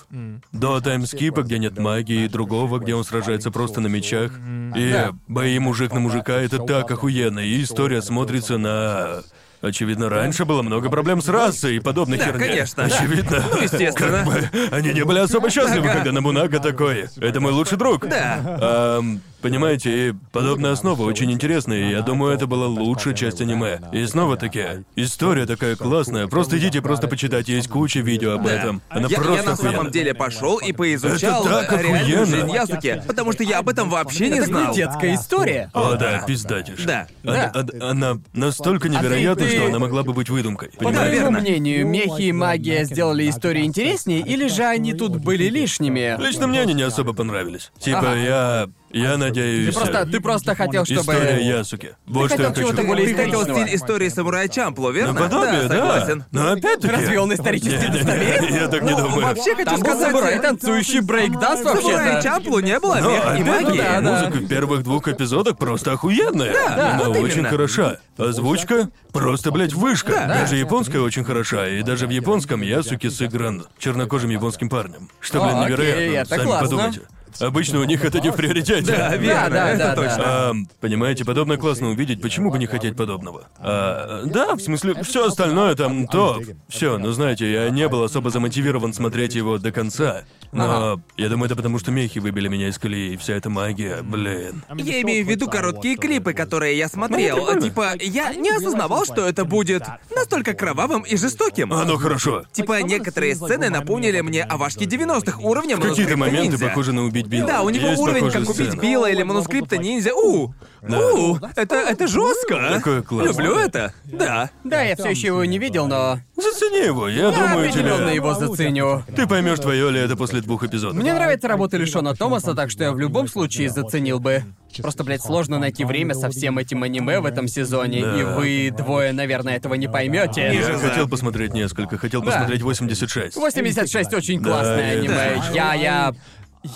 До таймскипа, где нет магии, и другого, где он сражается просто на мечах. И Да. бои мужик на мужика — это так охуенно, и история смотрится на... Очевидно, раньше было много проблем с расой и подобной Да, херней. конечно. Очевидно. Ну, естественно. Как бы они не были особо счастливы, Ага. когда Набунага такой. Это мой лучший друг. Да. Ам, понимаете, и подобная основа очень интересная, и я думаю, это была лучшая часть аниме. И снова-таки, история такая классная. Просто идите, просто почитайте, есть куча видео об этом. Она я, просто я на самом деле пошел и поизучал Это так реальную охуенно. жизнь Ясуки, потому что я об этом вообще не Это знал. детская история. О, да, пиздатишь. Да. Она, Да. она- она настолько невероятна, ты- что она могла бы быть выдумкой. По Понимаешь? твоему Верно. мнению, мехи и магия сделали историю интереснее, или же они тут были лишними? Лично мне они не особо понравились. Типа, Ага. я... Я надеюсь... Ты просто, ты просто хотел, чтобы... История Ясуки. Вот что я хотел хочу. чего-то более Ты хотел стиль истории самурая Чамплу, верно? Наподобие, да. согласен. Но опять-таки... Разве он исторически достоверен? Я так не Ну, думаю. вообще хочу Там был сказать... самурай, танцующий брейкданс Самурая вообще-то. Чамплу не было мех и магии. музыка в первых двух эпизодах просто охуенная. да, Она очень хороша. Озвучка просто, блядь, вышка. Даже японская очень хороша. И даже в японском Ясуки сыгран чернокожим японским парнем. Что, окей, невероятно. Сами подумайте. Обычно у них это не в приоритете. Да, верно, да, это да, точно. да. Ам, понимаете, подобное классно увидеть, почему бы не хотеть подобного? А, да, в смысле, все остальное там топ. Все, ну знаете, я не был особо замотивирован смотреть его до конца. Но я думаю, это потому, что мехи выбили меня из колеи, и вся эта магия, блин. Я имею в виду короткие клипы, которые я смотрел. прикольно. Типа, я не осознавал, что это будет настолько кровавым и жестоким. А ну хорошо. Типа, некоторые сцены напомнили мне овашки 90-х уровня В какие-то моменты похожи на убить Билла. Да, у него Есть уровень, как убить сцены. Билла или манускрипта ниндзя. У, у, это, это жестко. Такое классное. Люблю это. Да. Да, я все еще его не видел, но Зацени его, я я думаю, определенно тебе... его заценю. Ты поймешь, твое ли это после двух эпизодов. Мне нравится работа Лишона Томаса, так что я в любом случае заценил бы. Просто, блядь, сложно найти время со всем этим аниме в этом сезоне, Да. и вы двое, наверное, этого не поймете. Я хотел посмотреть несколько, хотел Да. посмотреть 86. 86 очень Да, классное это- аниме. Я, я...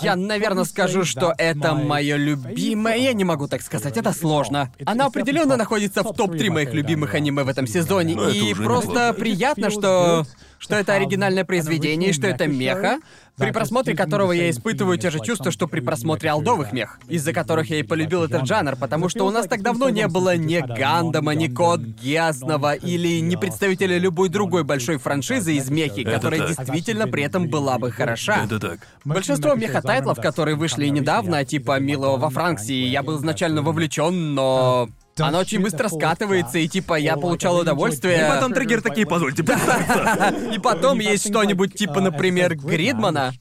Я, наверное, скажу, что это мое любимое. Я не могу так сказать, это сложно. Оно определенно находится в топ-3 моих любимых аниме в этом сезоне. Ну, это И уже просто неплохо. приятно, что. Что это оригинальное произведение, и что это меха, при просмотре которого я испытываю те же чувства, что при просмотре алдовых мех, из-за которых я и полюбил этот жанр, потому что у нас так давно не было ни Гандама, ни Код Гиасного или ни представителя любой другой большой франшизы из мехи, которая действительно при этом была бы хороша. Это так. Большинство меха-тайтлов, которые вышли недавно, типа «Милого во Франксии», я был изначально вовлечен, но... Оно очень быстро скатывается, и типа я получал удовольствие. И потом триггер такие, позвольте. И потом есть что-нибудь типа, например, Гридмана.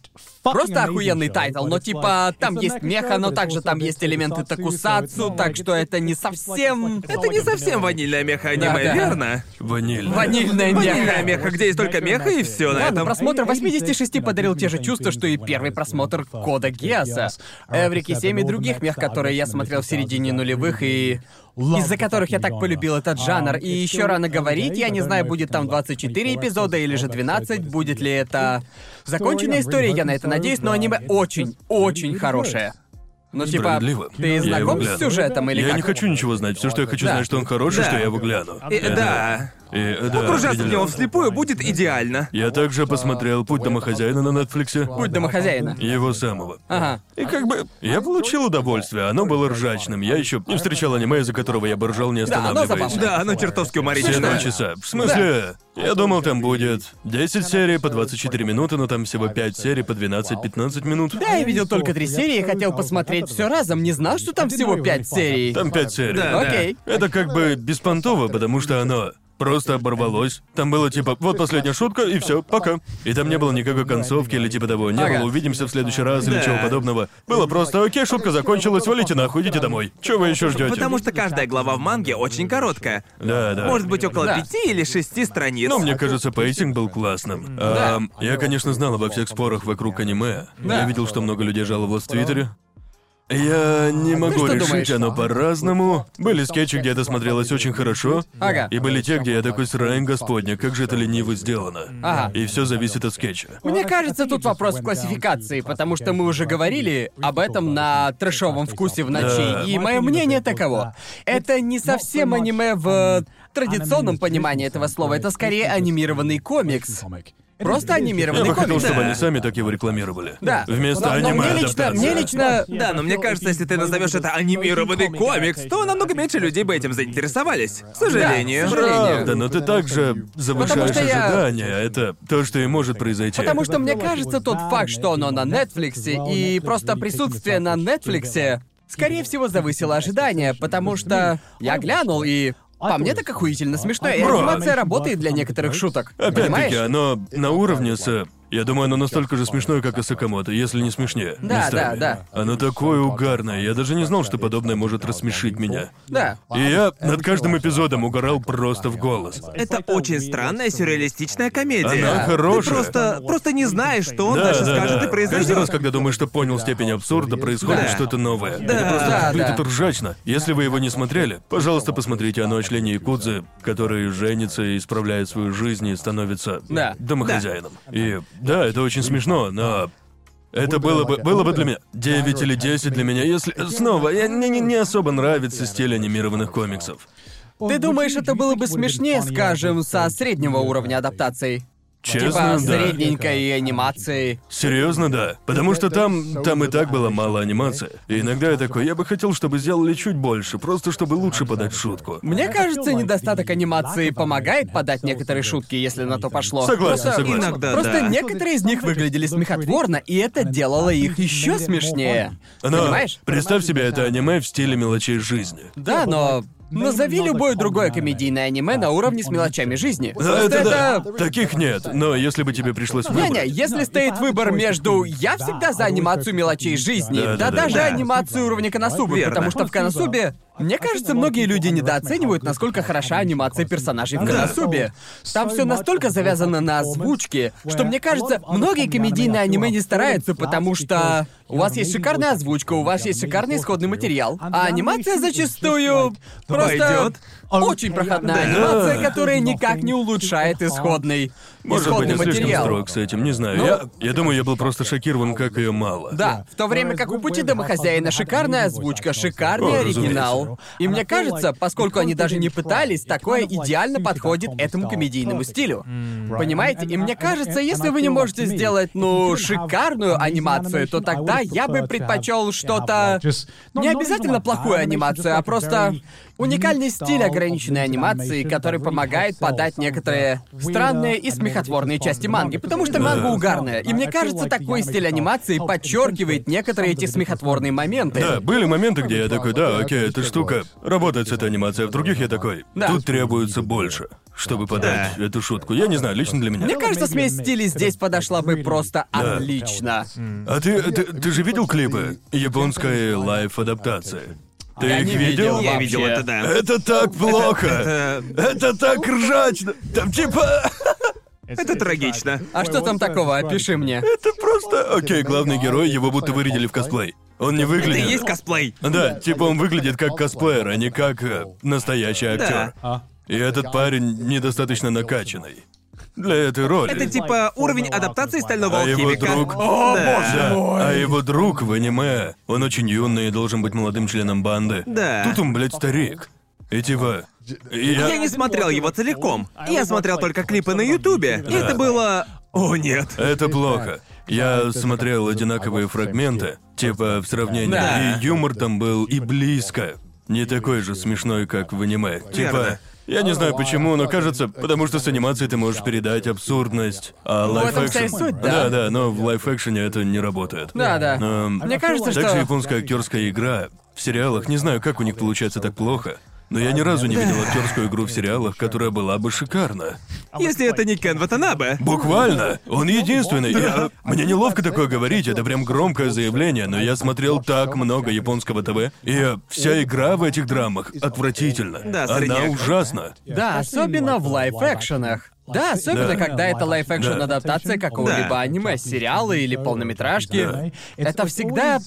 Просто охуенный тайтл, но типа там есть меха, но также там есть элементы токусацу, так что это не совсем... Это не совсем ванильная меха аниме, Да, да. верно? Ванильная Ванильная меха. меха, где есть только меха и все на Ладно, этом. просмотр 86 подарил те же чувства, что и первый просмотр Кода Гиаса, Эврики 7 и других мех, которые я смотрел в середине нулевых и из-за которых я так полюбил этот жанр. И еще рано говорить, я не знаю, будет там 24 эпизода или же 12, будет ли это законченная история, я на это надеюсь, но аниме очень, очень хорошее. Ну типа, ты Я знаком с сюжетом или Я как? не хочу ничего знать. Все, что я хочу Да. знать, что он хороший, Да. что я его гляну. И- да. И, э, да, Погружаться в него вслепую будет идеально. Я также посмотрел «Путь домохозяина» на Нетфликсе. Путь домохозяина. Его самого. Ага. И как бы я получил удовольствие, оно было ржачным. Я еще не встречал аниме, из-за которого я бы ржал, не Да, оно останавливаясь. Да, оно чертовски Все два часа. В смысле, я думал, там будет 10 серий по 24 минуты, но там всего 5 серий по 12-15 минут. Да, я видел только три серии и хотел посмотреть все разом, не знал, что там всего пять серий. Там 5 серий. Да, Окей. Это как бы беспонтово, потому что оно просто оборвалось. Там было типа, вот последняя шутка, и все, пока. И там не было никакой концовки или типа того. Не Ага. было увидимся в следующий раз или Да. чего подобного. Было просто, окей, шутка закончилась, валите нахуй, идите домой. Чего вы еще ждете? Потому что каждая глава в манге очень короткая. Да, да. Может быть, около Да. пяти или шести страниц. Ну, мне кажется, пейсинг был классным. Ам, я, конечно, знал обо всех спорах вокруг аниме. Да. Я видел, что много людей жаловалось в Твиттере. Я не могу что решить, думаешь? оно по-разному. Были скетчи, где это смотрелось очень хорошо. Ага. И были те, где я такой сраем господня, как же это лениво сделано. Ага. И все зависит от скетча. Мне кажется, тут вопрос в классификации, потому что мы уже говорили об этом на трэшовом вкусе в ночи, Да. и мое мнение таково. Это не совсем аниме в традиционном понимании этого слова, это скорее анимированный комикс. Просто Я анимированный бы хотел, комикс. чтобы Да. они сами так его рекламировали. Да. Вместо Но- но аниме мне лично, мне лично... Да, но мне кажется, если ты назовешь это анимированный комикс, то намного меньше людей бы этим заинтересовались. К сожалению. к сожалению. Правда, но ты также завышаешь что я- ожидания. Это то, что и может произойти. Потому что мне кажется, тот факт, что оно на Нетфликсе, и просто присутствие на Нетфликсе, скорее всего, завысило ожидания, потому что я глянул и... По мне так охуительно смешно, и Бро. анимация работает для некоторых шуток. Опять-таки, Понимаешь? оно на уровне с... Я думаю, оно настолько же смешное, как и Сакамото, если не смешнее. Да, местами. да, да. Оно такое угарное. Я даже не знал, что подобное может рассмешить меня. Да. И я над каждым эпизодом угорал просто в голос. Это очень странная сюрреалистичная комедия. Она Ты хорошая. просто, просто не знаешь, что он Да, дальше да, скажет да. и произойдет. Каждый раз, когда думаешь, что понял степень абсурда, происходит Да. что-то новое. Это Да. просто Да, выглядит да. ржачно. Если вы его не смотрели, пожалуйста, посмотрите оно о члене Якудзы, который женится и исправляет свою жизнь и становится Да. домохозяином. И да, это очень смешно, но это было бы, было бы для меня 9 или 10 для меня, если... Снова, я, мне не, не особо нравится стиль анимированных комиксов. Ты думаешь, это было бы смешнее, скажем, со среднего уровня адаптаций? Честно, Типа да. средненькой анимации. Серьезно, да. Потому что там, там и так было мало анимации. И иногда я такой, я бы хотел, чтобы сделали чуть больше, просто чтобы лучше подать шутку. Мне кажется, недостаток анимации помогает подать некоторые шутки, если на то пошло. Согласен, Просто- согласен. Иногда, Просто да. некоторые из них выглядели смехотворно, и это делало их еще смешнее. Но Понимаешь? представь себе это аниме в стиле мелочей жизни. Да, но назови любое другое комедийное аниме на уровне с мелочами жизни. Да, Просто это да. Таких нет. Но если бы тебе пришлось выбрать... Не-не, если стоит выбор между «я всегда за анимацию мелочей жизни», Да, да, да, да. даже Да. анимацию уровня Коносубы, Верно. потому что в Коносубе... Мне кажется, многие люди недооценивают, насколько хороша анимация персонажей в Коносубе. Там все настолько завязано на озвучке, что мне кажется, многие комедийные аниме не стараются, потому что у вас есть шикарная озвучка, у вас есть шикарный исходный материал, а анимация зачастую просто Пойдёт. очень проходная анимация, которая никак не улучшает исходный, Может быть, я слишком материал. строг с этим, не знаю. Ну- Я, я думаю, я был просто шокирован, как ее мало. Да, в то время как у пути домохозяина шикарная озвучка, шикарный О, оригинал. И мне кажется, поскольку они даже не пытались, такое идеально подходит этому комедийному стилю. Понимаете? И мне кажется, если вы не можете сделать, ну, шикарную анимацию, то тогда я бы предпочел что-то... Не обязательно плохую анимацию, а просто уникальный стиль ограниченной анимации, который помогает подать некоторые странные и смехотворные части манги, потому что манга угарная. И мне кажется, такой стиль анимации подчеркивает некоторые эти смехотворные моменты. Да, были моменты, где я такой, да, окей, эта штука работает с этой анимацией, а в других я такой, Да. тут требуется больше, чтобы подать Да. эту шутку. Я не знаю, лично для меня. Мне кажется, смесь стилей здесь подошла бы просто Да. отлично. А ты, ты, ты же видел клипы японской лайф-адаптации? Ты Я их не видел? видел. Я видел это, да. Это так плохо! Это, Это так ржачно! Там типа... это трагично. А что там такого? Опиши мне. Это просто... Окей, главный герой, его будто вырядили в косплей. Он не Это выглядит... и есть косплей. Да, типа он выглядит как косплеер, а не как э, настоящий актер. И этот парень недостаточно накачанный. Для этой роли. Это типа уровень адаптации стального А его алхимика. друг... да. Да, а его друг в аниме, он очень юный и должен быть молодым членом банды. Да. Тут он, блядь, старик. И типа... я... Я не смотрел его целиком. Я смотрел только клипы на Ютубе. И это было... О, нет. Это плохо. Я смотрел одинаковые фрагменты, типа в сравнении, Да. и юмор там был и близко. Не такой же смешной, как в аниме. Типа, Верно. я не знаю почему, но кажется, потому что с анимацией ты можешь передать абсурдность, а в этом вся и суть, да. Да, да, но в лайф-экшене это не работает. Да, да. Но... Мне кажется, Также что... японская актерская игра в сериалах, не знаю, как у них получается так плохо, но я ни разу не видел актерскую игру в сериалах, которая была бы шикарна. Если это не Кен Ватанабе. Буквально. Он единственный. Я- Мне неловко такое говорить, это прям громкое заявление, но я смотрел так много японского ТВ, и вся игра в этих драмах отвратительна. Да, Она средняк. ужасна. Да, особенно в лайф-экшенах. Да, особенно Да. когда это лайф-экшн Да. адаптация какого-либо аниме, сериала или полнометражки. Да. Это всегда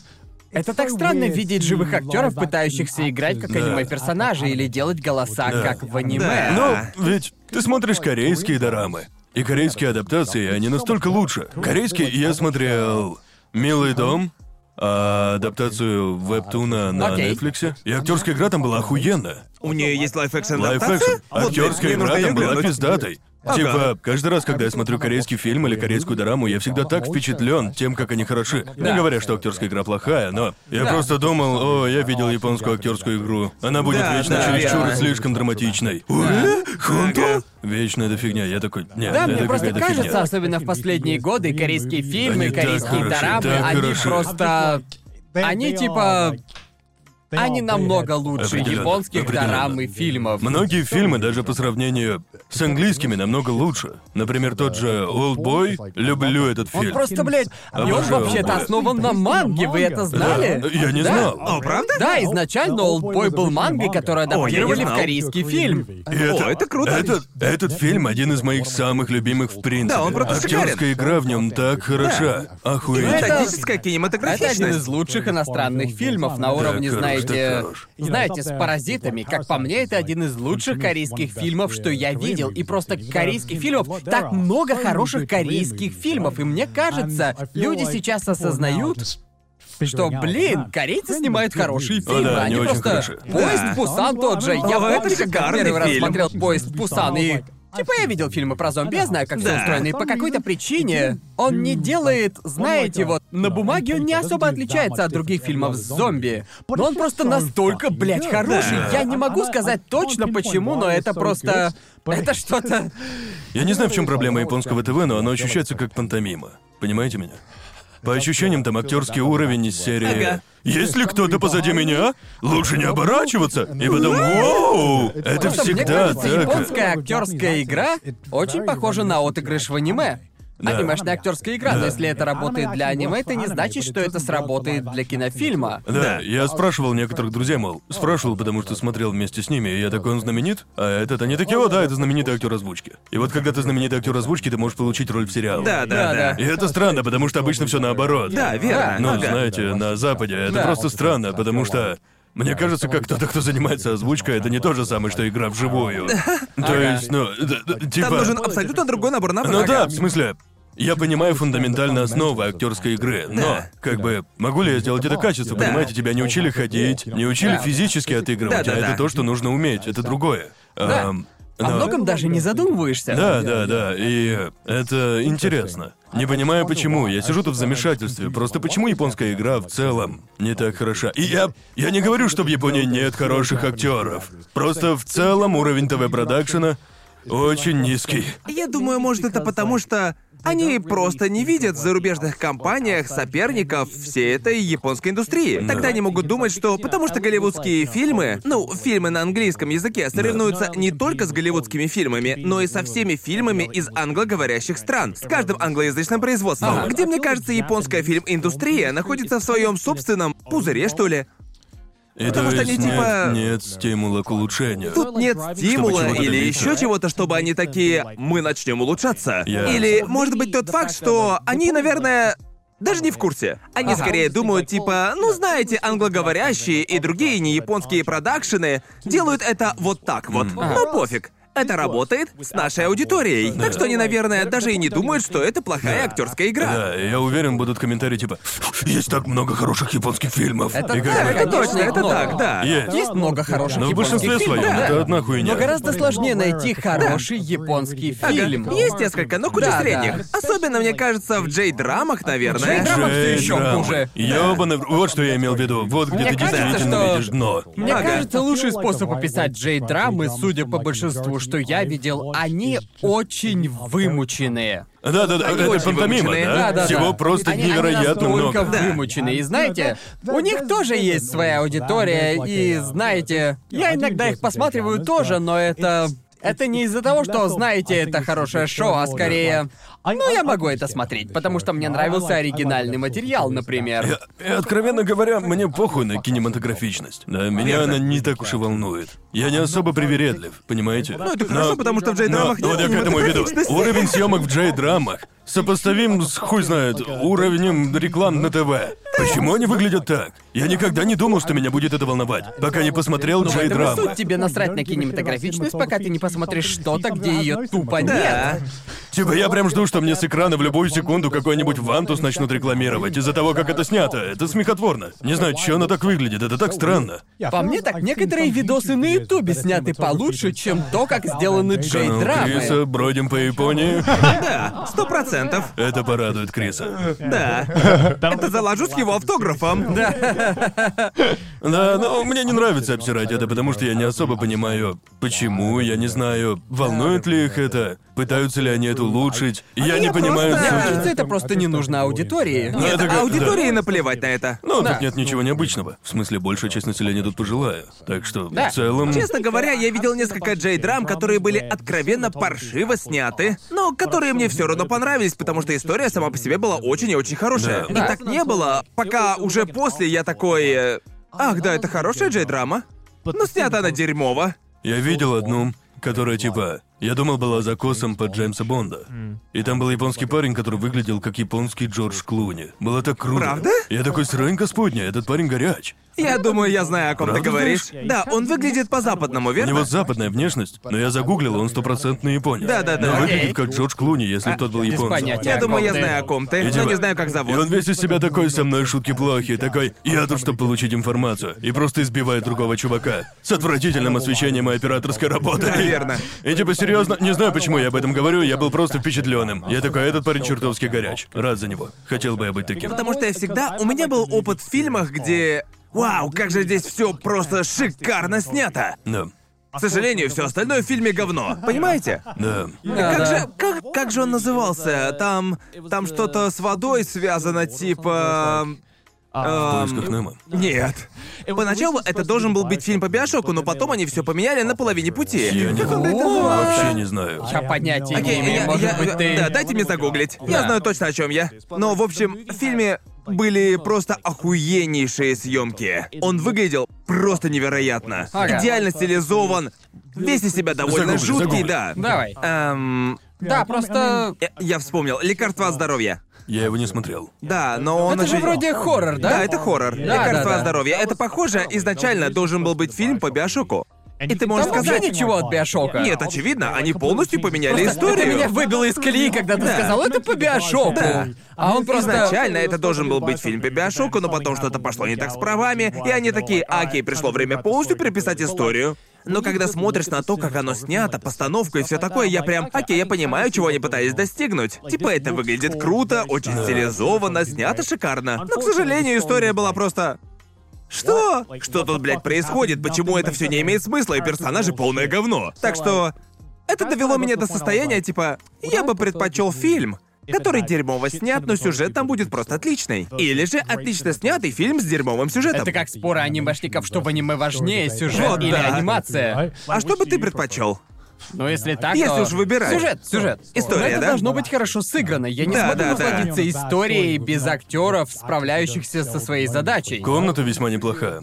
Это так странно видеть живых актеров, пытающихся играть как аниме-персонажи или делать голоса Да. как в аниме. Да. Ну, ведь ты смотришь корейские дорамы. И корейские адаптации, они настолько лучше. Корейские я смотрел «Милый дом», а адаптацию вебтуна на Окей. Netflix. И актерская игра там была охуенная. У нее есть лайф-экшн Лайф-экшн. Актерская игра там была пиздатой. Ага. Типа, каждый раз, когда я смотрю корейский фильм или корейскую дораму, я всегда так впечатлен тем, как они хороши. Не Да. говоря, что актерская игра плохая, но я Да. просто думал, о, я видел японскую актерскую игру. Она будет Да, вечно да, чересчур верно. и слишком драматичной. Э? Хунто? Вечно эта фигня. Я такой, нет, Да, это мне просто кажется, фигня. особенно в последние годы, корейские фильмы, Они корейские дорамы, они хороши. просто... Они типа... Они намного лучше Определенно, японских определенно. дорам и фильмов. Многие фильмы, даже по сравнению с английскими, намного лучше. Например, тот же «Олдбой». Люблю этот Он фильм. просто, блядь, и он Обожаю вообще-то основан на манге, вы это знали? Да, я не Да. знал. О, правда? Да, изначально Олдбой был мангой, которую О, я не адаптировали в знал. корейский фильм. И О, это круто. Этот, этот фильм один из моих самых любимых в принципе. Да, он просто Актерская игра в нем так хороша. Охуенно. Это- Фантастическая Это один из лучших иностранных фильмов на уровне, хорош, хорош. знаете, с паразитами. Как по мне, это один из лучших корейских фильмов, что я видел. И просто корейских фильмов так много хороших корейских фильмов. И мне кажется, люди сейчас осознают, что, блин, корейцы снимают хорошие О, фильмы. да, они просто... хороши. Поезд в Пусан тот же. Я О, помню, как первый раз смотрел Поезд в Пусан и... Типа я видел фильмы про зомби, я знаю, как все Да. устроено, и по какой-то причине он не делает, знаете, вот, на бумаге он не особо отличается от других фильмов с зомби. Но он просто настолько, блядь, хороший. Я не могу сказать точно почему, но это просто... Это что-то... Я не знаю, в чем проблема японского ТВ, но оно ощущается как пантомима. Понимаете меня? По ощущениям, там актерский уровень из серии. Ага. Если кто-то позади меня, лучше не оборачиваться. И потом, вау! Это мне всегда кажется, так. японская актерская игра очень похожа на отыгрыш в аниме. Да. Анимешная актерская игра, но если это работает для аниме, это не значит, что это сработает для кинофильма. Да, я спрашивал некоторых друзей, мол, спрашивал, потому что смотрел вместе с ними, и я такой, он знаменит? А этот, они такие, о, да, это знаменитый актер озвучки. И вот когда ты знаменитый актер озвучки, ты можешь получить роль в сериале. Да, да, Да, да. И это странно, потому что обычно все наоборот. Да, верно. Ну, Ага. знаете, на Западе это Да. просто странно, потому что мне кажется, как кто-то, кто занимается озвучкой, это не то же самое, что игра вживую. То есть, ну, типа... Там нужен абсолютно другой набор навыков. Ну да, в смысле, я понимаю фундаментальные основы актерской игры, но, Да. как бы, могу ли я сделать это качество? Да. Понимаете, тебя не учили ходить, не учили Да. физически отыгрывать, Да, да, а да. это то, что нужно уметь, это другое. Да. Ам, О но- многом даже не задумываешься. Да, да, да, и это интересно. Не понимаю почему, я сижу тут в замешательстве, просто почему японская игра в целом не так хороша. И я, я не говорю, что в Японии нет хороших актеров. Просто в целом уровень ТВ-продакшена очень низкий. Я думаю, может, это потому, что они просто не видят в зарубежных компаниях соперников всей этой японской индустрии. Тогда они могут думать, что потому что голливудские фильмы, ну, фильмы на английском языке соревнуются не только с голливудскими фильмами, но и со всеми фильмами из англоговорящих стран, с каждым англоязычным производством, Ага. где, мне кажется, японская фильм-индустрия находится в своем собственном пузыре, что ли. И Потому то что есть они, типа- нет, нет стимула к улучшению. Тут нет стимула чего-то или добиться. еще чего-то, чтобы они такие «мы начнем улучшаться». Я- Или, может быть, тот факт, что они, наверное, даже не в курсе. Они Ага. скорее думают, типа, ну знаете, англоговорящие и другие не японские продакшены делают это вот так вот. Ну пофиг. Это работает с нашей аудиторией. Так что они, наверное, даже и не думают, что это плохая актерская игра. Да, я уверен, будут комментарии типа «Есть так много хороших японских фильмов». Это И как так, бы- Это точно, это много. так, да. Есть. Есть много хороших Но в японских большинстве фильмов, своем да. это одна хуйня. Но гораздо сложнее найти хороший японский Ага. фильм. Есть несколько, но куча Да, средних. да. Особенно, мне кажется, в джей-драмах, наверное. Джей-драма всё ещё Джей-драмы. хуже. Ёбаный Вот что я имел в виду. Вот где Мне ты кажется, действительно что- видишь дно. Мне Ага. кажется, лучший способ описать джей-драмы, судя по большинству, что я видел, они очень вымученные. Да-да-да, Они это очень пантомима, вымученные. да? Да, да, Всего да. просто они, они невероятно настолько много. вымученные. И знаете, у них тоже есть своя аудитория, и знаете, я иногда их посматриваю тоже, но это... Это не из-за того, что, знаете, это хорошее шоу, а скорее... Ну, я могу это смотреть, потому что мне нравился оригинальный материал, например. И, и, откровенно говоря, мне похуй на кинематографичность. Да, меня она не так уж и волнует. Я не особо привередлив, понимаете? Ну, это хорошо, потому что в джей-драмах Но- нет вот я к этому веду. Уровень съемок в джей-драмах сопоставим с, хуй знает, уровнем реклам на ТВ. Почему они выглядят так? Я никогда не думал, что меня будет это волновать, пока не посмотрел Джей Это Драма. суть тебе насрать на кинематографичность, пока ты не посмотришь что-то, где ее тупо нет. Да. Типа я прям жду, что мне с экрана в любую секунду какой-нибудь Вантус начнут рекламировать из-за того, как это снято. Это смехотворно. Не знаю, что оно так выглядит, это так странно. По мне так, некоторые видосы на Ютубе сняты получше, чем то, как сделаны Джей Канал Драмы. Криса, бродим по Японии. Да, сто процентов. Это порадует Криса. Да. Это заложу с его автографом. Да. Да, но мне не нравится обсирать это, потому что я не особо понимаю, почему, я не знаю, волнует ли их это, пытаются ли они это улучшить. Я не понимаю сути. кажется, это просто не нужно аудитории. Ну, Нет, это как- аудитории наплевать на это. Ну, Да. тут нет ничего необычного. В смысле, большая часть населения тут пожилая. Так что, Да. в целом... Честно говоря, я видел несколько Джей-драм, которые были откровенно паршиво сняты, но которые мне все равно понравились, потому что история сама по себе была очень и очень хорошая. Да. И так не было, пока уже после я такой... Ах, да, это хорошая Джей-драма. Но снята она дерьмово. Я видел одну, которая типа... Я думал, была закосом под Джеймса Бонда. И там был японский парень, который выглядел как японский Джордж Клуни. Было так круто. Правда? Я такой, срань господня, этот парень горяч. Я думаю, я знаю, о ком ты Правда говоришь. Да, он выглядит по-западному, У верно? него западная внешность, но я загуглил, он стопроцентный японец. Да-да-да. Но Окей. выглядит как Джордж Клуни, если б тот был без японцем. Я думаю, я знаю, о ком ты, но не знаю, как И зовут. он весь из себя такой со мной шутки плохие, такой, я тут, чтобы получить информацию, и просто избивает другого чувака. С отвратительным освещением и операторской работой. Да, верно. И типа серьезно, не знаю, почему я об этом говорю, я был просто впечатленным. Я такой, этот парень чертовски горяч. Рад за него. Хотел бы я быть таким. Потому что я всегда... У меня был опыт в фильмах, где... Вау, как же здесь все просто шикарно снято! Да. К сожалению, все остальное в фильме говно. Понимаете? Да. Как да. же. Как, как же он назывался? Там. Там что-то с водой связано, типа. В эм, поисках Немо. Нет. Поначалу это должен был быть фильм по Биошоку, но потом они все поменяли на половине пути. Я не Как он, блядь, назывался? вообще не знаю. Я понятия Окей, не имею, я- может я- быть, ты... Да, дайте мне загуглить. Я Да. знаю точно, о чем я. Но, в общем, в фильме были просто охуеннейшие съемки. Он выглядел просто невероятно. Ага. Идеально стилизован, весь из себя довольно Загугли, жуткий, загугли. да. Давай. Эм, Да, просто... я, я вспомнил. Лекарство от здоровья. Я его не смотрел. Да, но он Это же вроде хоррор, да? Да, это хоррор. Да, Лекарство да, да. от здоровья. Это похоже, изначально должен был быть фильм по Биошоку. И ты можешь сказать... ничего от Биошока. Нет, очевидно, они полностью поменяли Просто историю. Это меня выбило из колеи, когда ты Да. сказал, это по Биошоку. Да. А он просто... Изначально это должен был быть фильм по Биошоку, но потом что-то пошло не так с правами, и они такие, окей, пришло время полностью переписать историю. Но когда смотришь на то, как оно снято, постановку и все такое, я прям, окей, я понимаю, чего они пытались достигнуть. Типа это выглядит круто, очень стилизованно, снято шикарно. Но, к сожалению, история была просто... Что? Что тут, блядь, происходит? Почему это все не имеет смысла, и персонажи полное говно? Так что... Это довело меня до состояния, типа, я бы предпочел фильм, который дерьмово снят, но сюжет там будет просто отличный. Или же отлично снятый фильм с дерьмовым сюжетом. Это как споры анимешников, что в аниме важнее, сюжет Вот или да. анимация. А что бы ты предпочел? Ну, если так, Если то... уж выбирать. Сюжет, сюжет. История, это да? должно быть хорошо сыграно. Я не Да, смогу да, да. насладиться историей без актеров, справляющихся со своей задачей. Комната весьма неплоха.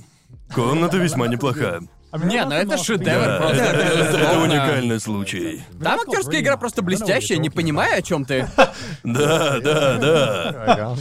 Комната весьма неплоха. Не, ну это шедевр Да, просто. это, это- это уникальный случай. Там актерская игра просто блестящая, не понимаю, о чем ты. Да, да, да.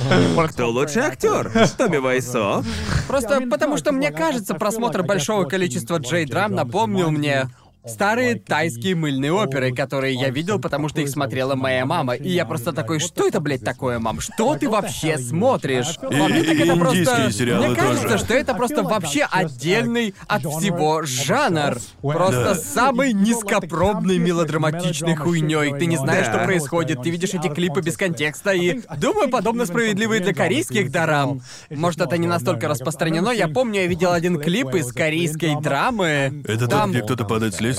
Кто лучший актер? Томми Вайсо? Просто потому что мне кажется, просмотр большого количества Джей-драм напомнил мне старые тайские мыльные оперы, которые я видел, потому что их смотрела моя мама. И я просто такой, что это, блядь, такое, мам? Что ты вообще смотришь? По мне так И- это и просто... сериалы Мне кажется, тоже. что это просто вообще отдельный от всего жанр. Просто Да. самый низкопробный мелодраматичной хуйней. Ты не знаешь, Да. что происходит, ты видишь эти клипы без контекста, и думаю, подобно справедливо и для корейских дарам. Может, это не настолько распространено. Я помню, я видел один клип из корейской драмы. Это тот, Там где кто-то падает с лестницы?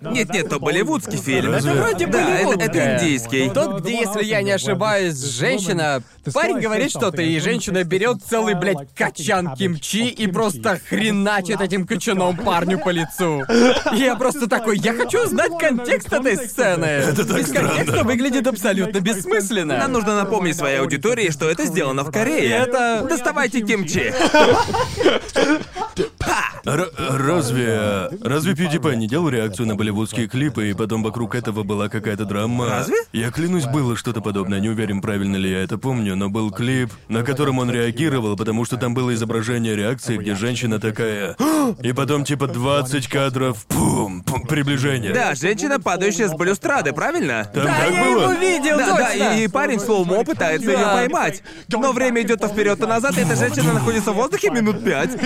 Нет-нет, то болливудский фильм. Это вроде Да, это, это индийский. Тот, где, если я не ошибаюсь, женщина... Парень говорит что-то, и женщина берет целый, блядь, качан кимчи и просто хреначит этим качаном парню по лицу. И я просто такой, я хочу знать контекст этой сцены. Это так Без контекста странно. выглядит абсолютно бессмысленно. Нам нужно напомнить своей аудитории, что это сделано в Корее. Это- Доставайте кимчи. Па! Р- разве... Разве PewDiePie не делал реакцию на болливудские клипы, и потом вокруг этого была какая-то драма? Разве? Я клянусь, было что-то подобное, не уверен, правильно ли я это помню, но был клип, на котором он реагировал, потому что там было изображение реакции, где женщина такая... И потом типа 20 кадров, пум, пум, приближение. Да, женщина, падающая с балюстрады, правильно? Там Да, так я было? его видел, Да, точно! да, и, парень в слоумо пытается ее поймать. Но время идет то вперед, то назад, и эта женщина находится в воздухе минут пять.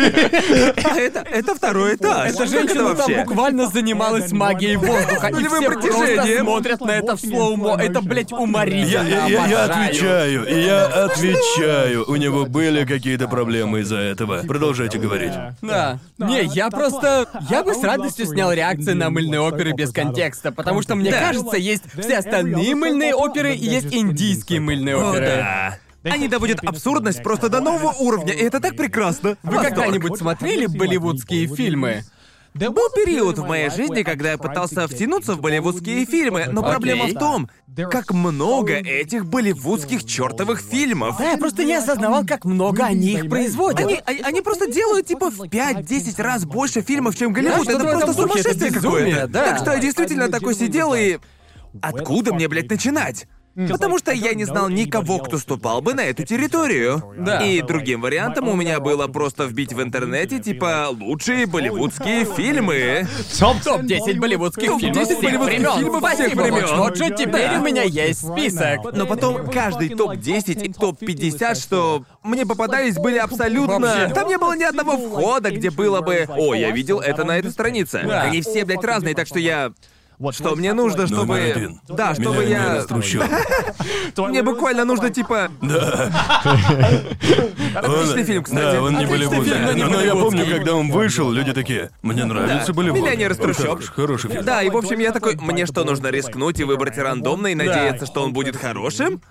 А это, это второй этаж. Эта женщина там буквально занималась магией воздуха, и Нулевым все просто смотрят на это в слоумо. Это, блядь, уморительно. Я, я- я- отвечаю, я отвечаю. У него были какие-то проблемы из-за этого. Продолжайте говорить. Да. Не, я просто... Я бы с радостью снял реакции на мыльные оперы без контекста, потому что, мне Да. кажется, есть все остальные мыльные оперы и есть индийские мыльные О, оперы. да. Они доводят абсурдность просто до нового уровня, и это так прекрасно. Вы когда-нибудь смотрели болливудские фильмы? Был период в моей жизни, когда я пытался втянуться в болливудские фильмы, но проблема в том, как много этих болливудских чертовых фильмов. Да, я просто не осознавал, как много они их производят. Они, они, они просто делают типа в 5-10 раз больше фильмов, чем Да, Голливуд. что-то это просто сумасшествие какое-то. да. Так что я действительно такой сидел и. Откуда мне, блядь, начинать? Потому что я не знал никого, кто ступал бы на эту территорию. Да. И другим вариантом у меня было просто вбить в интернете, типа, лучшие болливудские фильмы. Топ-10 болливудских Топ-10 фильмов всех болливудских времен. фильмов всех Спасибо, времен. Вот что теперь Да. у меня есть список. Но потом каждый топ-10 и топ-50, что мне попадались, были абсолютно... Вообще. Там не было ни одного входа, где было бы... О, я видел это на этой странице. Да. Они все, блядь, разные, так что я... Что мне нужно, Номер чтобы... один. Да, чтобы Миллионер я... трущоб. Мне буквально нужно, типа... Отличный фильм, кстати. Да, он не болливудский. но не Но я помню, когда он вышел, люди такие, мне нравится Да. Болливуд. «Миллионер из Он трущоб». Хороший, хороший фильм. Да, и в общем я такой, мне что, нужно рискнуть и выбрать рандомно и надеяться, что он будет хорошим?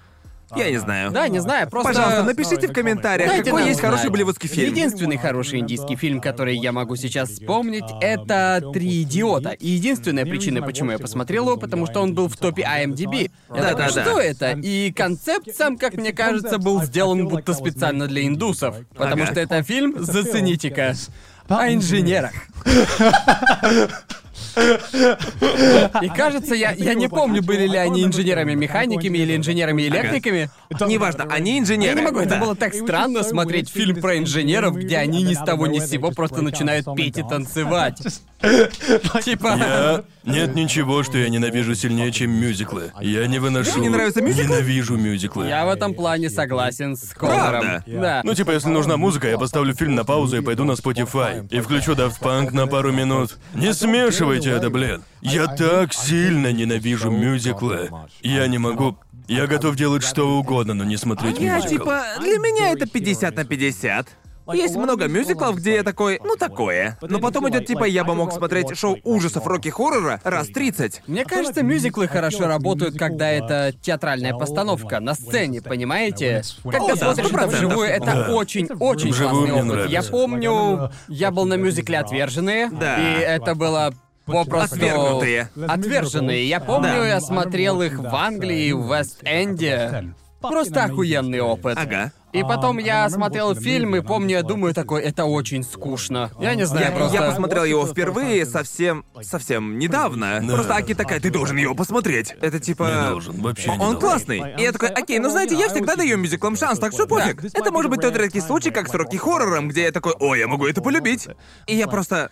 Я не знаю. Да, не знаю, просто... Пожалуйста, напишите в комментариях, Дайте какой нам есть хороший знать. болливудский фильм. Единственный хороший индийский фильм, который я могу сейчас вспомнить, это «Три идиота». И единственная причина, почему я посмотрел его, потому что он был в топе IMDb. Я такой, Да-да-да. что это? И концепт сам, как мне кажется, был сделан будто специально для индусов. Потому Ага. что это фильм, зацените-ка, о инженерах. И кажется, я, я не помню, были ли они инженерами-механиками или инженерами-электриками. Неважно, они инженеры. Я не могу, это было так странно смотреть фильм про инженеров, где они ни с того ни с сего просто начинают петь и танцевать. Типа... Я... Нет ничего, что я ненавижу сильнее, чем мюзиклы. Я не выношу... Тебе не нравятся мюзиклы? Ненавижу мюзиклы. Я в этом плане согласен с Конором. Правда? Да. Ну, типа, если нужна музыка, я поставлю фильм на паузу и пойду на Spotify. И включу Daft Punk на пару минут. Не смешивайте это, блин. Я так сильно ненавижу мюзиклы. Я не могу... Я готов делать что угодно, но не смотреть Я мюзикл. типа, для меня это 50 на 50. Есть много мюзиклов, где я такой, ну такое. Но потом идет типа, я бы мог смотреть шоу ужасов Рокки-хоррора раз 30. Мне кажется, мюзиклы хорошо работают, когда это театральная постановка на сцене, понимаете? Когда О, да, смотришь это 100%. вживую, это Да. очень-очень Вживую классный опыт. Я нравится. помню, я был на мюзикле «Отверженные», Да. и это было попросту... Отвергнутые. Отверженные. Я помню, Да. я смотрел их в Англии, в Вест-Энде. Просто охуенный опыт. Ага. И потом я смотрел фильм, и помню, я думаю такой, это очень скучно. Я не знаю, Я, просто... я посмотрел его впервые совсем, совсем недавно. Да. Просто Аки такая, ты должен его посмотреть. Это типа... Не должен, вообще не Он должен. классный. И я такой, окей, ну знаете, я всегда даю мюзиклам шанс, так что пофиг. Это может быть тот редкий случай, как с Рокки Хоррором, где я такой, о, я могу это полюбить. И я просто...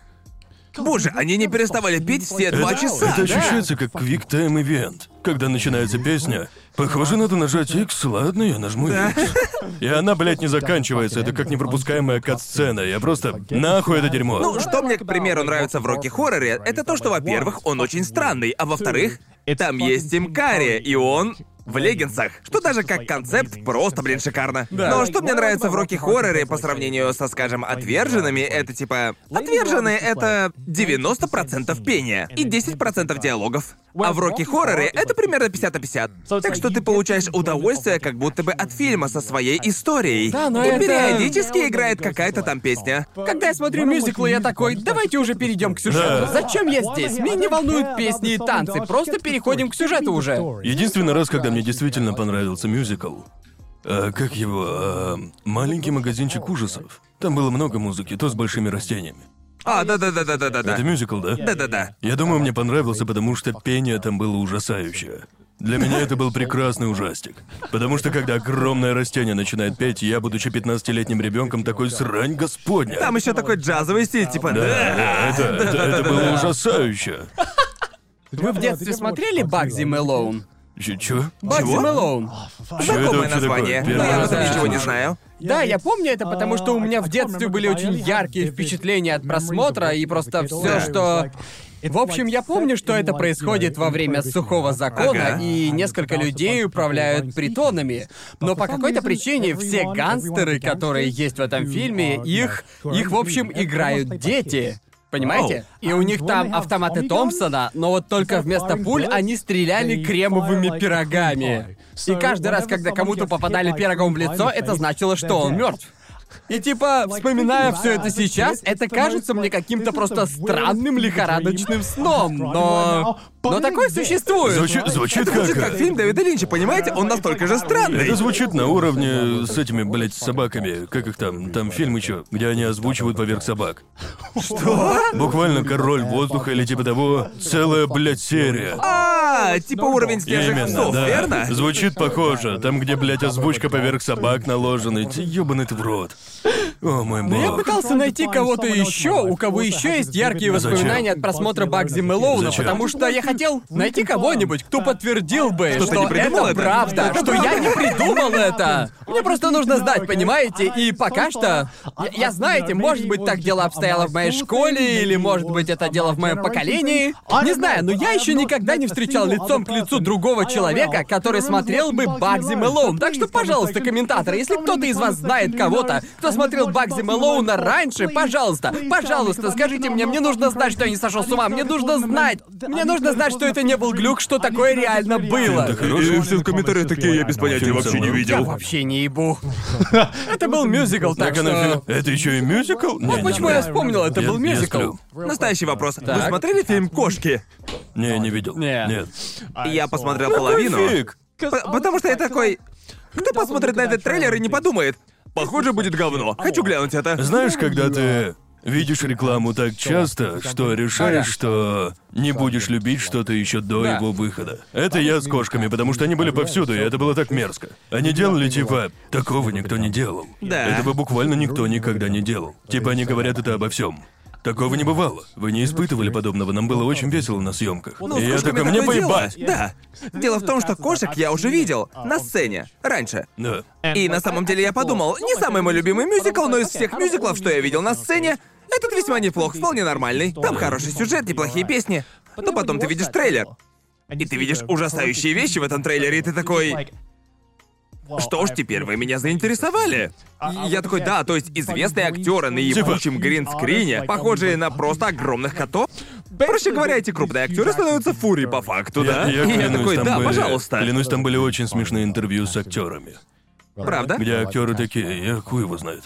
Боже, они не переставали петь все два часа. Это ощущается как Quick Time Event. Когда начинается песня, похоже, надо нажать X, ладно, я нажму X. И она, блядь, не заканчивается, это как непропускаемая кат-сцена. Я просто... Нахуй это дерьмо. Ну, что мне, к примеру, нравится в Рокки Хорроре, это то, что, во-первых, он очень странный, а во-вторых, там есть Тим Карри, и он в леггинсах. Что даже как концепт просто, блин, шикарно. Но что мне нравится в Рокки Хорроре по сравнению со, скажем, отверженными, это типа... Отверженные — это 90% пения и 10% диалогов. А в Рокки Хорроре это примерно 50 на 50. Так что ты получаешь удовольствие как будто бы от фильма со своей историей. Да, но и это- периодически играет какая-то там песня. Когда я смотрю мюзиклы, я такой, давайте уже перейдем к сюжету. Да. Зачем я здесь? Меня не волнуют песни и танцы, просто переходим к сюжету уже. Единственный раз, когда мне действительно понравился мюзикл, а, как его, а, маленький магазинчик ужасов. Там было много музыки, то с большими растениями. А, да-да-да-да-да-да. Это мюзикл, да? Да-да-да. Я думаю, мне понравился, потому что пение там было ужасающее. Для меня это был прекрасный ужастик. Потому что когда огромное растение начинает петь, я, будучи 15-летним ребенком, такой срань господня. Там еще такой джазовый стиль, типа, Да, да. да, это, это, это было ужасающе. Вы в детстве смотрели Багзи Мэлоун? Чё? Багзи? Мэлоун. Знакомое название, но я об этом ничего не знаю. Да, я помню это, потому что у меня в детстве были очень яркие впечатления от просмотра и просто все, что... В общем, я помню, что это происходит во время сухого закона, Ага. и несколько людей управляют притонами. Но по какой-то причине все гангстеры, которые есть в этом фильме, их, их, в общем, играют дети. Понимаете? И у них там автоматы Томпсона, но вот только вместо пуль они стреляли кремовыми пирогами. И каждый раз, когда кому-то попадали пирогом в лицо, это значило, что он мертв. И типа, вспоминая все это сейчас, это кажется мне каким-то просто странным лихорадочным сном, но... Но такое существует. Звучит, звучит как... как фильм Дэвида Линча, понимаете? Он настолько же странный. Это звучит на уровне с этими, блядь, собаками. Как их там? Там фильм еще, где они озвучивают поверх собак. Что? Буквально король воздуха или типа того. Целая, блядь, серия. А, типа уровень снежных Именно, псов, да. верно? Звучит похоже. Там, где, блядь, озвучка поверх собак наложена. Ёбаный ты в рот. О, мой Но я бог. пытался найти кого-то еще, у кого еще есть яркие воспоминания от просмотра Багзи Мэлоуна, Зачем? потому что я хотел найти кого-нибудь, кто подтвердил бы, Что что это это? правда, что я не придумал это. Мне просто нужно знать, понимаете? И пока что, я, я знаете, может быть так дело обстояло в моей школе, или может быть это дело в моем поколении. Не знаю, но я еще никогда не встречал лицом к лицу другого человека, который смотрел бы Багзи Мэлоун. Так что, пожалуйста, комментаторы, если кто-то из вас знает кого-то, кто смотрел Багзи Мэлоуна раньше, пожалуйста, пожалуйста, скажите мне, мне нужно знать, что я не сошел с ума, мне нужно знать, мне нужно знать, что это не был глюк, что такое реально было. И все в комментариях такие, я без понятия вообще не мной. Я видел. вообще не ебу. Это был мюзикл, так что... Это еще и мюзикл? Вот почему я вспомнил, это был мюзикл. Настоящий вопрос. Вы смотрели фильм «Кошки»? Не, не видел. Не. Нет. Я посмотрел половину. Потому что я такой... Кто посмотрит на этот трейлер и не подумает? Похоже, будет говно. Хочу глянуть это. Знаешь, когда ты видишь рекламу так часто, что решаешь, что не будешь любить что-то еще до Да. его выхода. Это я с кошками, потому что они были повсюду, и это было так мерзко. Они делали типа такого никто не делал. Да. Этого буквально никто никогда не делал. Типа они говорят это обо всем. Такого не бывало. Вы не испытывали подобного, нам было очень весело на съемках. Ну, и я такой, мне поебать. Да. Дело в том, что кошек я уже видел на сцене раньше. Да. И на самом деле я подумал, не самый мой любимый мюзикл, но из всех мюзиклов, что я видел на сцене, этот весьма неплох, вполне нормальный. Там хороший сюжет, неплохие песни. Но потом ты видишь трейлер. И ты видишь ужасающие вещи в этом трейлере, и ты такой... Что ж, теперь вы меня заинтересовали. И я такой, да, то есть известные актеры на ебучем гринскрине, похожие на просто огромных котов. Проще говоря, эти крупные актеры становятся фури по факту, да? Я, я И я клянусь, такой, да, были, пожалуйста. Клянусь, там были очень смешные интервью с актерами. Правда? Где актеры такие, я хуй его знает.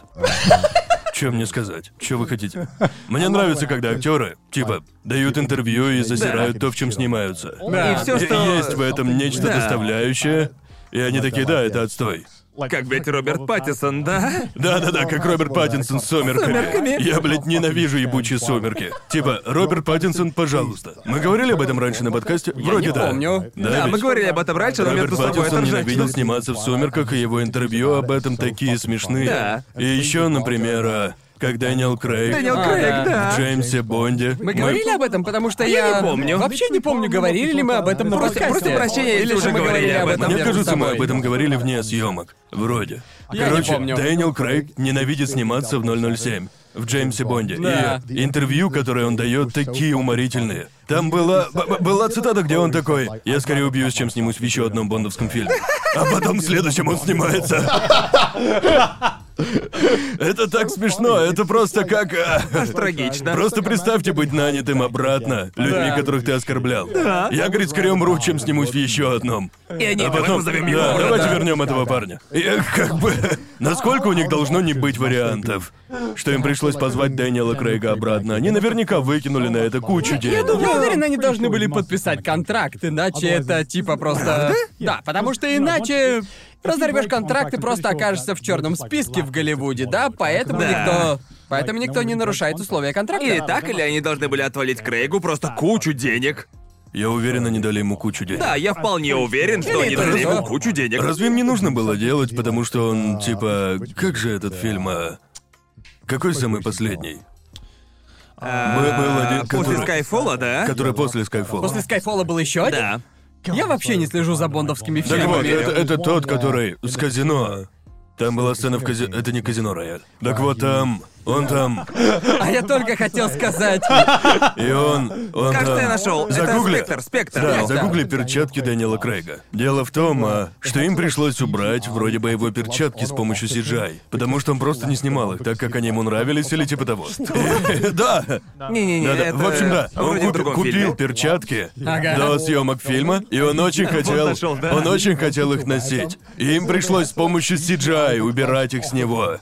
Чем мне сказать? Что вы хотите? Мне нравится, когда актеры, типа, дают интервью и засирают то, в чем снимаются. Да. И все, что... Есть в этом нечто Да. доставляющее. И они такие, да, это отстой. Как ведь Роберт Паттисон, да? Да-да-да, как Роберт Паттинсон с сумерками. Сумерками. Я, блядь, ненавижу ебучие сумерки. Типа, Роберт Паттинсон, пожалуйста. Мы говорили об этом раньше на подкасте? Вроде не да. помню. Да, ведь? мы говорили об этом раньше, но Роберт между собой Паттинсон ненавидел ржачно. сниматься в «Сумерках», и его интервью об этом такие смешные. Да. И еще, например, а, как Дэниел Крейг Дэниел А, Крейг, да. да. в Джеймсе Бонде. Мы говорили об этом, потому что я... Я не помню. Вообще не помню, говорили ли мы об этом на Просто- подкасте. просто прощения, если Или уже же мы говорили об этом. Мне между кажется, мы собой. об этом говорили вне съемок. Вроде. Я не Короче, помню. Дэниел Крейг ненавидит сниматься в 007. В Джеймсе Бонде. Да. И интервью, которые он дает, такие уморительные. Там была, была цитата, где он такой «Я скорее убьюсь, чем снимусь в еще одном бондовском фильме». А потом в следующем он снимается. Это так смешно, это просто как... Аж трагично. Просто представьте быть нанятым обратно людьми, которых ты оскорблял. Я, говорит, скорее умру, чем снимусь в еще одном. И они, А потом, да, его. давайте Да. вернем этого парня. И как бы, насколько у них должно не быть вариантов, что им пришлось позвать Дэниела Крейга обратно. Они наверняка выкинули на это кучу денег. Я уверен, они должны были подписать контракт, иначе это типа просто... Да, потому что иначе... Разорвешь контракт и просто окажешься в черном списке в Голливуде, да? Поэтому Да. никто... Поэтому никто не нарушает условия контракта. Или так, или они должны были отвалить Крейгу просто кучу денег. Я уверен, они дали ему кучу денег. Да, я вполне уверен, что они дали ему кучу денег. Разве им не нужно было делать, потому что он, типа... Как же этот фильм, а... Какой самый последний? А, Был- был один, После который- Скайфолла, да? Который после Скайфолла. После Скайфолла был еще один? Да. Я вообще не слежу за бондовскими Так вот, фильмами. это, это тот, который с казино. Там была сцена в казино... Это не казино Рояль. Так вот, там... Он там... А я только хотел сказать. И он... он Кажется, там- я нашел. Это Загугли. Спектр, Спектр. Да, загугли перчатки Дэниела Крейга. Дело в том, а, что им пришлось убрать вроде бы его перчатки с помощью CGI, потому что он просто не снимал их, так как они ему нравились или типа того. Да, Не-не-не, это В общем, да, он купи- купил перчатки Ага. до съемок фильма, и он очень хотел, да. он очень хотел их носить. И им пришлось с помощью CGI убирать их с него.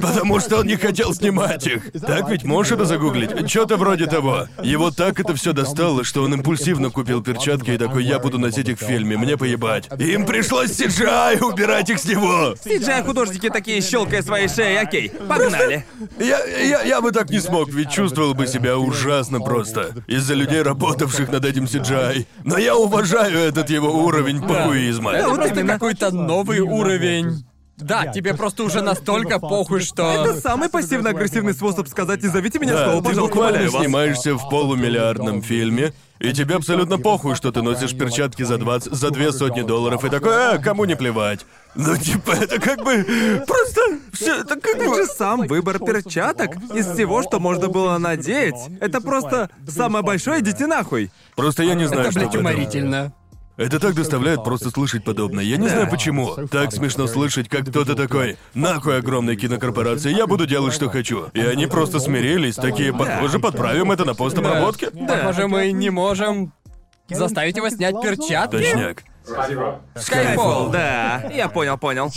Потому что он не хотел снимать их. Так ведь можешь это загуглить? Что-то вроде того. Его так это все достало, что он импульсивно купил перчатки и такой, я буду носить их в фильме, мне поебать. Им пришлось CGI убирать их с него. CGI художники такие щелкая своей шеей, окей, погнали. Я, я, я бы так не смог, ведь чувствовал бы себя ужасно просто. Из-за людей, работавших над этим CGI. Но я уважаю этот его уровень похуизма. Это вот именно. какой-то новый уровень. Да, тебе просто уже настолько похуй, что... Это самый пассивно-агрессивный способ сказать «не зовите меня Да, снова, ты пожалуйста, буквально умоляю вас». снимаешься в полумиллиардном фильме, и тебе абсолютно похуй, что ты носишь перчатки за 20, за две сотни долларов, и такой, а, кому не плевать. Ну, типа, это как бы просто все, это как Это бы... же сам выбор перчаток из всего, что можно было надеть. Это просто самое большое «идите нахуй». Просто я не знаю, Это, что блядь, уморительно. Это так доставляет просто слышать подобное. Я не знаю почему. Так смешно слышать, как кто-то такой, нахуй огромной кинокорпорации, я буду делать, что хочу. И они просто смирились, такие, похоже, подправим это на постобработке. Похоже, мы не можем заставить его снять перчатки. Точняк. Skyfall. Да, я понял, понял.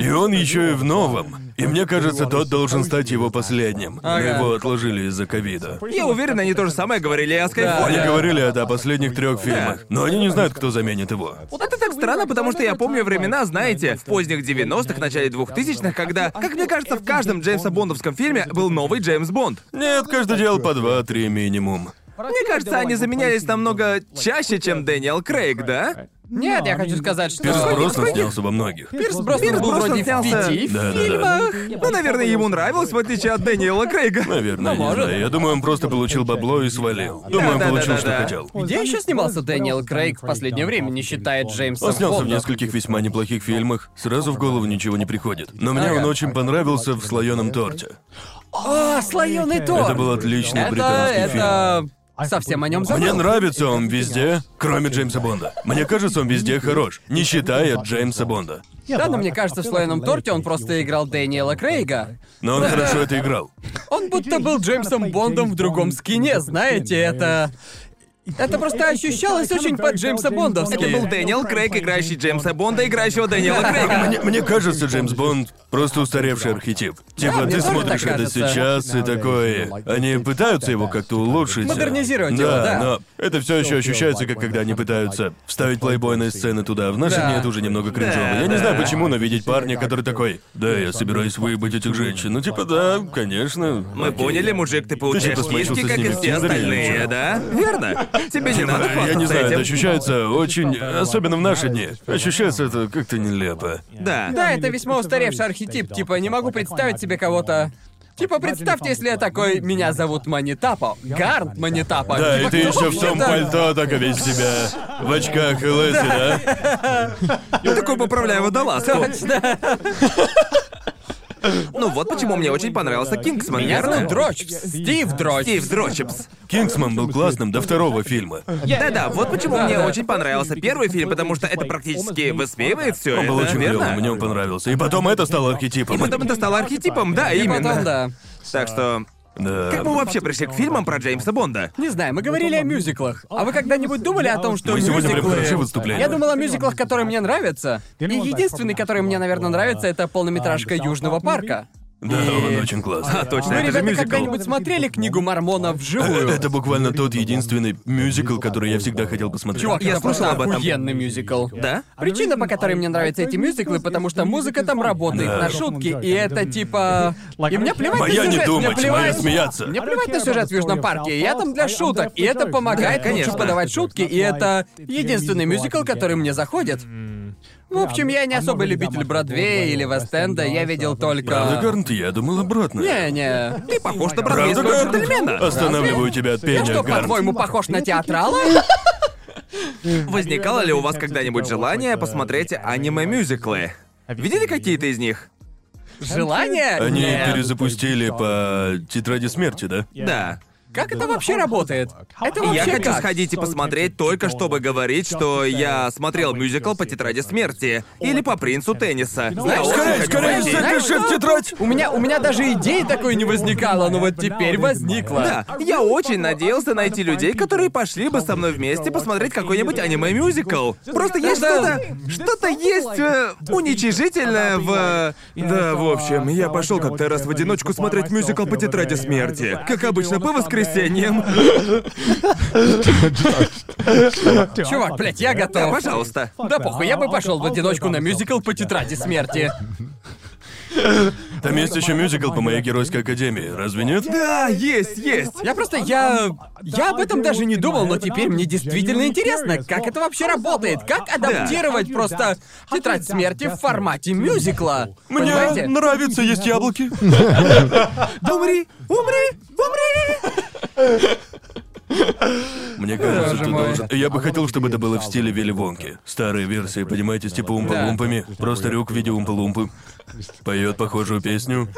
И он еще и в новом. И мне кажется, тот должен стать его последним. Но Ага. его отложили из-за ковида. Я уверен, они то же самое говорили и о Они Скайфолле. говорили это о последних трех фильмах, но они не знают, кто заменит его. Вот это так странно, потому что я помню времена, знаете, в поздних 90-х, начале 2000-х, когда, как мне кажется, в каждом Джеймса Бондовском фильме был новый Джеймс Бонд. Нет, каждый делал по два-три минимум. Мне кажется, они заменялись намного чаще, чем Дэниел Крейг, да? Нет, я хочу сказать, что... Пирс Броснан снялся во многих. Пирс Броснан Пирс был вроде в снялся- пяти Да-да-да. фильмах. Ну, наверное, ему нравилось, в отличие от Дэниела Крейга. Наверное, Ну, не может. знаю. Я думаю, он просто получил бабло и свалил. Думаю, он Да-да-да-да-да. получил, что хотел. Где еще снимался Дэниел Крейг в последнее время, не считая Джеймса Он снялся в Бонда? нескольких весьма неплохих фильмах. Сразу в голову ничего не приходит. Но мне Ага. он очень понравился в слоеном торте. А, слоеный торт! Это был отличный Это, британский фильм. Это... Совсем о нем забыл. Мне нравится он везде, кроме Джеймса Бонда. Мне кажется, он везде хорош, не считая Джеймса Бонда. Да, но мне кажется, в слоеном торте он просто играл Дэниела Крейга. Но он хорошо это играл. Он будто был Джеймсом Бондом в другом скине, знаете, это... Это просто ощущалось очень по Джеймса Бондовски. Это был Дэниел Крейг, играющий Джеймса Бонда, играющего Дэниела Крейга. Мне, мне кажется, Джеймс Бонд просто устаревший архетип. Типа, ты смотришь это кажется. сейчас и такой. Они пытаются его как-то улучшить. Модернизировать да, его, да. но это все еще ощущается, как когда они пытаются вставить плейбойные сцены туда. В наши Да. дни это уже немного кринжово. Да, Я не да. знаю почему, но видеть парня, который такой. Да, я собираюсь выебать этих женщин. Ну, типа, да, конечно. Мы окей. поняли, мужик, ты получаешь смачился киски, с как ними и в все остальные, да? Верно? Тебе не надо Я не знаю, это ощущается очень... Особенно в наши дни. Ощущается это как-то нелепо. Да. Да, это весьма устаревший архетип. Типа, не могу представить себе кого-то... Типа, представьте, если я такой, меня зовут Манитапо. Гард Манитапо. Да, Типа, и ты еще в том это? пальто так весь себя. В очках и лэсе, да? Я такой поправляю водолазку. Точно. Ну вот почему мне очень понравился Кингсман, Меня верно? зовут Дрочь. Стив Дрочь. Стив Дрочепс. Кингсман был классным до второго фильма. Да-да, вот почему мне очень понравился первый фильм, потому что это практически высмеивает все Он был очень верно? мне он понравился. И потом это стало архетипом. И потом это стало архетипом, да, именно. потом, да. Так что. Как мы вообще пришли к фильмам про Джеймса Бонда? Не знаю, мы говорили о мюзиклах. А вы когда-нибудь думали о том, что Мы сегодня прям мюзиклы... хороши выступления. Я думал о мюзиклах, которые мне нравятся. И единственный, который мне, наверное, нравится, это полнометражка Южного парка. Да, он очень классный. А, точно, Вы, это же ребята, мюзикл. когда-нибудь смотрели книгу Мормона Э, вживую? Это буквально тот единственный мюзикл, который я всегда хотел посмотреть. Чувак, Я слышал об этом. охуенный мюзикл. Да? Причина, по которой мне нравятся эти мюзиклы, потому что музыка там работает Да. на шутки, и это типа... И мне плевать Моя на не сюжет, думать, мне плевать... моя смеяться. Мне плевать на сюжет в Южном парке, я там для шуток, и это помогает конечно. подавать шутки, и это единственный мюзикл, который мне заходит. В общем, я не особый любитель Бродвея или Вест-Энда, я видел только... Гарнт? Я думал обратно. Не-не. Ты похож на бродвейского джентльмена. Останавливаю тебя от Я пения, что, Гарнт. по-твоему, похож на театрала? Возникало ли у вас когда-нибудь желание посмотреть аниме-мюзиклы? Видели какие-то из них? Желание? Они Нет. перезапустили по тетради смерти, да? Да. Как это вообще работает? Это вообще Я хочу как? сходить и посмотреть только чтобы говорить, что я смотрел мюзикл по тетради смерти или по принцу тенниса. Очень Скорее, скорее, запиши в тетрадь! У меня, у меня даже идеи такой не возникало, но вот теперь возникла. Да, я очень надеялся найти людей, которые пошли бы со мной вместе посмотреть какой-нибудь аниме-мюзикл. Просто есть что-то... Что-то есть э, уничижительное в... э, Да, в общем, я пошел как-то раз в одиночку смотреть мюзикл по тетради смерти. Как обычно, по воскресеньям. Чувак, блядь, я готов. пожалуйста. Да похуй, я бы пошел в одиночку на мюзикл по тетради смерти. Там есть еще мюзикл по моей геройской академии, разве нет? Да, есть, есть. Я просто, я... Я об этом даже не думал, но теперь мне действительно интересно, как это вообще работает. Как адаптировать просто тетрадь смерти в формате мюзикла. Понимаете? нравится есть яблоки. Умри, умри, умри. Мне кажется, Боже ты мой. должен... Я бы хотел, чтобы это было в стиле Вилли Вонки. Старые версии, понимаете, с типа умпа-лумпами. Просто Рюк в виде умпа-лумпы. Поет похожую песню.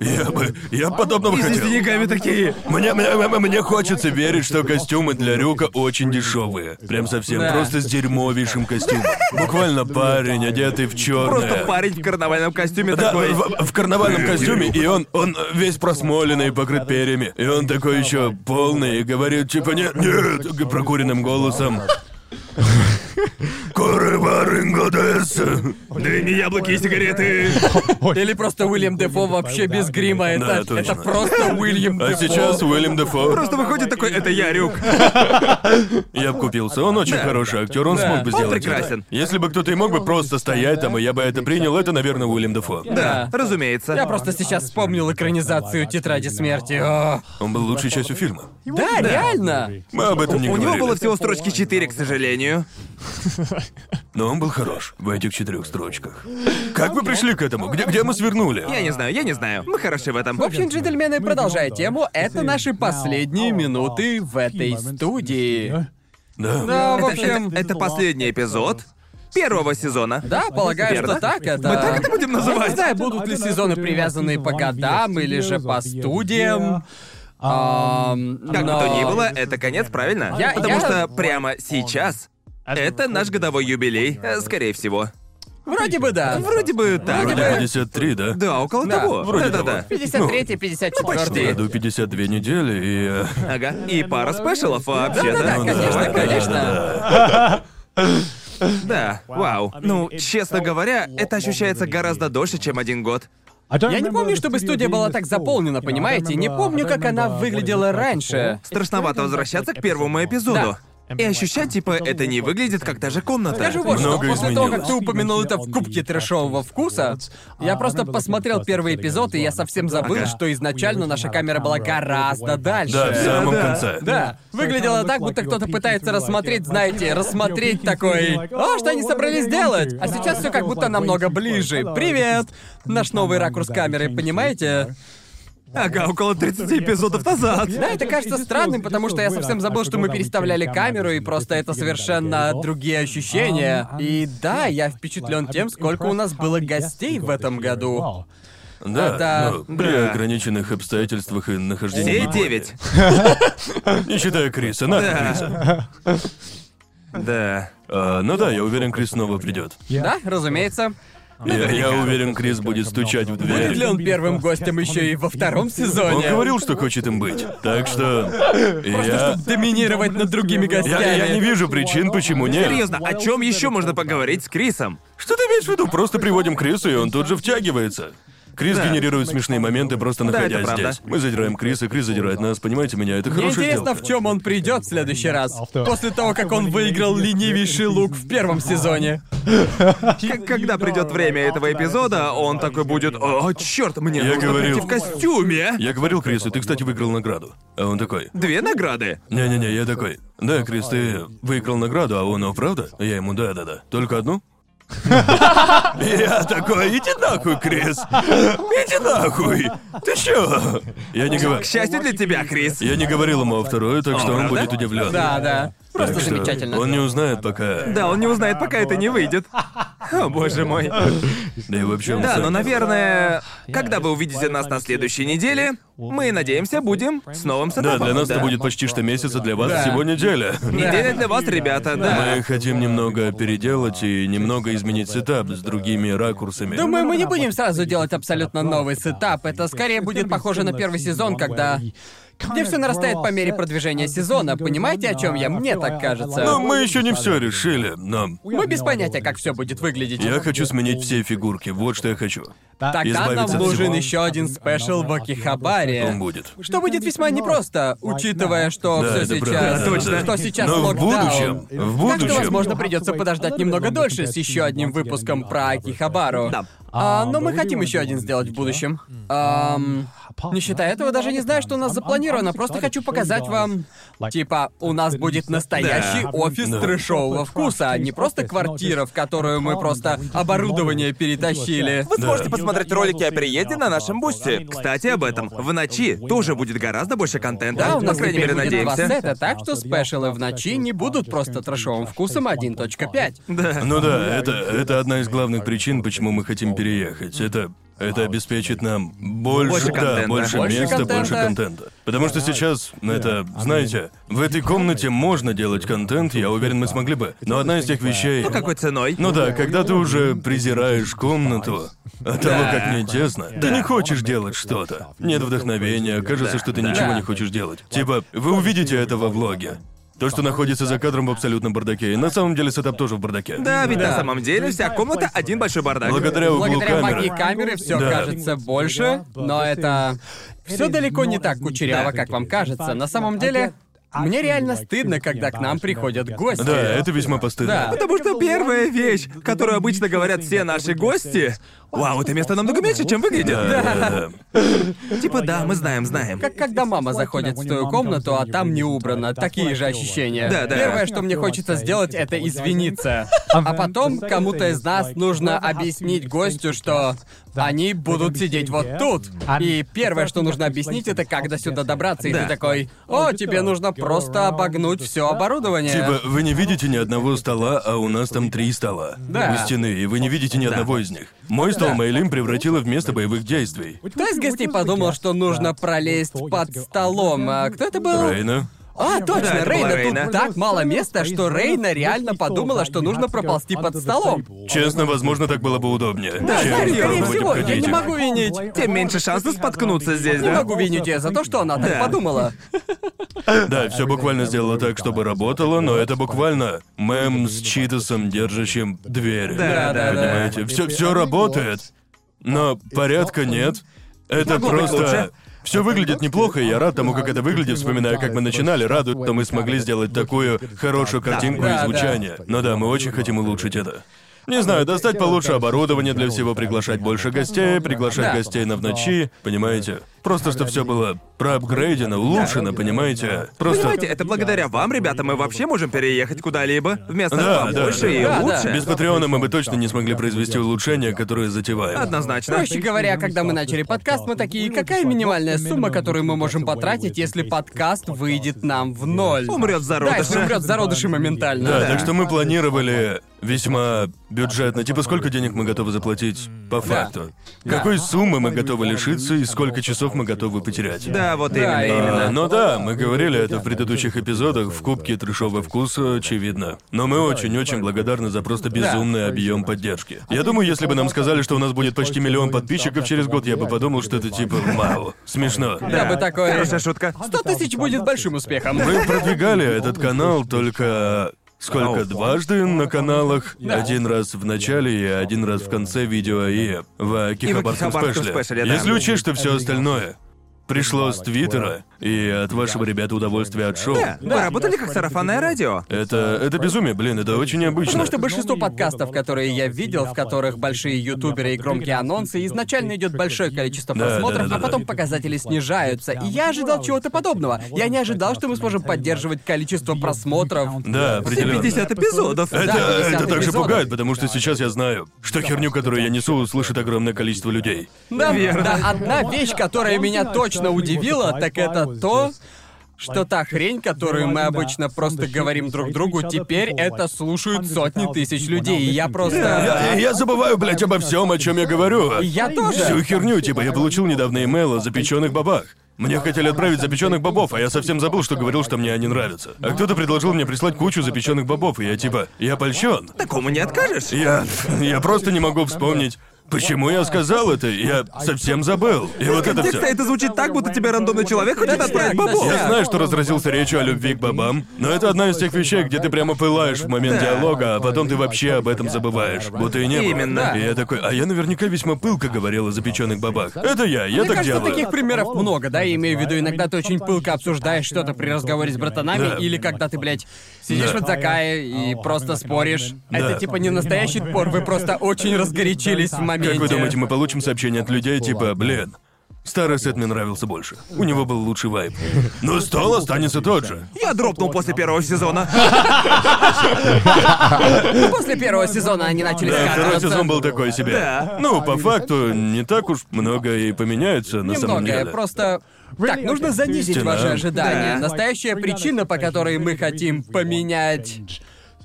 Я бы... Я подобного И с хотел. деньгами такие. Мне, мне, мне- мне хочется верить, что костюмы для Рюка очень дешевые. Прям совсем Да. просто с дерьмовейшим костюмом. Буквально парень, одетый в черное. Просто парень в карнавальном костюме Да, такой. в, в карнавальном костюме, и он, он весь просмоленный, покрыт перьями. И он такой еще полный и говорит, типа, нет, нет, прокуренным голосом. Мне яблоки и сигареты. Или просто Уильям Дефо вообще без грима. Это, Да, точно. это просто Уильям А Дефо. сейчас Уильям Дефо. Просто выходит такой, это я, Рюк. Я бы купился. Он очень хороший актер, он Да. смог бы Он сделать прекрасен. это. Если бы кто-то и мог бы просто стоять там, и я бы это принял, это, наверное, Уильям Дефо. Да, разумеется. Я просто сейчас вспомнил экранизацию Тетради смерти. О. Он был лучшей частью фильма. Да, реально. Мы об этом не У него говорили. было всего строчки 4, к сожалению. Но он был хорош в этих четырех строчках. Как вы пришли к этому? Где, где мы свернули? Я не знаю, я не знаю. Мы хороши в этом. В общем, джентльмены, продолжая тему, это наши последние минуты в этой студии. Да. Да, в общем... это- это последний эпизод первого сезона. Да, полагаю, Верно? что так это. Мы так это будем называть? Я не знаю, будут ли сезоны привязаны по годам или же по студиям. Ам, Как бы то ни было, это конец, правильно? Я- Потому я- что прямо сейчас это наш годовой юбилей, э, скорее всего. Вроде бы да. Вроде бы так. Вроде да. 53, да? Да, около Да, того. вроде Да-да-да. того. 53 54 почти. Году 52 недели, и... э, Ага. И пара спешалов вообще, Да-да-да, да? ну конечно, да, конечно. да, да. Да, вау. Ну, честно говоря, это ощущается гораздо дольше, чем один год. Я не помню, чтобы студия была так заполнена, понимаете? Не помню, как она выглядела раньше. Страшновато возвращаться к первому эпизоду. И ощущать, типа, это не выглядит как та же комната. Скажу вот что, Много после того, как изменилось. ты упомянул это в кубке трэшового вкуса, я просто посмотрел первый эпизод, и я совсем забыл, Ага. что изначально наша камера была гораздо дальше. Да, в самом Да. конце. Да, выглядело так, будто кто-то пытается рассмотреть, знаете, рассмотреть такой, о, что они собрались делать? А сейчас все как будто намного ближе. Привет! Наш новый ракурс камеры, понимаете? Ага, около 30 эпизодов назад. Да, это кажется странным, потому что я совсем забыл, что мы переставляли камеру, и просто это совершенно другие ощущения. И да, я впечатлен тем, сколько у нас было гостей в этом году. Да, Это- ну, при Да. ограниченных обстоятельствах и нахождении... Все девять. Не считая Криса, надо Криса. Да. А, ну да, я уверен, Крис снова придет. Да, разумеется. Я, я уверен, Крис будет стучать в дверь. Будет ли он первым гостем еще и во втором Он сезоне? говорил, что хочет им быть. Так что... Я... Доминировать над другими гостями. Я, я не вижу причин, почему нет. Серьезно, о чем еще можно поговорить с Крисом? Что ты имеешь в виду? Просто приводим Крису, и он тут же втягивается. Крис Да. генерирует смешные моменты, просто Да, находясь это правда. здесь. Мы задираем Криса, Крис задирает нас, понимаете меня? Это Мне хорошая интересно, в чем он придет в следующий раз. После того, как он выиграл ленивейший лук в первом сезоне. Когда придет время этого эпизода, он такой будет, о, черт, мне Я нужно говорил- прийти в костюме. Я говорил Крису, ты, кстати, выиграл награду. А он такой, Две награды. не-не-не, я такой, да, Крис, ты выиграл награду, а он, о, правда? Я ему, да-да-да. Только одну? Я такой, иди нахуй, Крис. Иди нахуй. Ты чё? Я не говорю. К счастью для тебя, Крис. Я не говорил ему о второй, так что он будет удивлен. Да, да. Просто Так что замечательно. Он не узнает, пока. Да, он не узнает, пока это не выйдет. О, боже мой. Да и вообще он Да, сам- но, наверное, когда вы увидите нас на следующей неделе, мы, надеемся, будем с новым Да, сетапом. для нас это будет почти что месяц, а для вас Да. всего неделя. Неделя для вас, ребята, да. Мы хотим немного переделать и немного изменить сетап с другими ракурсами. Думаю, мы не будем сразу делать абсолютно новый сетап. Это скорее будет похоже на первый сезон, когда... Где все нарастает по мере продвижения сезона. Понимаете, о чем я? Мне так кажется. Но мы еще не все решили, но Мы без понятия, как все будет выглядеть. я хочу сменить все фигурки. Вот что я хочу. Тогда нам нужен еще один спешл в Он Акихабаре. будет. Что будет весьма непросто, учитывая, что Да, все сейчас. правда, да, Точно. да. Что сейчас Но в локдаун. будущем, в Так что, будущем. возможно, придется подождать немного дольше с еще одним выпуском про Акихабару. Да. А, но мы хотим еще один сделать в будущем. Ам, не считая этого, даже не знаю, что у нас запланировано. Просто хочу показать вам. Типа, у нас будет настоящий Да. офис Да. трэшового вкуса, а не просто квартира, в которую мы просто оборудование перетащили. Вы сможете посмотреть ролики о переезде на нашем бусте. Кстати, об этом. В ночи тоже будет гораздо больше контента. Да, у По нас крайней теперь мере, будет два надеемся. сета, так что спешалы в ночи не будут просто трэшовым вкусом 1.5. Ну да, это, это одна из главных причин, почему мы хотим переехать. Это это обеспечит нам больше, Больше да, контента. больше, Больше места, контента. больше контента. Потому что сейчас, это, знаете, в этой комнате можно делать контент, я уверен, мы смогли бы. Но одна из тех вещей. Ну, какой ценой? Ну да, когда ты уже презираешь комнату от того, как мне тесно, ты не хочешь делать что-то. Нет вдохновения, кажется, что ты ничего не хочешь делать. Типа, вы увидите это во влоге. То, что находится за кадром в абсолютном бардаке. И на самом деле сетап тоже в бардаке. Да, ведь на самом деле вся комната один большой бардак. Благодаря углу Благодаря камеры. магии камеры все Да. кажется больше, но это все далеко не так кучеряво, как вам кажется. На самом деле, мне реально стыдно, когда к нам приходят гости. Да, это весьма постыдно. Да. Потому что первая вещь, которую обычно говорят все наши гости, «Вау, это место намного меньше, чем выглядит». Да, да, да. Типа, да, мы знаем, знаем. Как когда мама заходит в твою комнату, а там не убрано. Такие же ощущения. Да, да. Первое, что мне хочется сделать, это извиниться. А потом кому-то из нас нужно объяснить гостю, что они будут сидеть вот тут. И первое, что нужно объяснить, это как до сюда добраться. И Да. ты такой, о, тебе нужно просто обогнуть все оборудование. Типа, вы не видите ни одного стола, а у нас там три стола. Да. У стены, и вы не видите ни одного из них. Мой стол. Мэйлин превратила в место боевых действий. Кто из гостей подумал, что нужно пролезть под столом? А кто это был? Рейна? А, точно, Рейна. Рейна. Тут так мало места, что Рейна реально подумала, что нужно проползти под столом. Честно, возможно, так было бы удобнее. Да, чем скорее пробовать всего, я обходить не их. могу винить. Тем меньше шансов споткнуться здесь, Не да? могу винить ее за то, что она так Да. подумала. Да, все буквально сделала так, чтобы работало, но это буквально мем с Читосом, держащим дверь. Да, да, да. Понимаете? Все, все работает. Но порядка нет. Это Могло быть просто. Все выглядит неплохо, и я рад тому, как это выглядит, вспоминая, как мы начинали, радует, что мы смогли сделать такую хорошую картинку и звучание. Но да, мы очень хотим улучшить это. Не знаю, достать получше оборудование для всего, приглашать больше гостей, приглашать гостей на в ночи, понимаете? Просто что все было проапгрейдено, улучшено, понимаете? Просто. Понимаете, это благодаря вам, ребята, мы вообще можем переехать куда-либо. В место Да, да, побольше да. и Да, да. лучше. Без Патреона мы бы точно не смогли произвести улучшения, которые затеваем. Однозначно. Проще говоря, когда мы начали подкаст, мы такие, какая минимальная сумма, которую мы можем потратить, если подкаст выйдет нам в ноль? Умрет в Да, умрет в зародыше моментально. Да, так что мы планировали весьма бюджетно. Типа, сколько денег мы готовы заплатить по факту? Какой суммы мы готовы лишиться и сколько часов мы готовы потерять? Да, Да, именно, именно. Именно. ну да, мы говорили это в предыдущих эпизодах, в Кубке трешового вкуса, очевидно. Но мы очень-очень благодарны за просто безумный объем поддержки. Я думаю, если бы нам сказали, что у нас будет почти миллион подписчиков через год, я бы подумал, что это типа вау. Смешно. Я бы такой... Хорошая шутка. 100 тысяч будет большим успехом. Мы продвигали этот канал только сколько, дважды на каналах. Один раз в начале и один раз в конце видео и в Кихабарском Кихабарском спешле. спешле, да. Если учесть, что все остальное пришло с Твиттера и от вашего ребята удовольствия от шоу. Да, вы работали как сарафанное радио. Это, это безумие, блин, это очень необычно. Потому что большинство подкастов, которые я видел, в которых большие ютуберы и громкие анонсы, изначально идет большое количество Да, просмотров, да, да, а да. потом показатели снижаются. И я ожидал чего-то подобного. Я не ожидал, что мы сможем поддерживать количество просмотров. Да, определенно. 50 эпизодов. Это, Да, 50 это также пугает, потому что сейчас я знаю, что херню, которую я несу, услышит огромное количество людей. Да, Верно. да, одна вещь, которая меня точно удивила, так это то, что та хрень, которую мы обычно просто говорим друг другу, теперь это слушают сотни тысяч людей. И я просто... Я, я забываю, блядь, обо всем, о чем я говорю. Я тоже. Всю херню, типа, я получил недавно имейл о запеченных бобах. Мне хотели отправить запеченных бобов, а я совсем забыл, что говорил, что мне они нравятся. А кто-то предложил мне прислать кучу запеченных бобов, и я типа, я польщен. Такому не откажешь. Я. Я просто не могу вспомнить. Почему я сказал это? Я совсем забыл. И вот это все. это звучит так, будто тебе рандомный человек хочет отправить бабу. Я знаю, что разразился речью о любви к бобам, но это одна из тех вещей, где ты прямо пылаешь в момент диалога, а потом ты вообще об этом забываешь. Будто и не было. Именно. И я такой, а я наверняка весьма пылко говорил о запеченных бобах. Это я, я Мне так кажется, делаю. таких примеров много, да, я имею в виду, иногда ты очень пылко обсуждаешь что-то при разговоре с братанами, Да. или когда ты, блядь, сидишь Да. в Адзакае и просто споришь. Да. Это типа не настоящий спор, вы просто очень разгорячились в моменте. Как вы думаете, мы получим сообщение от людей типа, блин, старый сет мне нравился больше. У него был лучший вайб. Но стол останется тот же. Я дропнул после первого сезона. После первого сезона они начали Да, второй сезон был такой себе. Да. Ну, по факту, не так уж много и поменяется на самом Немногое, деле. просто... Так, нужно занизить ваши ожидания. Да. Настоящая причина, по которой мы хотим поменять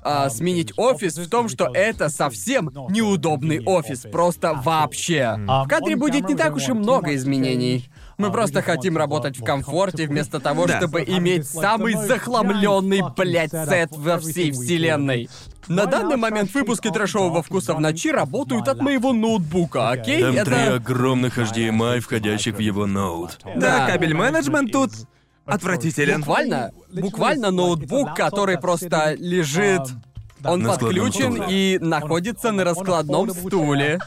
а, сменить офис в том, что это совсем неудобный офис, просто вообще. В кадре будет не так уж и много изменений. Мы просто хотим работать в комфорте вместо того, Да. чтобы иметь самый захламленный, блядь, сет во всей вселенной. На данный момент выпуски трэшового вкуса в ночи работают от моего ноутбука, окей? Там Это... три огромных HDMI, входящих в его ноут. Да, Да. кабель менеджмент тут отвратителен. Буквально, буквально ноутбук, который просто лежит. Он На складном подключен и находится на раскладном стуле.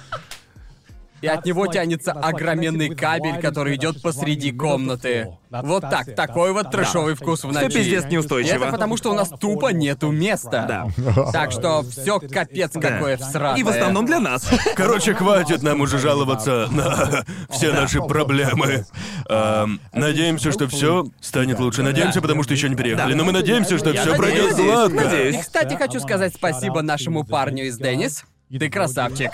И от него тянется огроменный кабель, который идет посреди комнаты. Вот так, такой вот трэшовый вкус в ночи. пиздец И неустойчиво. Это потому, что у нас тупо нету места. Да. Так что все капец какое всратое. И в основном для нас. Короче, хватит нам уже жаловаться на все наши проблемы. Ам, надеемся, что все станет лучше. Надеемся, потому что еще не переехали. Но мы надеемся, что все пройдет гладко. надеюсь. И, кстати, хочу сказать спасибо нашему парню из Деннис. Ты красавчик.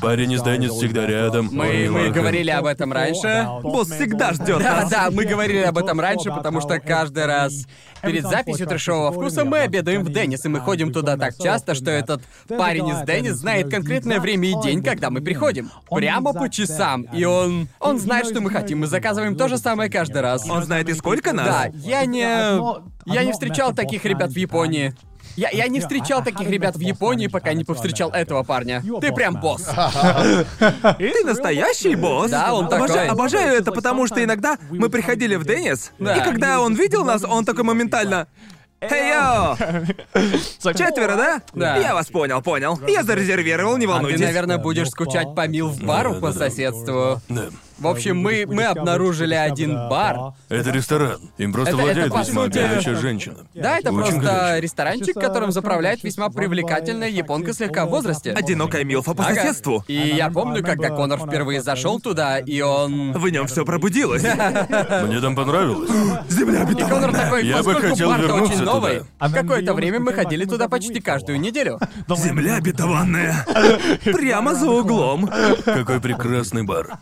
Парень из Деннис всегда рядом. Мы, мы говорили об этом раньше. Босс всегда ждет Да, да, мы говорили об этом раньше, потому что каждый раз перед записью трешового вкуса мы обедаем в Деннис, и мы ходим туда так часто, что этот парень из Деннис знает конкретное время и день, когда мы приходим. Прямо по часам. И он... Он знает, что мы хотим. Мы заказываем то же самое каждый раз. Он знает и сколько нас? Да, я не... Я не встречал таких ребят в Японии. Я, я не встречал таких ребят в Японии, пока не повстречал этого парня. Ты прям босс. Ты настоящий босс? Да, он такой. Обожаю это, потому что иногда мы приходили в Деннис, Да. и когда он видел нас, он такой моментально... Эй, йо! Четверо, да? Да. Я вас понял, понял. Я зарезервировал, не А ты, волнуйтесь. наверное, будешь скучать по мил в бару по соседству. Да. В общем, мы, мы обнаружили один бар. Это ресторан. Им просто Это- владеет это, весьма сути- горячая женщина. Да, это Очень просто горячая. ресторанчик, которым заправляет весьма привлекательная японка слегка в возрасте. Одинокая милфа по Ага. соседству. И я помню, когда Конор впервые зашел туда, и он... В нем все пробудилось. Мне там понравилось. Земля И Конор такой, Я бы хотел бар вернуться очень новый, туда. в какое-то время мы ходили туда почти каждую неделю. Земля обетованная. Прямо за углом. Какой прекрасный бар.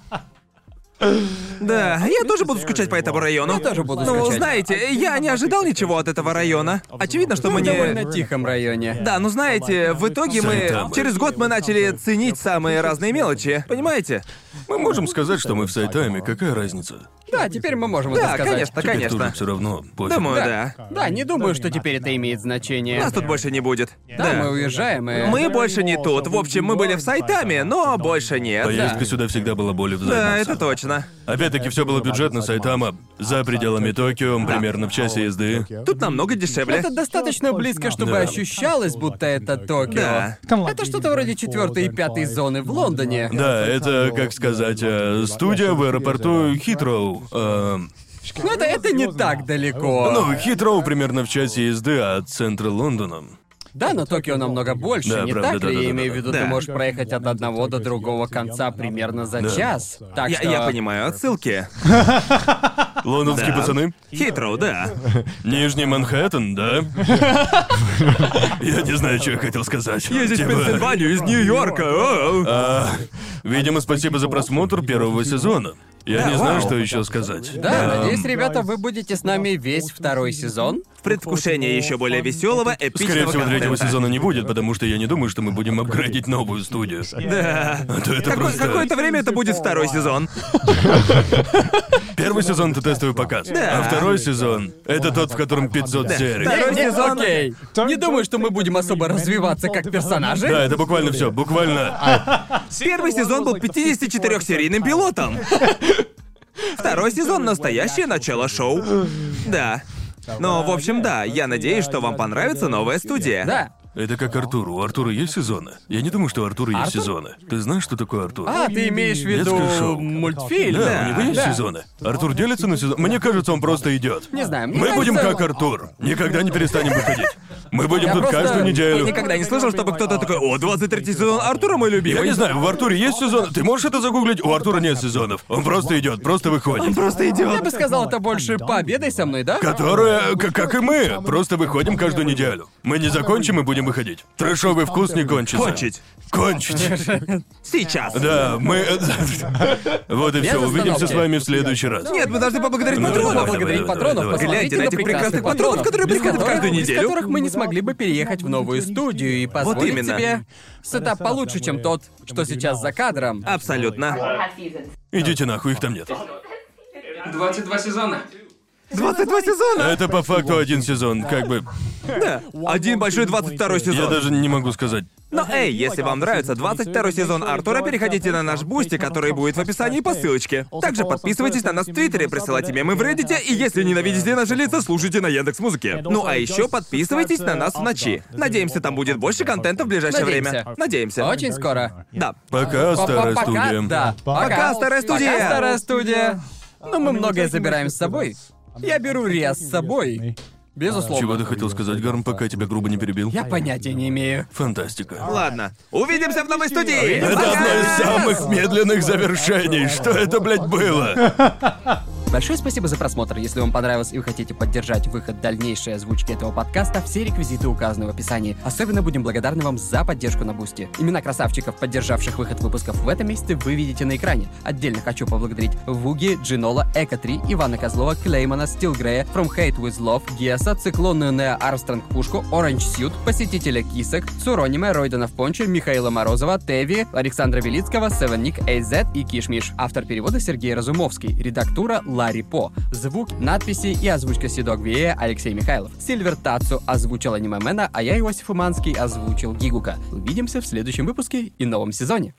Да, я тоже буду скучать по этому району. Я тоже буду Ну, скучать. знаете, я не ожидал ничего от этого района. Очевидно, что мы В не... довольно тихом районе. Да, ну знаете, в итоге мы... Сайтама. Через год мы начали ценить самые разные мелочи. Понимаете? Мы можем сказать, что мы в Сайтаме, какая разница? Да, теперь мы можем Да, это сказать. конечно, Теперь конечно. тоже все равно. Пофиг. Думаю, Да. да. Да, не думаю, что теперь это имеет значение. Нас тут больше не будет. Да, мы уезжаем, и... Мы больше не тут. В общем, мы были в Сайтаме, но больше нет. Поездка сюда всегда была более Да, это точно. Опять опять-таки все было бюджетно, Сайтама за пределами Токио, примерно в часе езды. Тут намного дешевле. Это достаточно близко, чтобы Да. ощущалось, будто это Токио. Да. Это что-то вроде четвертой и пятой зоны в Лондоне. Да, это, как сказать, э, студия в аэропорту Хитроу. Э, Но это, это не так далеко. ну, Хитроу примерно в часе езды от центра Лондона. Да, но Токио намного больше, Да, не правда, так да, ли? да, Я да, имею в да. виду, Да. ты можешь проехать от одного до другого конца примерно за Да. час. Так Я, что... я понимаю отсылки. Лондонские пацаны? Хитро, да. Нижний Манхэттен, да? Я не знаю, что я хотел сказать. Ездить в Типа, Пенсильванию из Нью-Йорка. а, Видимо, спасибо за просмотр первого сезона. Я Да, не знаю, вау. что еще сказать. Да, Ам, надеюсь, ребята, вы будете с нами весь второй сезон. В предвкушении еще более веселого, эпичного Скорее всего, третьего контента. сезона не будет, потому что я не думаю, что мы будем апгрейдить новую студию. Да. А то это Какое- просто... Какое-то время это будет второй сезон. Первый сезон — это тестовый показ. Да. А второй сезон — это тот, в котором 500 серий. Второй Не, не, сезон. окей. Не думаю, что мы будем особо развиваться как персонажи. Да, это буквально все, буквально. Первый сезон был 54-серийным пилотом. Второй сезон — настоящее начало шоу. Да. Но, в общем, да, я надеюсь, что вам понравится новая студия. Да. Это как Артур. У Артура есть сезоны? Я не думаю, что у Артура есть Артур? сезоны. Ты знаешь, что такое Артур? А, ты имеешь в виду Детское шоу. мультфильм? Да, у него есть Да. сезоны. Артур делится на сезон. Мне кажется, он просто идет. Не знаю, мне Мы будем кажется- как Артур. Никогда не перестанем выходить. Мы будем Я тут просто- каждую Я неделю. никогда не слышал, чтобы кто-то такой, о, 23 сезон Артура мой Я любимый. не знаю, в Артуре есть сезон. Ты можешь это загуглить? У Артура нет сезонов. Он просто идет, просто выходит. Просто Я идет. бы сказал, это больше победой со мной, да? Которая, к- как и мы, просто выходим каждую неделю. Мы не закончим и будем выходить. Трэшовый вкус не кончится. Кончить. Кончить. Сейчас. Да, мы... Вот и все. Увидимся с вами в следующий раз. Нет, мы должны поблагодарить Ну, патронов. Поблагодарить патронов, Гляньте на этих прекрасных патронов, которые приходят каждую без неделю. которых мы не смогли бы переехать в новую студию и позволить именно. себе сетап получше, чем тот, что сейчас за кадром. Абсолютно. Идите нахуй, их там нет. 22 сезона. 22 сезона. Это по факту один сезон, как бы... Да. Один большой 22 сезон. Я даже не могу сказать. Но эй, если вам нравится 22 сезон Артура, переходите на наш бусти, который будет в описании по ссылочке. Также подписывайтесь на нас в Твиттере, присылайте мемы в Reddit, и если ненавидите наши лица, слушайте на Яндекс Музыке. Ну а еще подписывайтесь на нас в ночи. Надеемся, там будет больше контента в ближайшее Надеемся. время. Надеемся. Очень скоро. Да. Пока, старая студия. да. Пока, старая студия. Пока, старая студия. Но мы многое забираем с собой. Я беру Риас с собой. Безусловно. Чего ты хотел сказать, Гарм, пока я тебя грубо не перебил? Я понятия не имею. Фантастика. Ладно. Увидимся в новой студии. Это одно из самых медленных завершений. Что это, блядь, было? Большое спасибо за просмотр. Если вам понравилось и вы хотите поддержать выход дальнейшей озвучки этого подкаста, все реквизиты указаны в описании. Особенно будем благодарны вам за поддержку на Бусти. Имена красавчиков, поддержавших выход выпусков в этом месяце, вы видите на экране. Отдельно хочу поблагодарить Вуги, Джинола, Эко-3, Ивана Козлова, Клеймана, Стилгрея, From Hate With Love, Геса, Циклонную Нео Армстронг Пушку, Оранж Сьют, Посетителя Кисок, Сурониме, Ройдена в Понче, Михаила Морозова, Теви, Александра Велицкого, Севен Ник, Эйзет и Кишмиш. Автор перевода Сергей Разумовский. Редактура Ларри По. Звук, надписи и озвучка Седок Вие Алексей Михайлов. Сильвер Тацу озвучил аниме Мэна, а я, Иосиф Уманский, озвучил Гигука. Увидимся в следующем выпуске и новом сезоне.